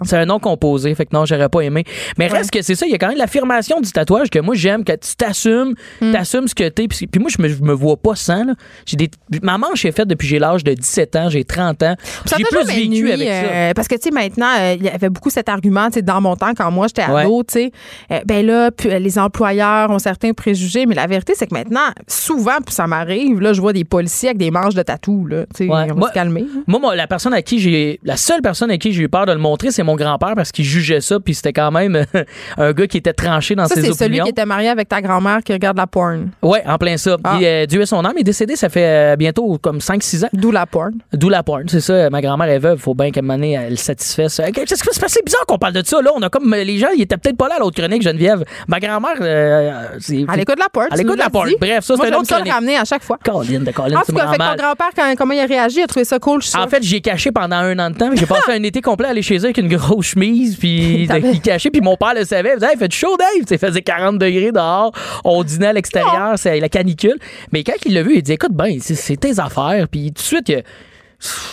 C'est un nom composé, fait que non, j'aurais pas aimé. Mais reste que c'est ça, il y a quand même l'affirmation du tatouage que moi j'aime, que tu t'assumes, hmm. t'assumes ce que t'es. Puis, puis moi, je me, me vois pas sans, là. J'ai des... Ma manche est faite depuis j'ai l'âge de 17 ans, j'ai 30 ans. J'ai plus vécu avec ça. Euh, parce que, tu sais, maintenant, euh, il y avait beaucoup cet argument, tu sais, dans mon temps, quand moi j'étais ado, tu sais, euh, ben là, les employeurs ont certains préjugés, mais la vérité, c'est que maintenant, souvent, puis ça m'arrive, là, je vois des policiers avec des manches de tatou, là. Tu on va se calmer. Moi, la personne à qui j'ai. La seule personne à qui j'ai eu peur de le montrer, c'est mon grand-père parce qu'il jugeait ça, puis c'était quand même [laughs] un gars qui était tranché dans ses opinions. c'est celui qui était marié avec ta grand-mère qui regarde la porn. Ouais, en plein ça. Ah. Euh, Dieu est son âme, il est décédé, ça fait euh, bientôt comme 5-6 ans. D'où la porn. D'où la porn, c'est ça. Ma grand-mère est veuve, faut bien qu'elle m'en elle satisfasse. C'est passé bizarre qu'on parle de ça, là. On a comme. Les gens, ils étaient peut-être pas là à l'autre chronique, Geneviève. Ma grand-mère. Euh, elle écoute la porn. Elle écoute la porn. Bref, ça, c'est un autre chronique. ramener à chaque fois. Colline de Colline, En tout cas, fait ton grand-père, comment il a réagi? Réagi? A trouvé ça cool, je En fait, j'ai caché pendant un an de temps. J'ai passé [laughs] un été complet à aller chez eux avec une grosse chemise, puis [laughs] il caché. Puis mon père le savait. Il disait, hey, fait chaud, Dave? Il faisait 40 degrés dehors. On dînait à l'extérieur. C'est la canicule. Mais quand il l'a vu, il dit, écoute, ben, c'est tes affaires. Puis tout de suite, il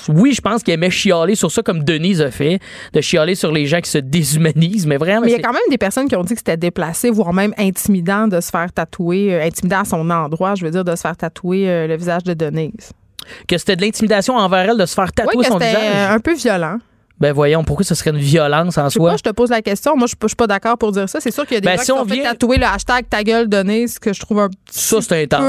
oui, je pense qu'il aimait chialer sur ça comme Denise a fait, de chialer sur les gens qui se déshumanisent, mais vraiment. Mais il y a quand même des personnes qui ont dit que c'était déplacé, voire même intimidant de se faire tatouer, euh, intimidant à son endroit, je veux dire, de se faire tatouer euh, le visage de Denise. Que c'était de l'intimidation envers elle de se faire tatouer son visage. un peu violent. Ben voyons, pourquoi ce serait une violence en soi? je te pose la question. Moi, je suis pas d'accord pour dire ça. C'est sûr qu'il y a des ben, gens qui ont fait tatouer le hashtag ta gueule donnée, ce que je trouve un Ça, c'est intense.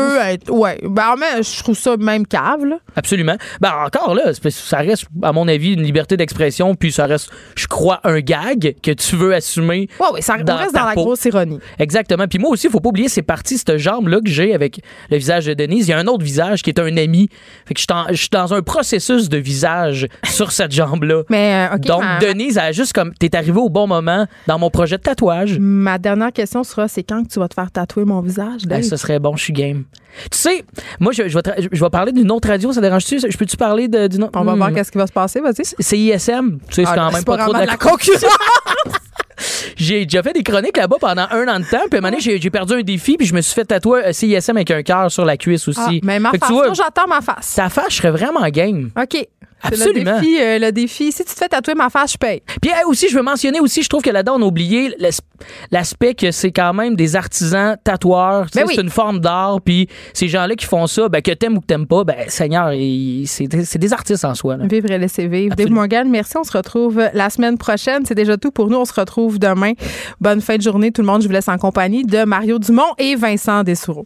Peu, ouais. Ben, mais je trouve ça même cave, là. Absolument. Ben, encore là, ça reste, à mon avis, une liberté d'expression, puis ça reste, je crois, un gag que tu veux assumer. Ouais, oui, ça reste dans la grosse ironie. Exactement. Puis moi aussi, il faut pas oublier ces parties, cette jambe-là que j'ai avec le visage de Denise. Il y a un autre visage qui est un ami. Fait que je suis dans un processus de visage sur cette [laughs] jambe-là. Mais, euh. Donc, Denise, a juste comme, t'es arrivé au bon moment dans mon projet de tatouage. Ma dernière question sera, c'est quand que tu vas te faire tatouer mon visage, ben, ce serait bon, je suis game. Tu sais, moi, je, je, vais, je vais parler d'une autre radio, ça dérange-tu? Je peux-tu parler d'une autre? On va voir hmm. qu'est-ce qui va se passer, vas-y. C'est ISM. Tu sais, c'est ah, quand même pas, trop de la, concurrence. [laughs] j'ai déjà fait des chroniques là-bas pendant un an de temps. Puis à un moment donné, j'ai perdu un défi, puis je me suis fait tatouer CISM avec un cœur sur la cuisse aussi. Ah, mais ma face, j'attends ma face. Ta face, je serais vraiment game. OK. Absolument. Le défi, euh, le défi, si tu te fais tatouer ma face, je paye. Puis aussi, je veux mentionner aussi, je trouve que là-dedans, on a oublié l'aspect que c'est quand même des artisans tatoueurs. Ben c'est une forme d'art. Puis ces gens-là qui font ça, ben, que t'aimes ou que t'aimes pas, ben, Seigneur, c'est des artistes en soi. Vivre et laisser vivre. Dave Morgan, merci. On se retrouve la semaine prochaine. C'est déjà tout pour nous. On se retrouve demain. Bonne fin de journée, tout le monde. Je vous laisse en compagnie de Mario Dumont et Vincent Dessoureau.